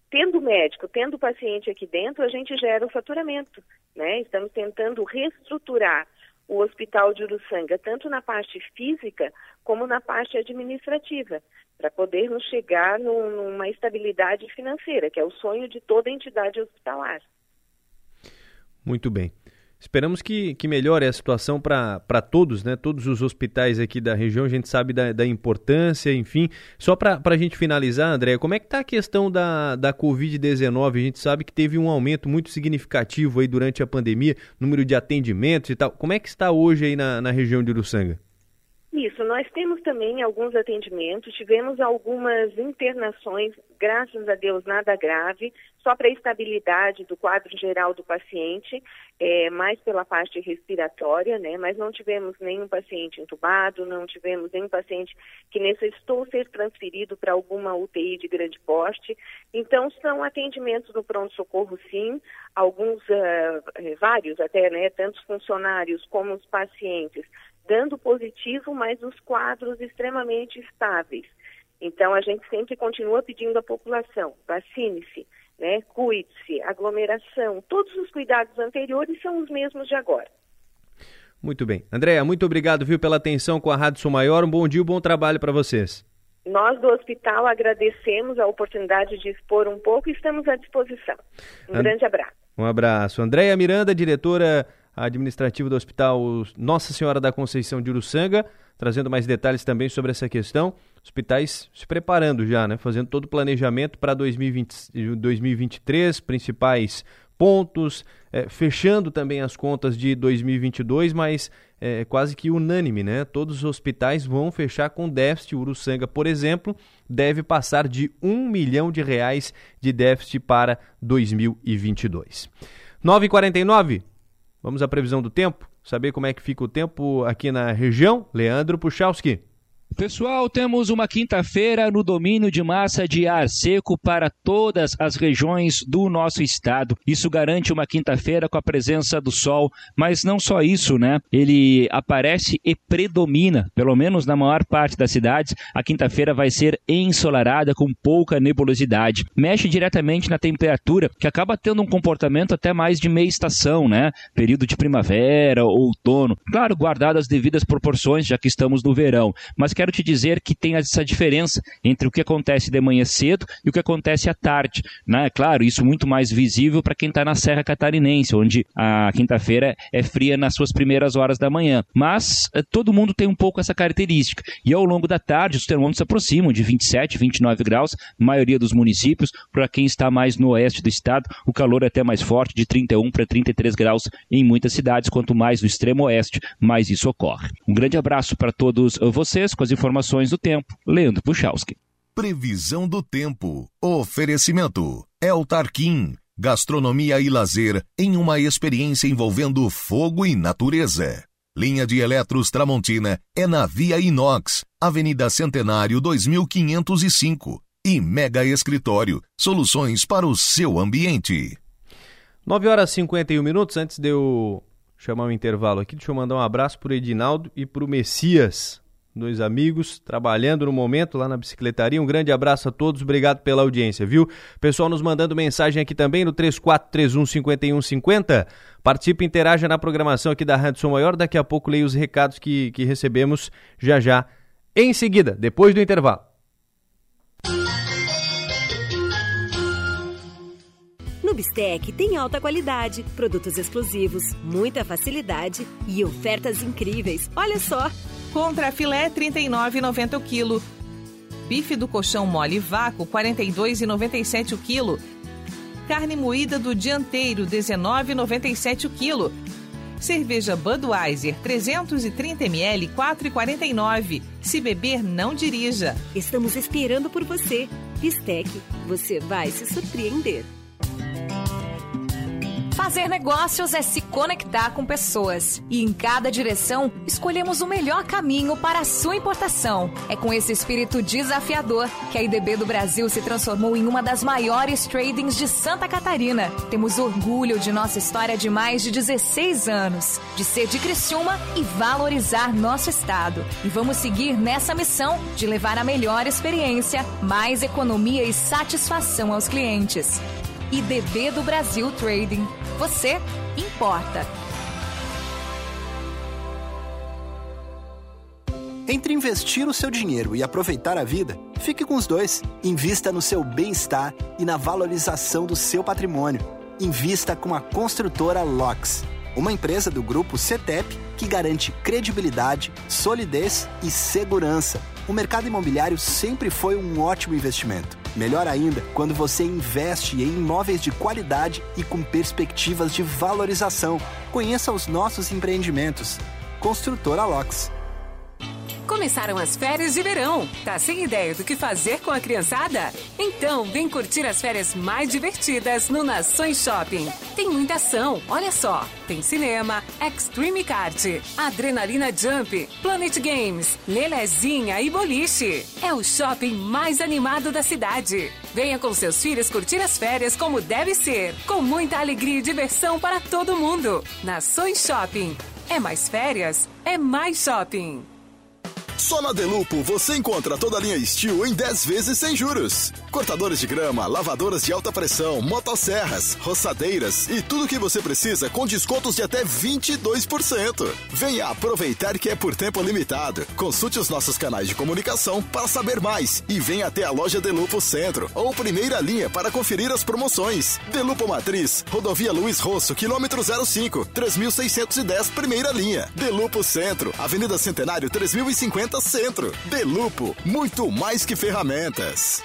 tendo médico, tendo paciente aqui dentro, a gente gera o faturamento, né? Estamos tentando reestruturar o Hospital de Uruçanga, tanto na parte física como na parte administrativa, para podermos chegar numa estabilidade financeira, que é o sonho de toda entidade hospitalar. Muito bem. Esperamos que, que melhore a situação para todos, né? Todos os hospitais aqui da região, a gente sabe da, da importância, enfim. Só para a gente finalizar, André, como é que está a questão da, da Covid-19? A gente sabe que teve um aumento muito significativo aí durante a pandemia, número de atendimentos e tal. Como é que está hoje aí na, na região de Uruçanga? Isso, nós temos também alguns atendimentos, tivemos algumas internações, graças a Deus nada grave, só para a estabilidade do quadro geral do paciente, é, mais pela parte respiratória, né? Mas não tivemos nenhum paciente entubado, não tivemos nenhum paciente que necessitou ser transferido para alguma UTI de grande porte. Então, são atendimentos no pronto-socorro, sim, alguns, uh, vários até, né? Tantos funcionários como os pacientes dando positivo, mas os quadros extremamente estáveis. Então, a gente sempre continua pedindo à população, vacine-se, né? cuide-se, aglomeração, todos os cuidados anteriores são os mesmos de agora. Muito bem. Andréa, muito obrigado viu, pela atenção com a Rádio Sul Maior. Um bom dia, um bom trabalho para vocês. Nós do hospital agradecemos a oportunidade de expor um pouco e estamos à disposição. Um And... grande abraço. Um abraço. Andréia Miranda, diretora administrativa do Hospital Nossa Senhora da Conceição de Uruçanga, trazendo mais detalhes também sobre essa questão. Hospitais se preparando já, né? Fazendo todo o planejamento para 2023, principais pontos, é, fechando também as contas de 2022, mas é, quase que unânime, né? Todos os hospitais vão fechar com déficit. Uruçanga, por exemplo, deve passar de um milhão de reais de déficit para 2022. 9h49, Vamos à previsão do tempo? Saber como é que fica o tempo aqui na região? Leandro Puchalski. Pessoal, temos uma quinta-feira no domínio de massa de ar seco para todas as regiões do nosso estado. Isso garante uma quinta-feira com a presença do sol, mas não só isso, né? Ele aparece e predomina, pelo menos na maior parte das cidades. A quinta-feira vai ser ensolarada com pouca nebulosidade. Mexe diretamente na temperatura, que acaba tendo um comportamento até mais de meia estação, né? Período de primavera, outono. Claro, guardado as devidas proporções, já que estamos no verão, mas que quero te dizer que tem essa diferença entre o que acontece de manhã cedo e o que acontece à tarde. Né? Claro, isso muito mais visível para quem está na Serra Catarinense, onde a quinta-feira é fria nas suas primeiras horas da manhã. Mas eh, todo mundo tem um pouco essa característica. E ao longo da tarde, os termômetros se aproximam de 27, 29 graus, maioria dos municípios. Para quem está mais no oeste do estado, o calor é até mais forte, de 31 para 33 graus em muitas cidades. Quanto mais no extremo oeste, mais isso ocorre. Um grande abraço para todos vocês com as informações do tempo. Leandro Puchalski. Previsão do tempo. Oferecimento. El Tarquim. Gastronomia e lazer em uma experiência envolvendo fogo e natureza. Linha de Eletros Tramontina é na Via Inox, Avenida Centenário 2505. E Mega Escritório, soluções para o seu ambiente. 9 horas e 51 minutos, antes de eu chamar um intervalo aqui, deixa eu mandar um abraço para o Edinaldo e para o Messias, dois amigos, trabalhando no momento lá na bicicletaria. Um grande abraço a todos, obrigado pela audiência, viu? Pessoal nos mandando mensagem aqui também no 3431 5150. Participe interaja na programação aqui da Som Maior. Daqui a pouco leio os recados que, que recebemos já já. Em seguida, depois do intervalo. No Bistec tem alta qualidade, produtos exclusivos, muita facilidade e ofertas incríveis. Olha só! Contra filé 39,90 o quilo. Bife do colchão mole vácuo 42,97 o quilo. Carne moída do dianteiro 19,97 o quilo. Cerveja Budweiser 330 ml 4,49. Se beber, não dirija. Estamos esperando por você. Bistec, você vai se surpreender. Fazer negócios é se conectar com pessoas. E em cada direção, escolhemos o melhor caminho para a sua importação. É com esse espírito desafiador que a IDB do Brasil se transformou em uma das maiores tradings de Santa Catarina. Temos orgulho de nossa história de mais de 16 anos, de ser de Criciúma e valorizar nosso estado. E vamos seguir nessa missão de levar a melhor experiência, mais economia e satisfação aos clientes. IDB do Brasil Trading. Você importa. Entre investir o seu dinheiro e aproveitar a vida, fique com os dois. Invista no seu bem-estar e na valorização do seu patrimônio. Invista com a construtora LOX, uma empresa do grupo CETEP que garante credibilidade, solidez e segurança. O mercado imobiliário sempre foi um ótimo investimento. Melhor ainda, quando você investe em imóveis de qualidade e com perspectivas de valorização. Conheça os nossos empreendimentos. Construtora LOX. Começaram as férias de verão. Tá sem ideia do que fazer com a criançada? Então, vem curtir as férias mais divertidas no Nações Shopping. Tem muita ação, olha só. Tem cinema, Extreme Kart, Adrenalina Jump, Planet Games, Lelezinha e Boliche. É o shopping mais animado da cidade. Venha com seus filhos curtir as férias como deve ser, com muita alegria e diversão para todo mundo. Nações Shopping. É mais férias, é mais shopping. Só na Delupo você encontra toda a linha Steel em 10 vezes sem juros. Cortadores de grama, lavadoras de alta pressão, motosserras, roçadeiras e tudo o que você precisa com descontos de até 22%. Venha aproveitar que é por tempo limitado. Consulte os nossos canais de comunicação para saber mais e venha até a loja Delupo Centro ou primeira linha para conferir as promoções. Delupo Matriz, Rodovia Luiz Rosso, quilômetro 05, 3610, primeira linha. Delupo Centro, Avenida Centenário 3050 Centro. Delupo, muito mais que ferramentas.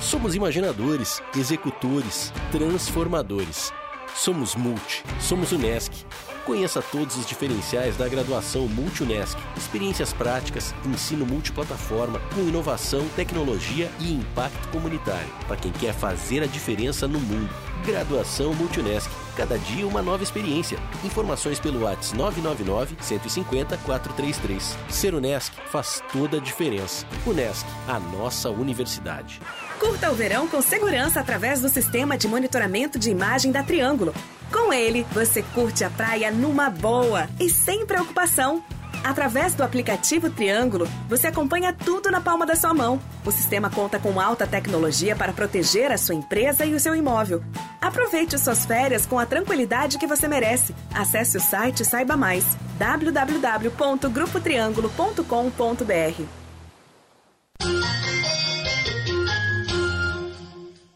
Somos imaginadores, executores, transformadores. Somos Multi, somos Unesc. Conheça todos os diferenciais da graduação Multi-Unesc. Experiências práticas, ensino multiplataforma, com inovação, tecnologia e impacto comunitário. Para quem quer fazer a diferença no mundo. Graduação Multunesc. Cada dia uma nova experiência. Informações pelo WhatsApp 999 150 433. Ser Unesc faz toda a diferença. Unesc, a nossa universidade. Curta o verão com segurança através do sistema de monitoramento de imagem da Triângulo. Com ele, você curte a praia numa boa e sem preocupação. Através do aplicativo Triângulo, você acompanha tudo na palma da sua mão. O sistema conta com alta tecnologia para proteger a sua empresa e o seu imóvel. Aproveite suas férias com a tranquilidade que você merece. Acesse o site e saiba mais. www.grupotriangulo.com.br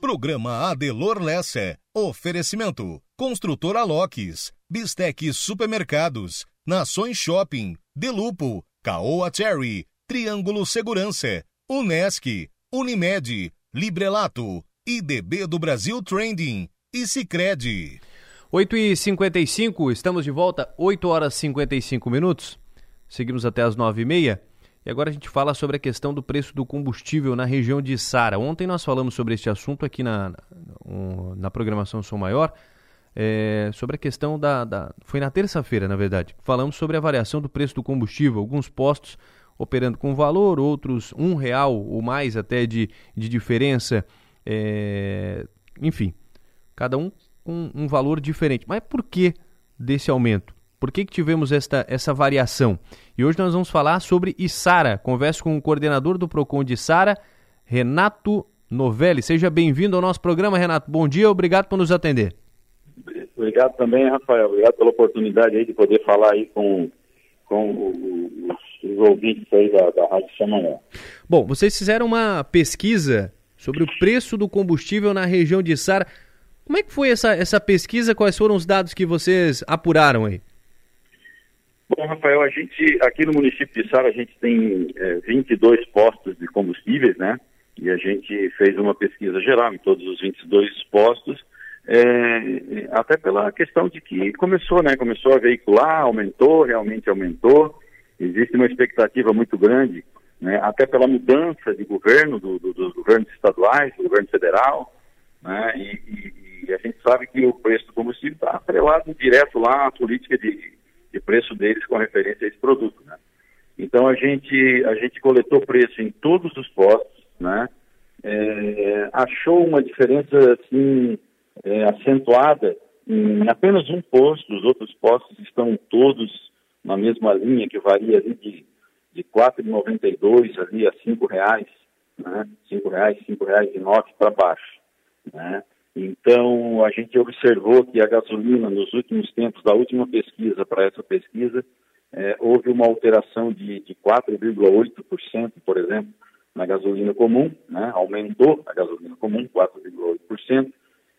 Programa Adelor Lessa. Oferecimento. Construtora Locks. Bistec Supermercados. Nações Shopping. Delupo. Caoa Cherry. Triângulo Segurança. Unesc. Unimed. Librelato. IDB do Brasil Trending. E Cicred. 8 e 55 estamos de volta, 8 horas e 55 minutos. Seguimos até as 9 e meia. E agora a gente fala sobre a questão do preço do combustível na região de Sara. Ontem nós falamos sobre este assunto aqui na, na, na programação Som Maior, é, sobre a questão da, da Foi na terça-feira, na verdade. Falamos sobre a variação do preço do combustível. Alguns postos operando com valor, outros um real ou mais até de, de diferença. É, enfim, cada um com um valor diferente. Mas por que desse aumento? Por que, que tivemos esta, essa variação? E hoje nós vamos falar sobre Isara. Converso com o coordenador do PROCON de Isara, Renato Novelli. Seja bem-vindo ao nosso programa, Renato. Bom dia, obrigado por nos atender. Obrigado também, Rafael. Obrigado pela oportunidade aí de poder falar aí com, com os, os ouvintes aí da, da Rádio Samanhã. Bom, vocês fizeram uma pesquisa sobre o preço do combustível na região de Sara. Como é que foi essa, essa pesquisa? Quais foram os dados que vocês apuraram aí? Bom, Rafael, a gente, aqui no município de Sara, a gente tem é, 22 postos de combustíveis, né? E a gente fez uma pesquisa geral em todos os 22 postos, é, até pela questão de que começou, né? Começou a veicular, aumentou, realmente aumentou. Existe uma expectativa muito grande, né? Até pela mudança de governo, do, do, dos governos estaduais, do governo federal, né? E, e, e, a gente sabe que o preço do combustível está atrelado direto lá à política de de preço deles com referência a esse produto, né? Então a gente a gente coletou preço em todos os postos, né? É, achou uma diferença assim é, acentuada em apenas um posto, os outros postos estão todos na mesma linha que varia ali de de 4,92 ali a cinco reais, né? Cinco reais, cinco reais e nove para baixo, né? Então, a gente observou que a gasolina, nos últimos tempos, da última pesquisa para essa pesquisa, é, houve uma alteração de, de 4,8%, por exemplo, na gasolina comum, né? aumentou a gasolina comum, 4,8%.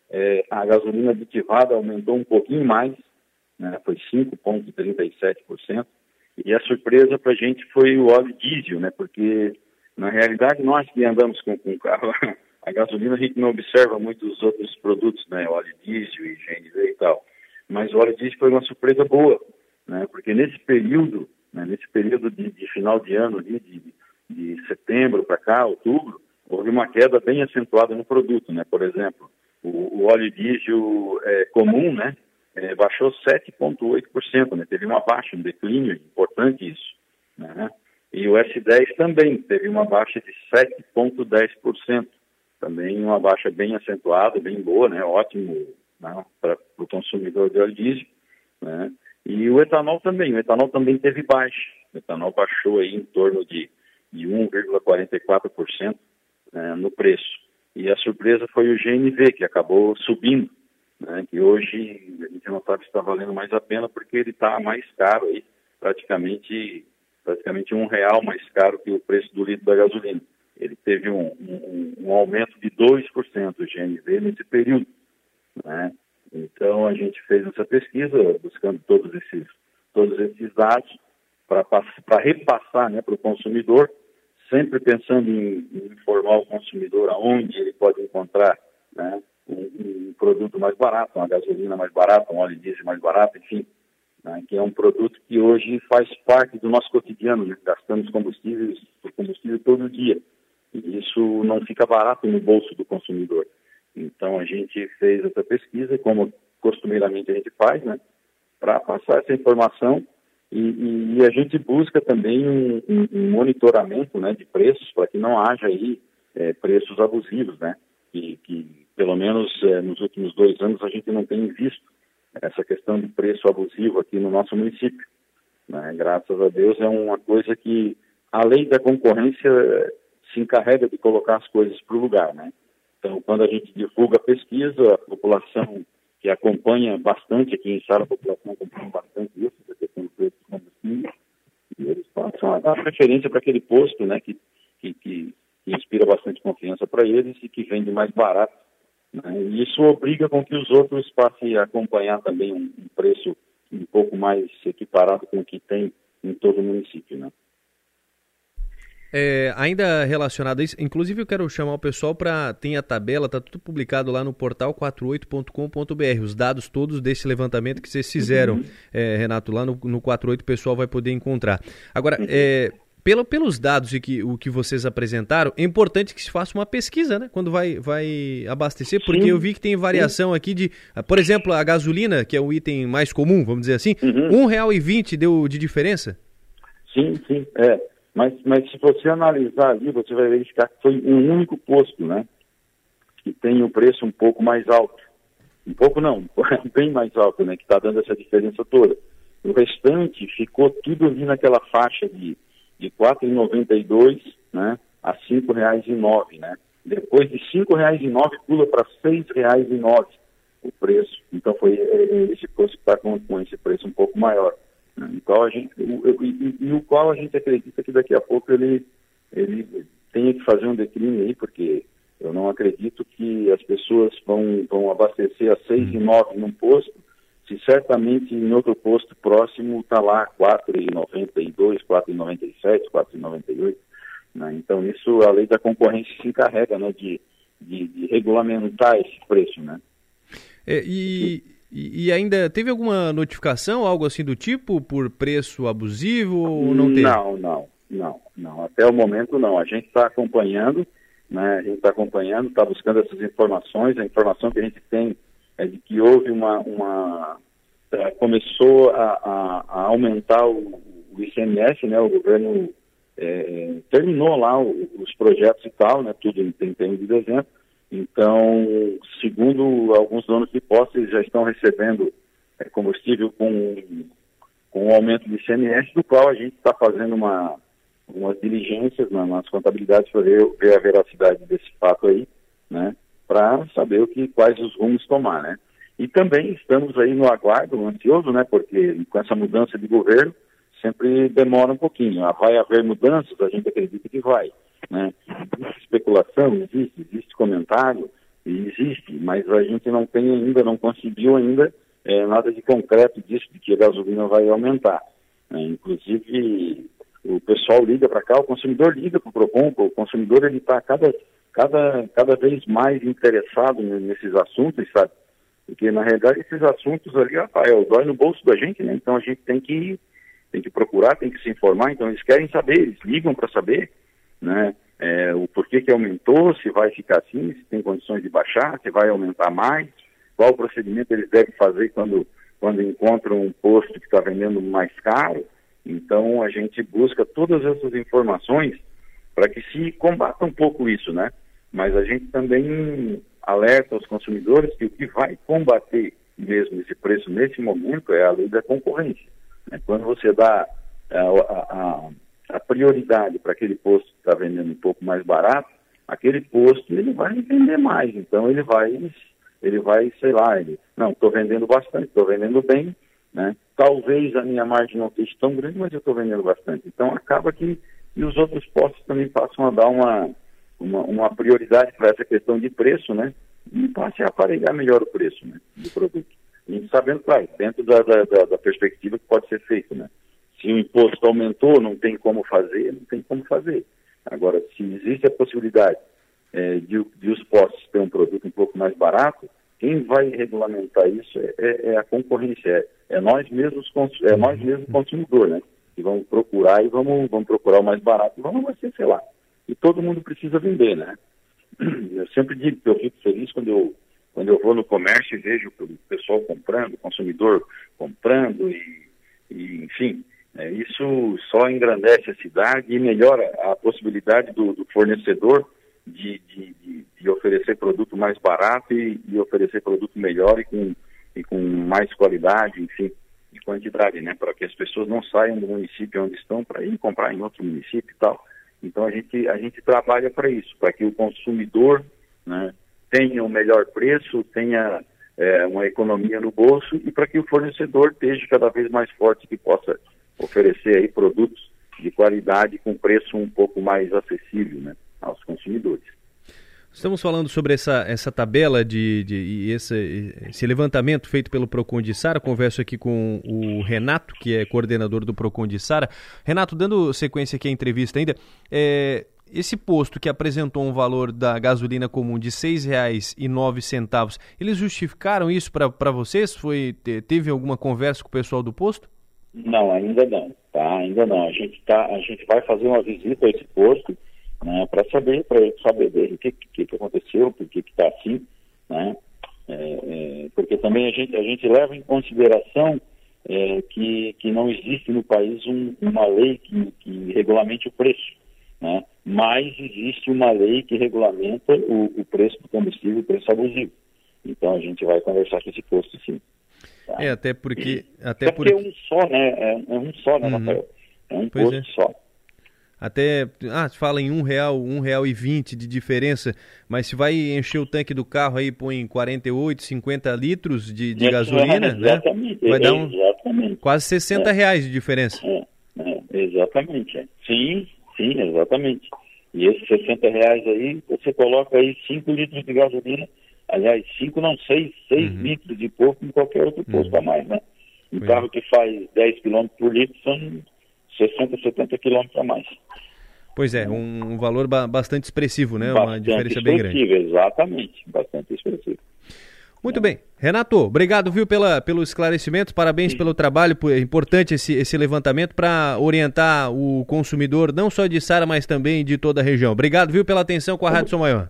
É, a gasolina aditivada aumentou um pouquinho mais, né? foi 5,37%. E a surpresa para a gente foi o óleo diesel, né? porque, na realidade, nós que andamos com, com carro A gasolina a gente não observa muito os outros produtos, né? Óleo diesel e GNV e tal. Mas o óleo diesel foi uma surpresa boa, né? Porque nesse período, né? nesse período de, de, final de ano, de, de setembro para cá, outubro, houve uma queda bem acentuada no produto, né? Por exemplo, o, o óleo diesel é, comum, né? É, baixou 7,8%, né? Teve uma baixa, um declínio, importante isso, né? E o S10 também teve uma baixa de 7,10% também uma baixa bem acentuada, bem boa, né? Ótimo né? para o consumidor de óleo diesel, né? E o etanol também, o etanol também teve baixa. O etanol baixou aí em torno de, de 1,44% né, no preço. E a surpresa foi o GNV, que acabou subindo, né, que hoje a gente não sabe se está valendo mais a pena, porque ele está mais caro aí, praticamente, praticamente um real mais caro que o preço do litro da gasolina ele teve um, um, um aumento de 2% do GNV nesse período. Né? Então, a gente fez essa pesquisa, buscando todos esses, todos esses dados, para repassar né, para o consumidor, sempre pensando em, em, informar o consumidor aonde ele pode encontrar né, um, um, produto mais barato, uma gasolina mais barata, um óleo diesel mais barato, enfim, né, que é um produto que hoje faz parte do nosso cotidiano, né, gastamos combustíveis, combustível todo dia isso não fica barato no bolso do consumidor. Então a gente fez essa pesquisa, como costumeiramente a gente faz, né, para passar essa informação e, e, e, a gente busca também um, um, monitoramento, né, de preços para que não haja aí é, preços abusivos, né, que, que pelo menos é, nos últimos dois anos a gente não tem visto essa questão de preço abusivo aqui no nosso município. Né? Graças a Deus é uma coisa que a lei da concorrência se encarrega de colocar as coisas para o lugar, né? Então, quando a gente divulga a pesquisa, a população que acompanha bastante aqui em Sara, a população acompanha bastante isso, a questão do preço do combustível, e eles passam a dar preferência para aquele posto, né, que, que, que inspira bastante confiança para eles e que vende mais barato. Né? E isso obriga com que os outros passem a acompanhar também um, um preço um pouco mais equiparado com o que tem em todo o município, né? É, ainda relacionado a isso, inclusive eu quero chamar o pessoal para tem a tabela, tá tudo publicado lá no portal 48.com.br, os dados todos desse levantamento que vocês fizeram, uhum. é, Renato, lá no, no 48 o pessoal vai poder encontrar. Agora, uhum. é, pelo, pelos dados e que, o que vocês apresentaram, é importante que se faça uma pesquisa, né? Quando vai, vai abastecer, porque Sim. eu vi que tem variação Sim. aqui de, por exemplo, a gasolina, que é o item mais comum, vamos dizer assim, uhum. R$ 1,20 deu de diferença? Sim, sim, é. Mas, mas se você analisar ali, você vai verificar que foi um único posto, né? Que tem o um preço um pouco mais alto. Um pouco não, bem mais alto, né? Que está dando essa diferença toda. O restante ficou tudo ali naquela faixa de, de R$ 4,92 né, a R$ 5,09, né? Depois de R$ 5,09 pula para R$ 6,09 o preço. Então foi é, esse posto que está com, com esse preço um pouco maior. Né? Então a gente, o, e, e, o qual a gente acredita que daqui a pouco ele, ele tenha que fazer um declínio aí, porque eu não acredito que as pessoas vão, vão abastecer a 6 e 9 num posto, se certamente em outro posto próximo está lá 4,92, 4,97, 4,98. Né? Então isso a lei da concorrência se encarrega né, de, de, de regulamentar esse preço. Né? É, e, e, e, ainda teve alguma notificação, algo assim do tipo, por preço abusivo ou não teve? Não, não, não, não. Até o momento não. A gente está acompanhando, né? A gente está acompanhando, está buscando essas informações. A informação que a gente tem é de que houve uma, uma é, começou a, a, a, aumentar o, o ICMS, né? O governo é, terminou lá os projetos e tal, né? Tudo em 31 de dezembro então, segundo alguns donos de posse, eles já estão recebendo é, combustível com, com o aumento do ICMS, do qual a gente está fazendo uma, umas diligências na, nas contabilidades para ver, ver, a veracidade desse fato aí, né, para saber o que, quais os rumos tomar, né. E também estamos aí no aguardo, ansioso, né, porque com essa mudança de governo sempre demora um pouquinho. Ah, vai haver mudanças, a gente acredita que vai. Né? Existe especulação, existe, existe comentário, existe, mas a gente não tem ainda, não conseguiu ainda é, nada de concreto disso, de que a gasolina vai aumentar. É, inclusive, o pessoal liga para cá, o consumidor liga para o PROCON, o consumidor ele está cada, cada, cada vez mais interessado nesses assuntos, sabe? Porque, na realidade, esses assuntos ali, Rafael, dói no bolso da gente, né? Então a gente tem que, tem que procurar, tem que se informar, então eles querem saber, eles ligam para saber, né? É, o porquê que aumentou, se vai ficar assim, se tem condições de baixar, se vai aumentar mais, qual o procedimento eles devem fazer quando, quando encontram um posto que está vendendo mais caro. Então a gente busca todas essas informações para que se combata um pouco isso, né? Mas a gente também alerta os consumidores que o que vai combater mesmo esse preço nesse momento é a lei da concorrência. Né? Quando você dá a, a, a prioridade para aquele posto que está vendendo um pouco mais barato, aquele posto ele vai vender mais. Então ele vai, ele vai, sei lá, ele, não, estou vendendo bastante, estou vendendo bem, né? Talvez a minha margem não esteja tão grande, mas eu estou vendendo bastante. Então acaba que e os outros postos também passam a dar uma, uma, uma prioridade para essa questão de preço, né? E passe a aparelhar melhor o preço né, do produto. E sabendo, claro, dentro da, da, da perspectiva que pode ser feito, né? Se o imposto aumentou, não tem como fazer, não tem como fazer. Agora, se existe a possibilidade é, de, de, os postos ter um produto um pouco mais barato, quem vai regulamentar isso é, é, é a concorrência, é, é, nós mesmos, é nós mesmos consumidor, né? Que vamos procurar e vamos, vamos procurar o mais barato, vamos abastecer lá. E todo mundo precisa vender, né? Eu sempre digo que eu fico feliz quando eu, quando eu vou no comércio e vejo o pessoal comprando, o consumidor comprando e, e enfim, é, isso só engrandece a cidade e melhora a possibilidade do, do fornecedor de, de, de, de, oferecer produto mais barato e, oferecer produto melhor e com, e com mais qualidade, enfim, e quantidade, né? Para que as pessoas não saiam do município onde estão para ir comprar em outro município e tal. Então a gente, a gente trabalha para isso, para que o consumidor né, tenha o melhor preço, tenha é, uma economia no bolso e para que o fornecedor esteja cada vez mais forte que possa oferecer aí produtos de qualidade com preço um pouco mais acessível né, aos consumidores. Estamos falando sobre essa, essa tabela de, de esse, esse, levantamento feito pelo Procon de Sara. Converso aqui com o Renato, que é coordenador do Procon de Sara. Renato, dando sequência aqui à entrevista ainda, é, esse posto que apresentou um valor da gasolina comum de R$ 6,09, eles justificaram isso para vocês? Foi teve alguma conversa com o pessoal do posto? Não, ainda não, tá? Ainda não. A gente tá, a gente vai fazer uma visita a esse posto né, para saber, para saber dele o que, que, que aconteceu, por que está assim, né? É, é, porque também a gente, a gente leva em consideração é, que, que não existe no país um, uma lei que, que regulamente o preço, né? Mas existe uma lei que regulamenta o, o preço do combustível, o preço abusivo. Então a gente vai conversar com esse posto sim. Tá? É, até porque. Até, porque é um só, né? É, é um só, né, uhum. Rafael? É um pois posto é. só. Até, ah, fala em um real, um real e vinte de diferença, mas se vai encher o tanque do carro aí, põe 48, 50 litros de, de gasolina, né? Vai dar um, exatamente. quase 60 é. reais de diferença. É, é, exatamente, é. sim, sim, exatamente. E esses 60 reais aí, você coloca aí 5 litros de gasolina, aliás, 5 não, 6, 6 uhum. litros de pouco em qualquer outro posto uhum. a mais, né? Um pois carro é. que faz 10 km por litro são 60, 70 quilômetros a mais. Pois é, um, um valor ba bastante expressivo, né? Bastante Uma diferença bem grande. Exatamente, bastante expressivo. Muito bem. Renato, obrigado, viu, pela, pelo esclarecimento, parabéns Sim. pelo trabalho, é importante esse, esse levantamento para orientar o consumidor, não só de Sara, mas também de toda a região. Obrigado, viu, pela atenção com a Rádio São Maior.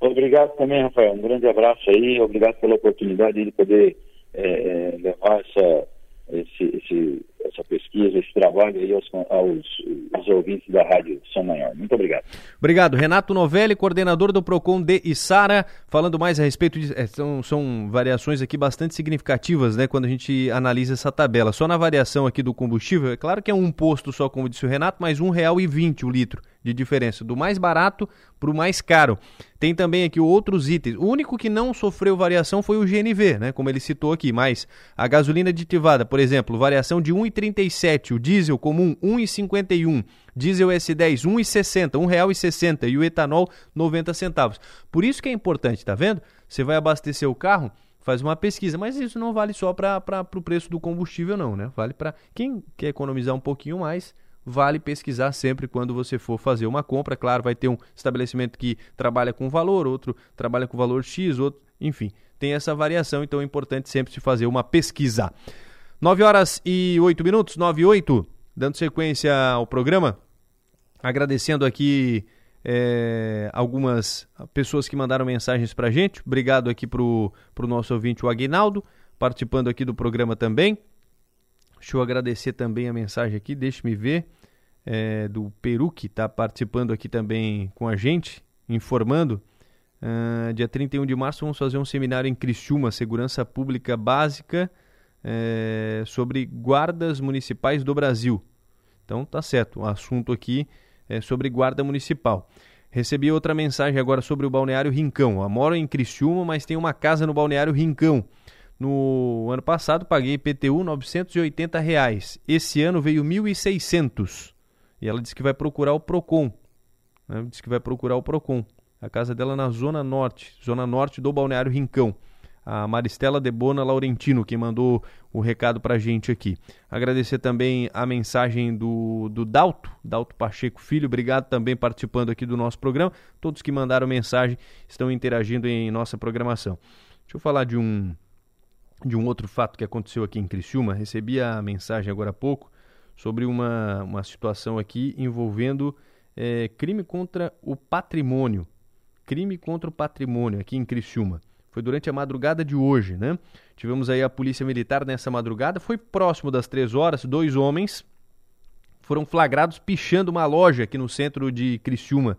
Obrigado também, Rafael. Um grande abraço aí, obrigado pela oportunidade de poder é, levar essa, esse, esse essa pesquisa, esse trabalho aí aos, aos, aos, ouvintes da Rádio São Maior. Muito obrigado. Obrigado. Renato Novelli, coordenador do PROCON de Içara, falando mais a respeito de. É, são, são variações aqui bastante significativas, né, quando a gente analisa essa tabela. Só na variação aqui do combustível, é claro que é um posto só, como disse o Renato, mas R$ 1,20 o litro de diferença, do mais barato para o mais caro. Tem também aqui outros itens. O único que não sofreu variação foi o GNV, né? Como ele citou aqui, mas a gasolina aditivada, por exemplo, variação de 1,37, o diesel comum 1,51, diesel S10 1,60, R$ 1,60 e o etanol 90 centavos. Por isso que é importante, tá vendo? Você vai abastecer o carro, faz uma pesquisa, mas isso não vale só para o preço do combustível não, né? Vale para quem quer economizar um pouquinho mais, vale pesquisar sempre quando você for fazer uma compra. Claro, vai ter um estabelecimento que trabalha com valor, outro trabalha com valor X, outro, enfim, tem essa variação, então é importante sempre se fazer uma pesquisa. 9 horas e 8 minutos, 9 e 8, dando sequência ao programa, agradecendo aqui é, algumas pessoas que mandaram mensagens para gente. Obrigado aqui para o nosso ouvinte, o Aguinaldo, participando aqui do programa também. Deixa eu agradecer também a mensagem aqui, deixe-me ver, é, do Peru, que está participando aqui também com a gente, informando. Uh, dia 31 de março vamos fazer um seminário em Criciúma, Segurança Pública Básica, é, sobre guardas municipais do Brasil. Então tá certo, o assunto aqui é sobre guarda municipal. Recebi outra mensagem agora sobre o Balneário Rincão. Eu moro em Criciúma, mas tem uma casa no Balneário Rincão. No ano passado paguei IPTU 980 reais. Esse ano veio R$ 1.600. E ela disse que vai procurar o Procon. Né? Disse que vai procurar o Procon. A casa dela é na Zona Norte, Zona Norte do Balneário Rincão. A Maristela Debona Laurentino, que mandou o recado pra gente aqui. Agradecer também a mensagem do, do Dalto, Dalto Pacheco Filho. Obrigado também participando aqui do nosso programa. Todos que mandaram mensagem estão interagindo em nossa programação. Deixa eu falar de um, de um outro fato que aconteceu aqui em Criciúma. Recebi a mensagem agora há pouco sobre uma, uma situação aqui envolvendo é, crime contra o patrimônio. Crime contra o patrimônio aqui em Criciúma. Foi durante a madrugada de hoje, né? Tivemos aí a polícia militar nessa madrugada. Foi próximo das três horas, dois homens foram flagrados pichando uma loja aqui no centro de Criciúma.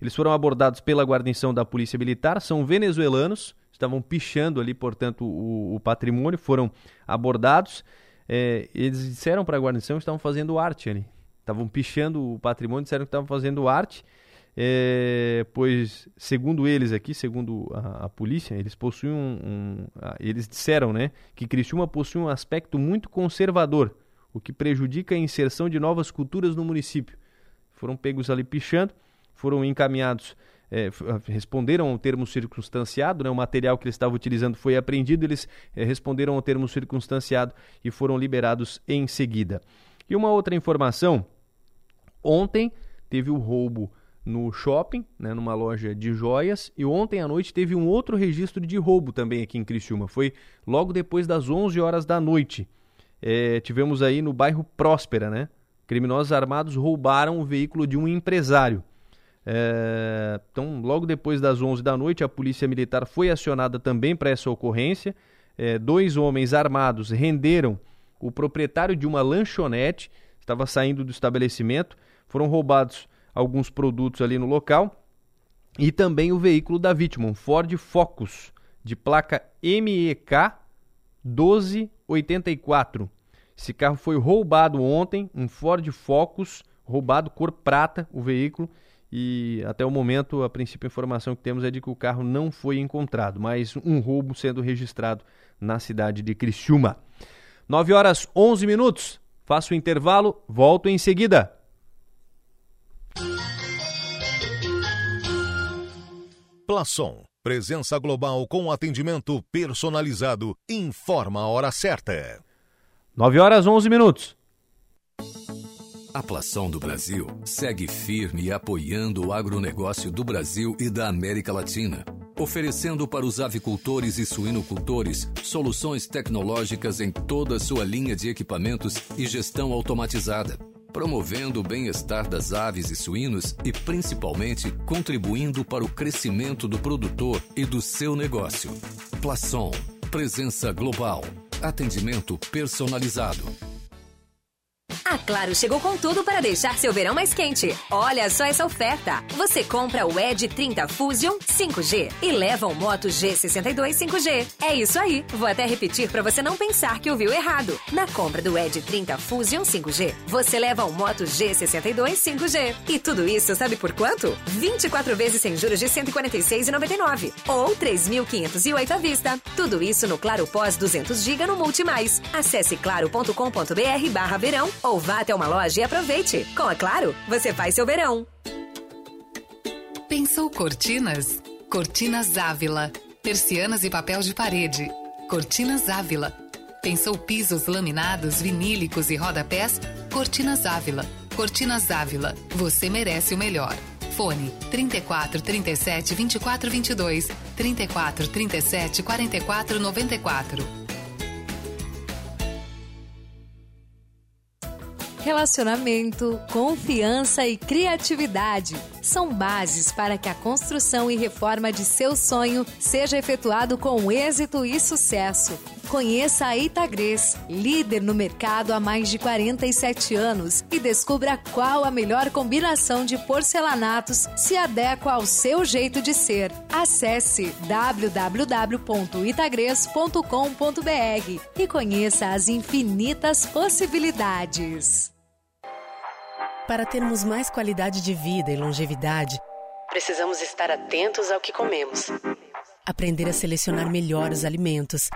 Eles foram abordados pela guarnição da polícia militar, são venezuelanos, estavam pichando ali, portanto, o, o patrimônio, foram abordados. é, eles disseram para a guarnição que estavam fazendo arte ali. Estavam pichando o patrimônio, disseram que estavam fazendo arte, é, pois, segundo eles aqui, segundo a, a polícia, eles possuem um, um, Eles disseram né, que Criciúma possui um aspecto muito conservador, o que prejudica a inserção de novas culturas no município. Foram pegos ali pichando, foram encaminhados é, responderam ao termo circunstanciado, né, o material que eles estavam utilizando foi apreendido, eles é, responderam ao termo circunstanciado e foram liberados em seguida. E uma outra informação: ontem teve o roubo no shopping, né, numa loja de joias, e ontem à noite teve um outro registro de roubo também aqui em Criciúma. Foi logo depois das 11 horas da noite. É, tivemos aí no bairro Próspera, né? Criminosos armados roubaram o veículo de um empresário. É, então, logo depois das 11 da noite, a Polícia Militar foi acionada também para essa ocorrência. É, dois homens armados renderam o proprietário de uma lanchonete, estava saindo do estabelecimento. Foram roubados alguns produtos ali no local e também o veículo da vítima, um Ford Focus de placa MEK 1284. Esse carro foi roubado ontem, um Ford Focus, roubado cor prata, o veículo e até o momento a princípio a informação que temos é de que o carro não foi encontrado, mas um roubo sendo registrado na cidade de Criciúma. 9 horas 11 minutos. Faço o intervalo, volto em seguida. Plaçom, presença global com atendimento personalizado, informa a hora certa. 9 horas 11 minutos. A Plação do Brasil segue firme apoiando o agronegócio do Brasil e da América Latina, oferecendo para os avicultores e suinocultores soluções tecnológicas em toda a sua linha de equipamentos e gestão automatizada, promovendo o bem-estar das aves e suínos e principalmente contribuindo para o crescimento do produtor e do seu negócio. Plação, presença global, atendimento personalizado. A Claro chegou com tudo para deixar seu verão mais quente. Olha só essa oferta. Você compra o Edge 30 Fusion 5G e leva o Moto G62 5G. É isso aí. Vou até repetir para você não pensar que ouviu errado. Na compra do Edge 30 Fusion 5G, você leva o Moto G62 5G. E tudo isso sabe por quanto? 24 vezes sem juros de 146,99 ou 3.508 à vista. Tudo isso no Claro Pós 200 GB no Multimais. Acesse claro.com.br/verão ou ou vá até uma loja e aproveite. Com a Claro, você faz seu verão. Pensou cortinas? Cortinas Ávila. Persianas e papel de parede. Cortinas Ávila. Pensou pisos laminados, vinílicos e rodapés? Cortinas Ávila. Cortinas Ávila. Você merece o melhor. Fone 34 37 24 22 34 37 44 94. Relacionamento, confiança e criatividade são bases para que a construção e reforma de seu sonho seja efetuado com êxito e sucesso. Conheça a Itagres, líder no mercado há mais de 47 anos, e descubra qual a melhor combinação de porcelanatos se adequa ao seu jeito de ser. Acesse www.itagres.com.br e conheça as infinitas possibilidades. Para termos mais qualidade de vida e longevidade, precisamos estar atentos ao que comemos. Aprender a selecionar melhor os alimentos,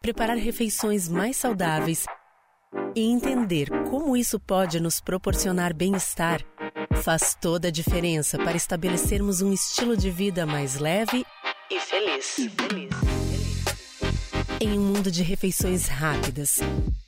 preparar refeições mais saudáveis e entender como isso pode nos proporcionar bem-estar faz toda a diferença para estabelecermos um estilo de vida mais leve e feliz. Em um mundo de refeições rápidas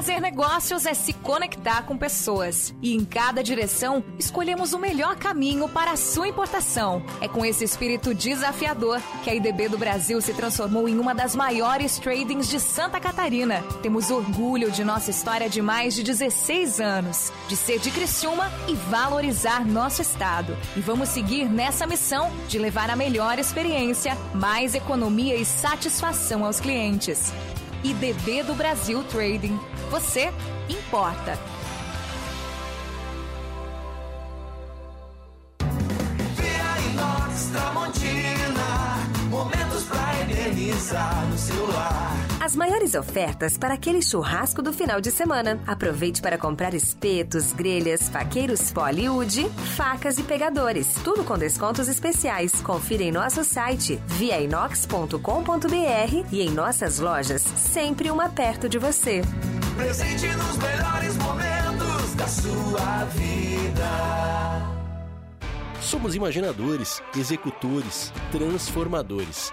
Fazer negócios é se conectar com pessoas. E em cada direção, escolhemos o melhor caminho para a sua importação. É com esse espírito desafiador que a IDB do Brasil se transformou em uma das maiores tradings de Santa Catarina. Temos orgulho de nossa história de mais de 16 anos, de ser de Criciúma e valorizar nosso estado. E vamos seguir nessa missão de levar a melhor experiência, mais economia e satisfação aos clientes. IDB do Brasil Trading. Você importa. Inox Tramontina, pra eternizar no celular. As maiores ofertas para aquele churrasco do final de semana. Aproveite para comprar espetos, grelhas, faqueiros Poliude, facas e pegadores. Tudo com descontos especiais. Confira em nosso site viainox.com.br e em nossas lojas, sempre uma perto de você. Presente nos melhores momentos da sua vida. Somos imaginadores, executores, transformadores.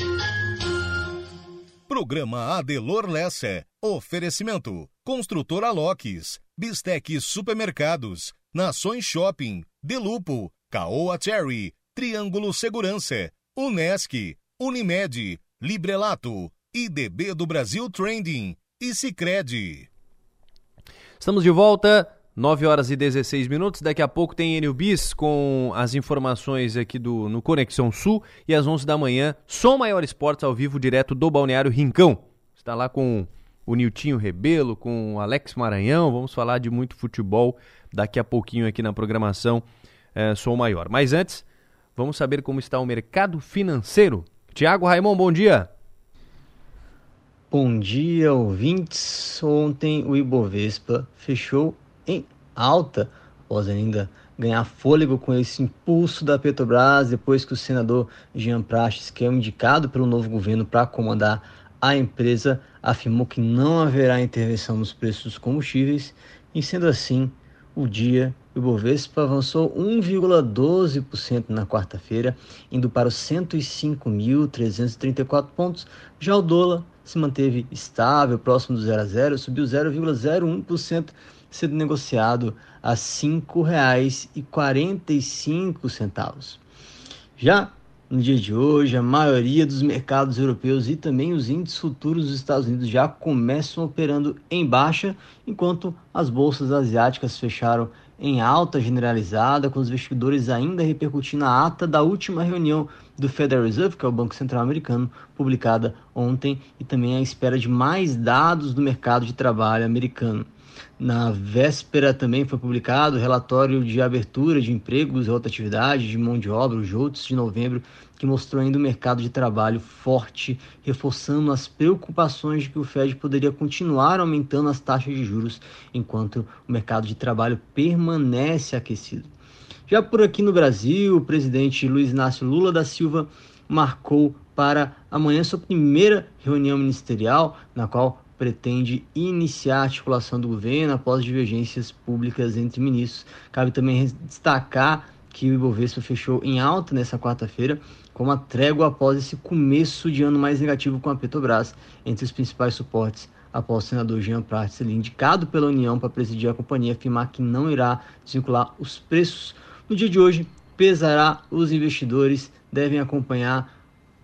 Programa Adelor Lessa. Oferecimento. Construtora Locks. Bistec Supermercados. Nações Shopping. Delupo. Caoa Cherry. Triângulo Segurança. Unesc. Unimed. Librelato. IDB do Brasil Trending. E Cicred. Estamos de volta, 9 horas e 16 minutos. Daqui a pouco tem Enio Bis com as informações aqui do no Conexão Sul. E às 11 da manhã, Som Maior Esportes ao vivo, direto do Balneário Rincão. Está lá com o Niltinho Rebelo, com o Alex Maranhão. Vamos falar de muito futebol daqui a pouquinho aqui na programação é, Som Maior. Mas antes, vamos saber como está o mercado financeiro. Tiago Raimon, bom dia. Bom dia, ouvintes. Ontem o Ibovespa fechou em alta, após ainda ganhar fôlego com esse impulso da Petrobras, depois que o senador Jean Prates, que é indicado pelo novo governo para comandar a empresa, afirmou que não haverá intervenção nos preços dos combustíveis, e sendo assim, o dia o Ibovespa avançou 1,12% na quarta-feira, indo para os 105.334 pontos. Já o dólar se manteve estável, próximo do 0 a 0, subiu 0,01%, sendo negociado a R$ 5,45. Já no dia de hoje, a maioria dos mercados europeus e também os índices futuros dos Estados Unidos já começam operando em baixa, enquanto as bolsas asiáticas fecharam em alta generalizada, com os investidores ainda repercutindo a ata da última reunião do Federal Reserve, que é o Banco Central Americano, publicada ontem, e também à espera de mais dados do mercado de trabalho americano. Na véspera também foi publicado o relatório de abertura de empregos rotatividade de mão de obra, o JOLTS, de novembro, que mostrou ainda o mercado de trabalho forte, reforçando as preocupações de que o Fed poderia continuar aumentando as taxas de juros enquanto o mercado de trabalho permanece aquecido. Já por aqui no Brasil, o presidente Luiz Inácio Lula da Silva marcou para amanhã sua primeira reunião ministerial, na qual pretende iniciar a articulação do governo após divergências públicas entre ministros. Cabe também destacar que o Ibovespa fechou em alta nessa quarta-feira, com uma trégua após esse começo de ano mais negativo com a Petrobras, entre os principais suportes após o senador Jean Prates, indicado pela União para presidir a companhia, afirmar que não irá desvincular os preços. No dia de hoje, pesará os investidores, devem acompanhar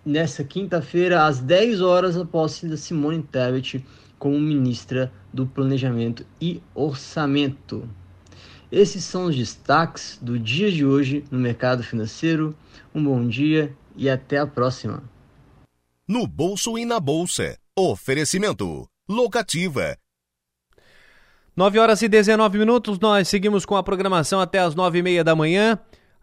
nessa quinta-feira, às 10 horas, a posse da Simone Tebet como ministra do Planejamento e Orçamento. Esses são os destaques do dia de hoje no mercado financeiro. Um bom dia e até a próxima. No bolso e na bolsa. Oferecimento. Locativa. 9 horas e 19 minutos, nós seguimos com a programação até as 9 e meia da manhã.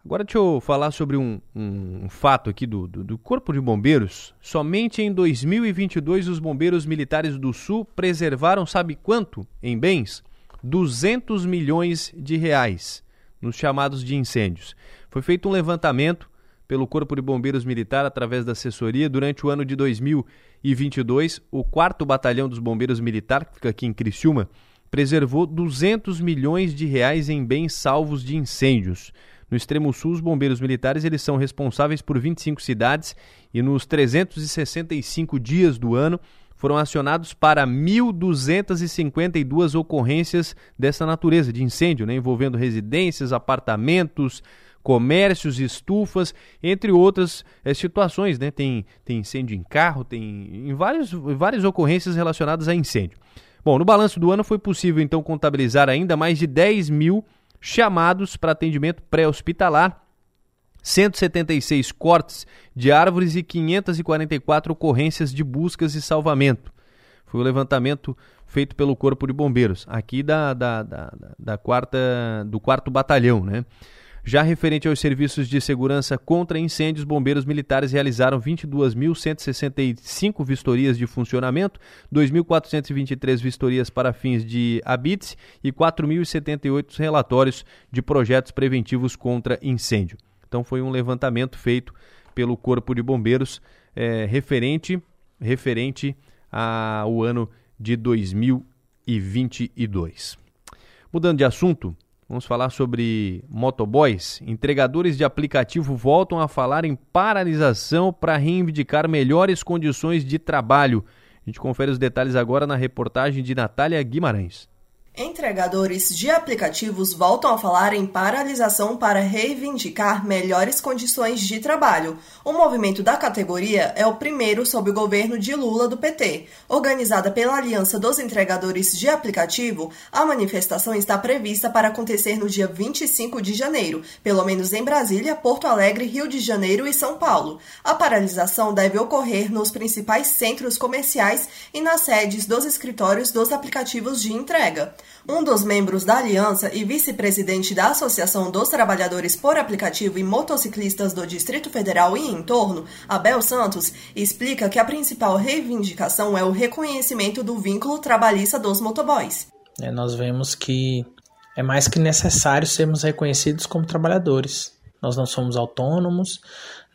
Agora deixa eu falar sobre um, um, fato aqui do, do, do, Corpo de Bombeiros. Somente em 2022 os bombeiros militares do Sul preservaram, sabe quanto em bens? 200 milhões de reais nos chamados de incêndios. Foi feito um levantamento pelo Corpo de Bombeiros Militar através da assessoria durante o ano de 2022. O 4 Batalhão dos Bombeiros Militar, que fica aqui em Criciúma, preservou 200 milhões de reais em bens salvos de incêndios. No extremo sul, os bombeiros militares eles são responsáveis por 25 cidades e nos 365 dias do ano foram acionados para 1.252 ocorrências dessa natureza, de incêndio, né, envolvendo residências, apartamentos, comércios, estufas, entre outras é, situações. Né? Tem, tem incêndio em carro, tem em vários, várias ocorrências relacionadas a incêndio. Bom, no balanço do ano foi possível então contabilizar ainda mais de 10 mil chamados para atendimento pré-hospitalar, 176 cortes de árvores e 544 ocorrências de buscas e salvamento. Foi o levantamento feito pelo Corpo de Bombeiros, aqui da, da, da, da quarta, do quarto batalhão, né? Já referente aos serviços de segurança contra incêndios, bombeiros militares realizaram 22.165 vistorias de funcionamento, 2.423 vistorias para fins de habite e 4.078 relatórios de projetos preventivos contra incêndio. Então foi um levantamento feito pelo Corpo de Bombeiros é, referente, referente ao ano de 2022. Mudando de assunto, Vamos falar sobre motoboys. Entregadores de aplicativo voltam a falar em paralisação para reivindicar melhores condições de trabalho. A gente confere os detalhes agora na reportagem de Natália Guimarães. Entregadores de aplicativos voltam a falar em paralisação para reivindicar melhores condições de trabalho. O movimento da categoria é o primeiro sob o governo de Lula do PT. Organizada pela Aliança dos Entregadores de Aplicativo, a manifestação está prevista para acontecer no dia 25 de janeiro, pelo menos em Brasília, Porto Alegre, Rio de Janeiro e São Paulo. A paralisação deve ocorrer nos principais centros comerciais e nas sedes dos escritórios dos aplicativos de entrega. Um dos membros da aliança e vice-presidente da Associação dos Trabalhadores por Aplicativo e Motociclistas do Distrito Federal e entorno, Abel Santos, explica que a principal reivindicação é o reconhecimento do vínculo trabalhista dos motoboys. É, nós vemos que é mais que necessário sermos reconhecidos como trabalhadores. Nós não somos autônomos,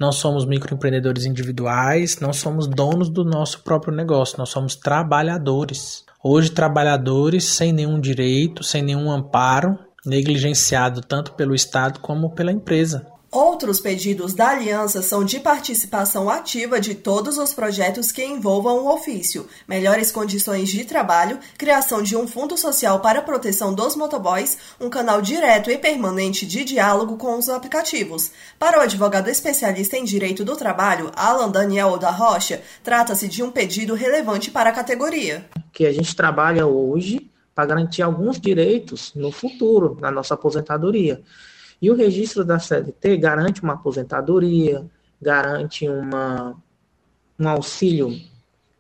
não somos microempreendedores individuais, não somos donos do nosso próprio negócio, nós somos trabalhadores. Hoje, trabalhadores sem nenhum direito, sem nenhum amparo, negligenciado tanto pelo Estado como pela empresa. Outros pedidos da aliança são de participação ativa de todos os projetos que envolvam o ofício, melhores condições de trabalho, criação de um fundo social para a proteção dos motoboys, um canal direto e permanente de diálogo com os aplicativos. Para o advogado especialista em direito do trabalho, Alan Daniel da Rocha, trata-se de um pedido relevante para a categoria. Que a gente trabalha hoje para garantir alguns direitos no futuro, na nossa aposentadoria. E o registro da CLT garante uma aposentadoria, garante uma, um auxílio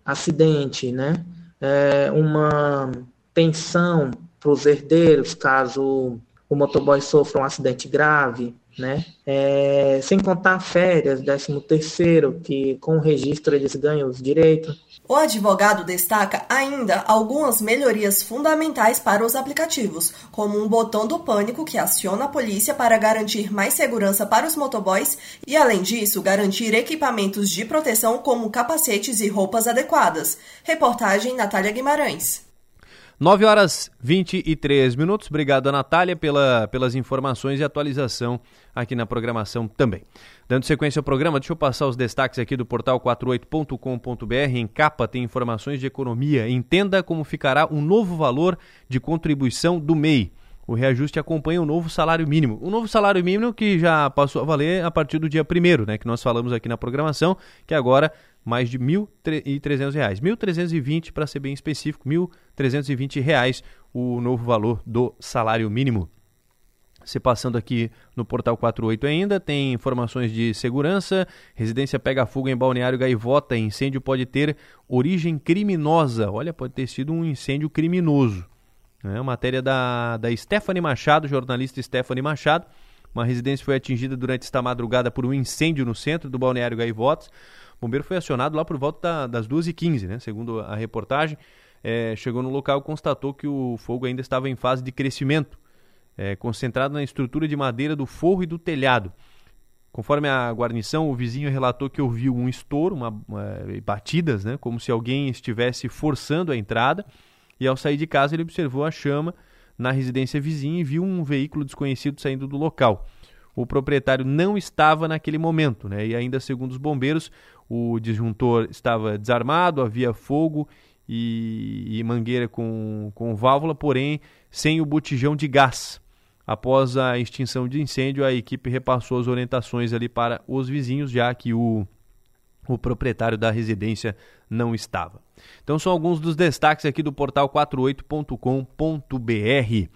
acidente, né? É, uma pensão para os herdeiros caso o motoboy sofra um acidente grave, né? É, sem contar férias, 13 terceiro, que com o registro eles ganham os direitos. O advogado destaca ainda algumas melhorias fundamentais para os aplicativos, como um botão do pânico que aciona a polícia para garantir mais segurança para os motoboys e, além disso, garantir equipamentos de proteção como capacetes e roupas adequadas. Reportagem Natália Guimarães. 9 horas 23 minutos. Obrigado, Natália, pela, pelas informações e atualização aqui na programação também. Dando sequência ao programa, deixa eu passar os destaques aqui do portal 48.com.br. Em capa tem informações de economia. Entenda como ficará um novo valor de contribuição do MEI. O reajuste acompanha o novo salário mínimo. O novo salário mínimo que já passou a valer a partir do dia 1 né, que nós falamos aqui na programação, que agora mais de R$ 1.300. R$ 1.320 para ser bem específico, R$ 1.320 o novo valor do salário mínimo. Se passando aqui no portal 48 ainda, tem informações de segurança. Residência pega fogo em Balneário Gaivota. Incêndio pode ter origem criminosa. Olha, pode ter sido um incêndio criminoso. É matéria da, da Stephanie Machado, jornalista Stephanie Machado. Uma residência foi atingida durante esta madrugada por um incêndio no centro do Balneário Gaivotas. O bombeiro foi acionado lá por volta da, das 2h15, né? segundo a reportagem. é, chegou no local e constatou que o fogo ainda estava em fase de crescimento, é, concentrado na estrutura de madeira do forro e do telhado. Conforme a guarnição, o vizinho relatou que ouviu um estouro, uma, uma, batidas, né, como se alguém estivesse forçando a entrada. E ao sair de casa, ele observou a chama na residência vizinha e viu um veículo desconhecido saindo do local. O proprietário não estava naquele momento, né? E ainda segundo os bombeiros, o disjuntor estava desarmado, havia fogo e, e mangueira com, com válvula, porém sem o botijão de gás. Após a extinção de incêndio, a equipe repassou as orientações ali para os vizinhos, já que o, o proprietário da residência não estava. Então são alguns dos destaques aqui do portal 48.com.br. Deixa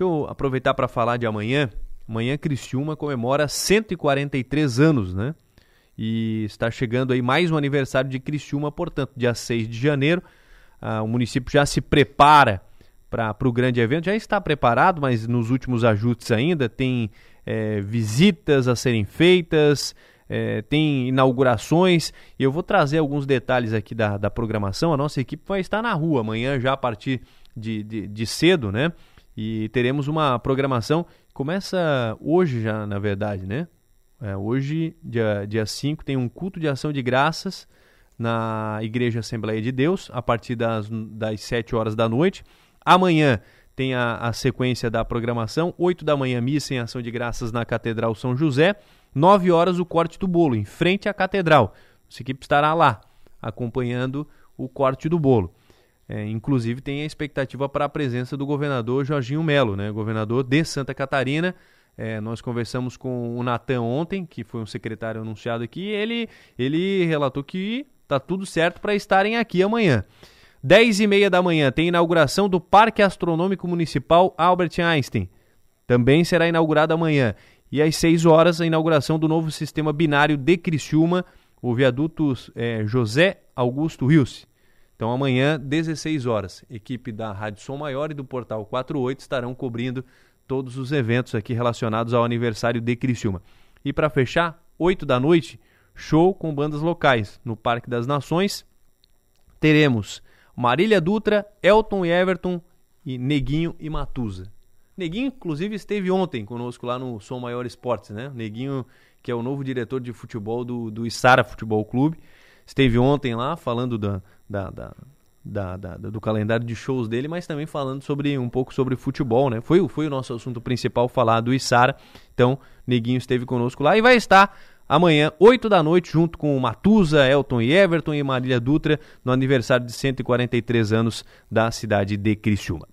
eu aproveitar para falar de amanhã. Amanhã Criciúma comemora 143 anos, né? E está chegando aí mais um aniversário de Criciúma, portanto, dia 6 de janeiro. Ah, o município já se prepara para o grande evento. Já está preparado, mas nos últimos ajustes ainda tem é, visitas a serem feitas, é, tem inaugurações. E eu vou trazer alguns detalhes aqui da, da programação. A nossa equipe vai estar na rua amanhã já a partir de, de, de cedo, né? E teremos uma programação. Começa hoje já, na verdade, né? É, hoje, dia, dia 5, tem um culto de ação de graças na Igreja Assembleia de Deus, a partir das, das 7 horas da noite. Amanhã tem a, a sequência da programação, 8 da manhã, missa em ação de graças na Catedral São José, 9 horas o corte do bolo, em frente à Catedral. Nossa equipe estará lá, acompanhando o corte do bolo. É, inclusive tem a expectativa para a presença do governador Jorginho Melo, né, governador de Santa Catarina. É, nós conversamos com o Natan ontem, que foi um secretário anunciado aqui, e ele, ele relatou que está tudo certo para estarem aqui amanhã. 10 e meia da manhã tem inauguração do Parque Astronômico Municipal Albert Einstein. Também será inaugurado amanhã. E às 6 horas, a inauguração do novo sistema binário de Criciúma, o viaduto é, José Augusto Rios. Então amanhã, 16 horas, equipe da Rádio Som Maior e do Portal 48 estarão cobrindo todos os eventos aqui relacionados ao aniversário de Criciúma. E para fechar, 8 da noite, show com bandas locais no Parque das Nações. Teremos Marília Dutra, Elton e Everton e Neguinho e Matusa. Neguinho, inclusive, esteve ontem conosco lá no Som Maior Esportes, né? Neguinho, que é o novo diretor de futebol do, do Isara Futebol Clube. Esteve ontem lá falando da, da, da, da, da, do calendário de shows dele, mas também falando sobre um pouco sobre futebol, né? Foi, foi o nosso assunto principal falar do Isara. Então, Neguinho esteve conosco lá e vai estar amanhã, 8 da noite, junto com Matusa, Elton e Everton e Marília Dutra, no aniversário de 143 anos da cidade de Criciúma.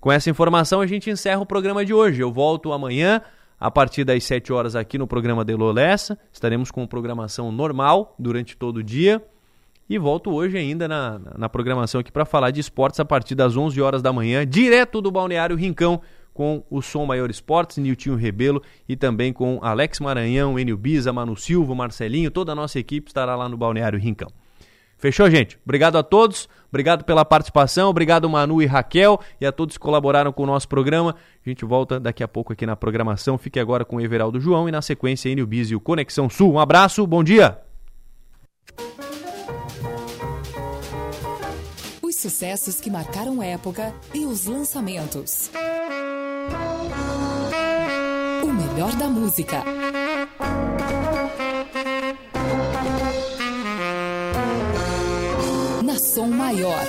Com essa informação, a gente encerra o programa de hoje. Eu volto amanhã, a partir das 7 horas, aqui no programa de Lolessa. Estaremos com programação normal durante todo o dia. E volto hoje ainda na, na programação aqui para falar de esportes a partir das 11 horas da manhã, direto do Balneário Rincão, com o Som Maior Esportes, Niltinho Rebelo e também com Alex Maranhão, Enio Biza, Manu Silva, Marcelinho, toda a nossa equipe estará lá no Balneário Rincão. Fechou, gente? Obrigado a todos, obrigado pela participação, obrigado Manu e Raquel e a todos que colaboraram com o nosso programa. A gente volta daqui a pouco aqui na programação. Fique agora com o Everaldo João e na sequência Enio Biza e o Conexão Sul. Um abraço, bom dia! Os sucessos que marcaram época e os lançamentos. O melhor da música. Na Som Maior.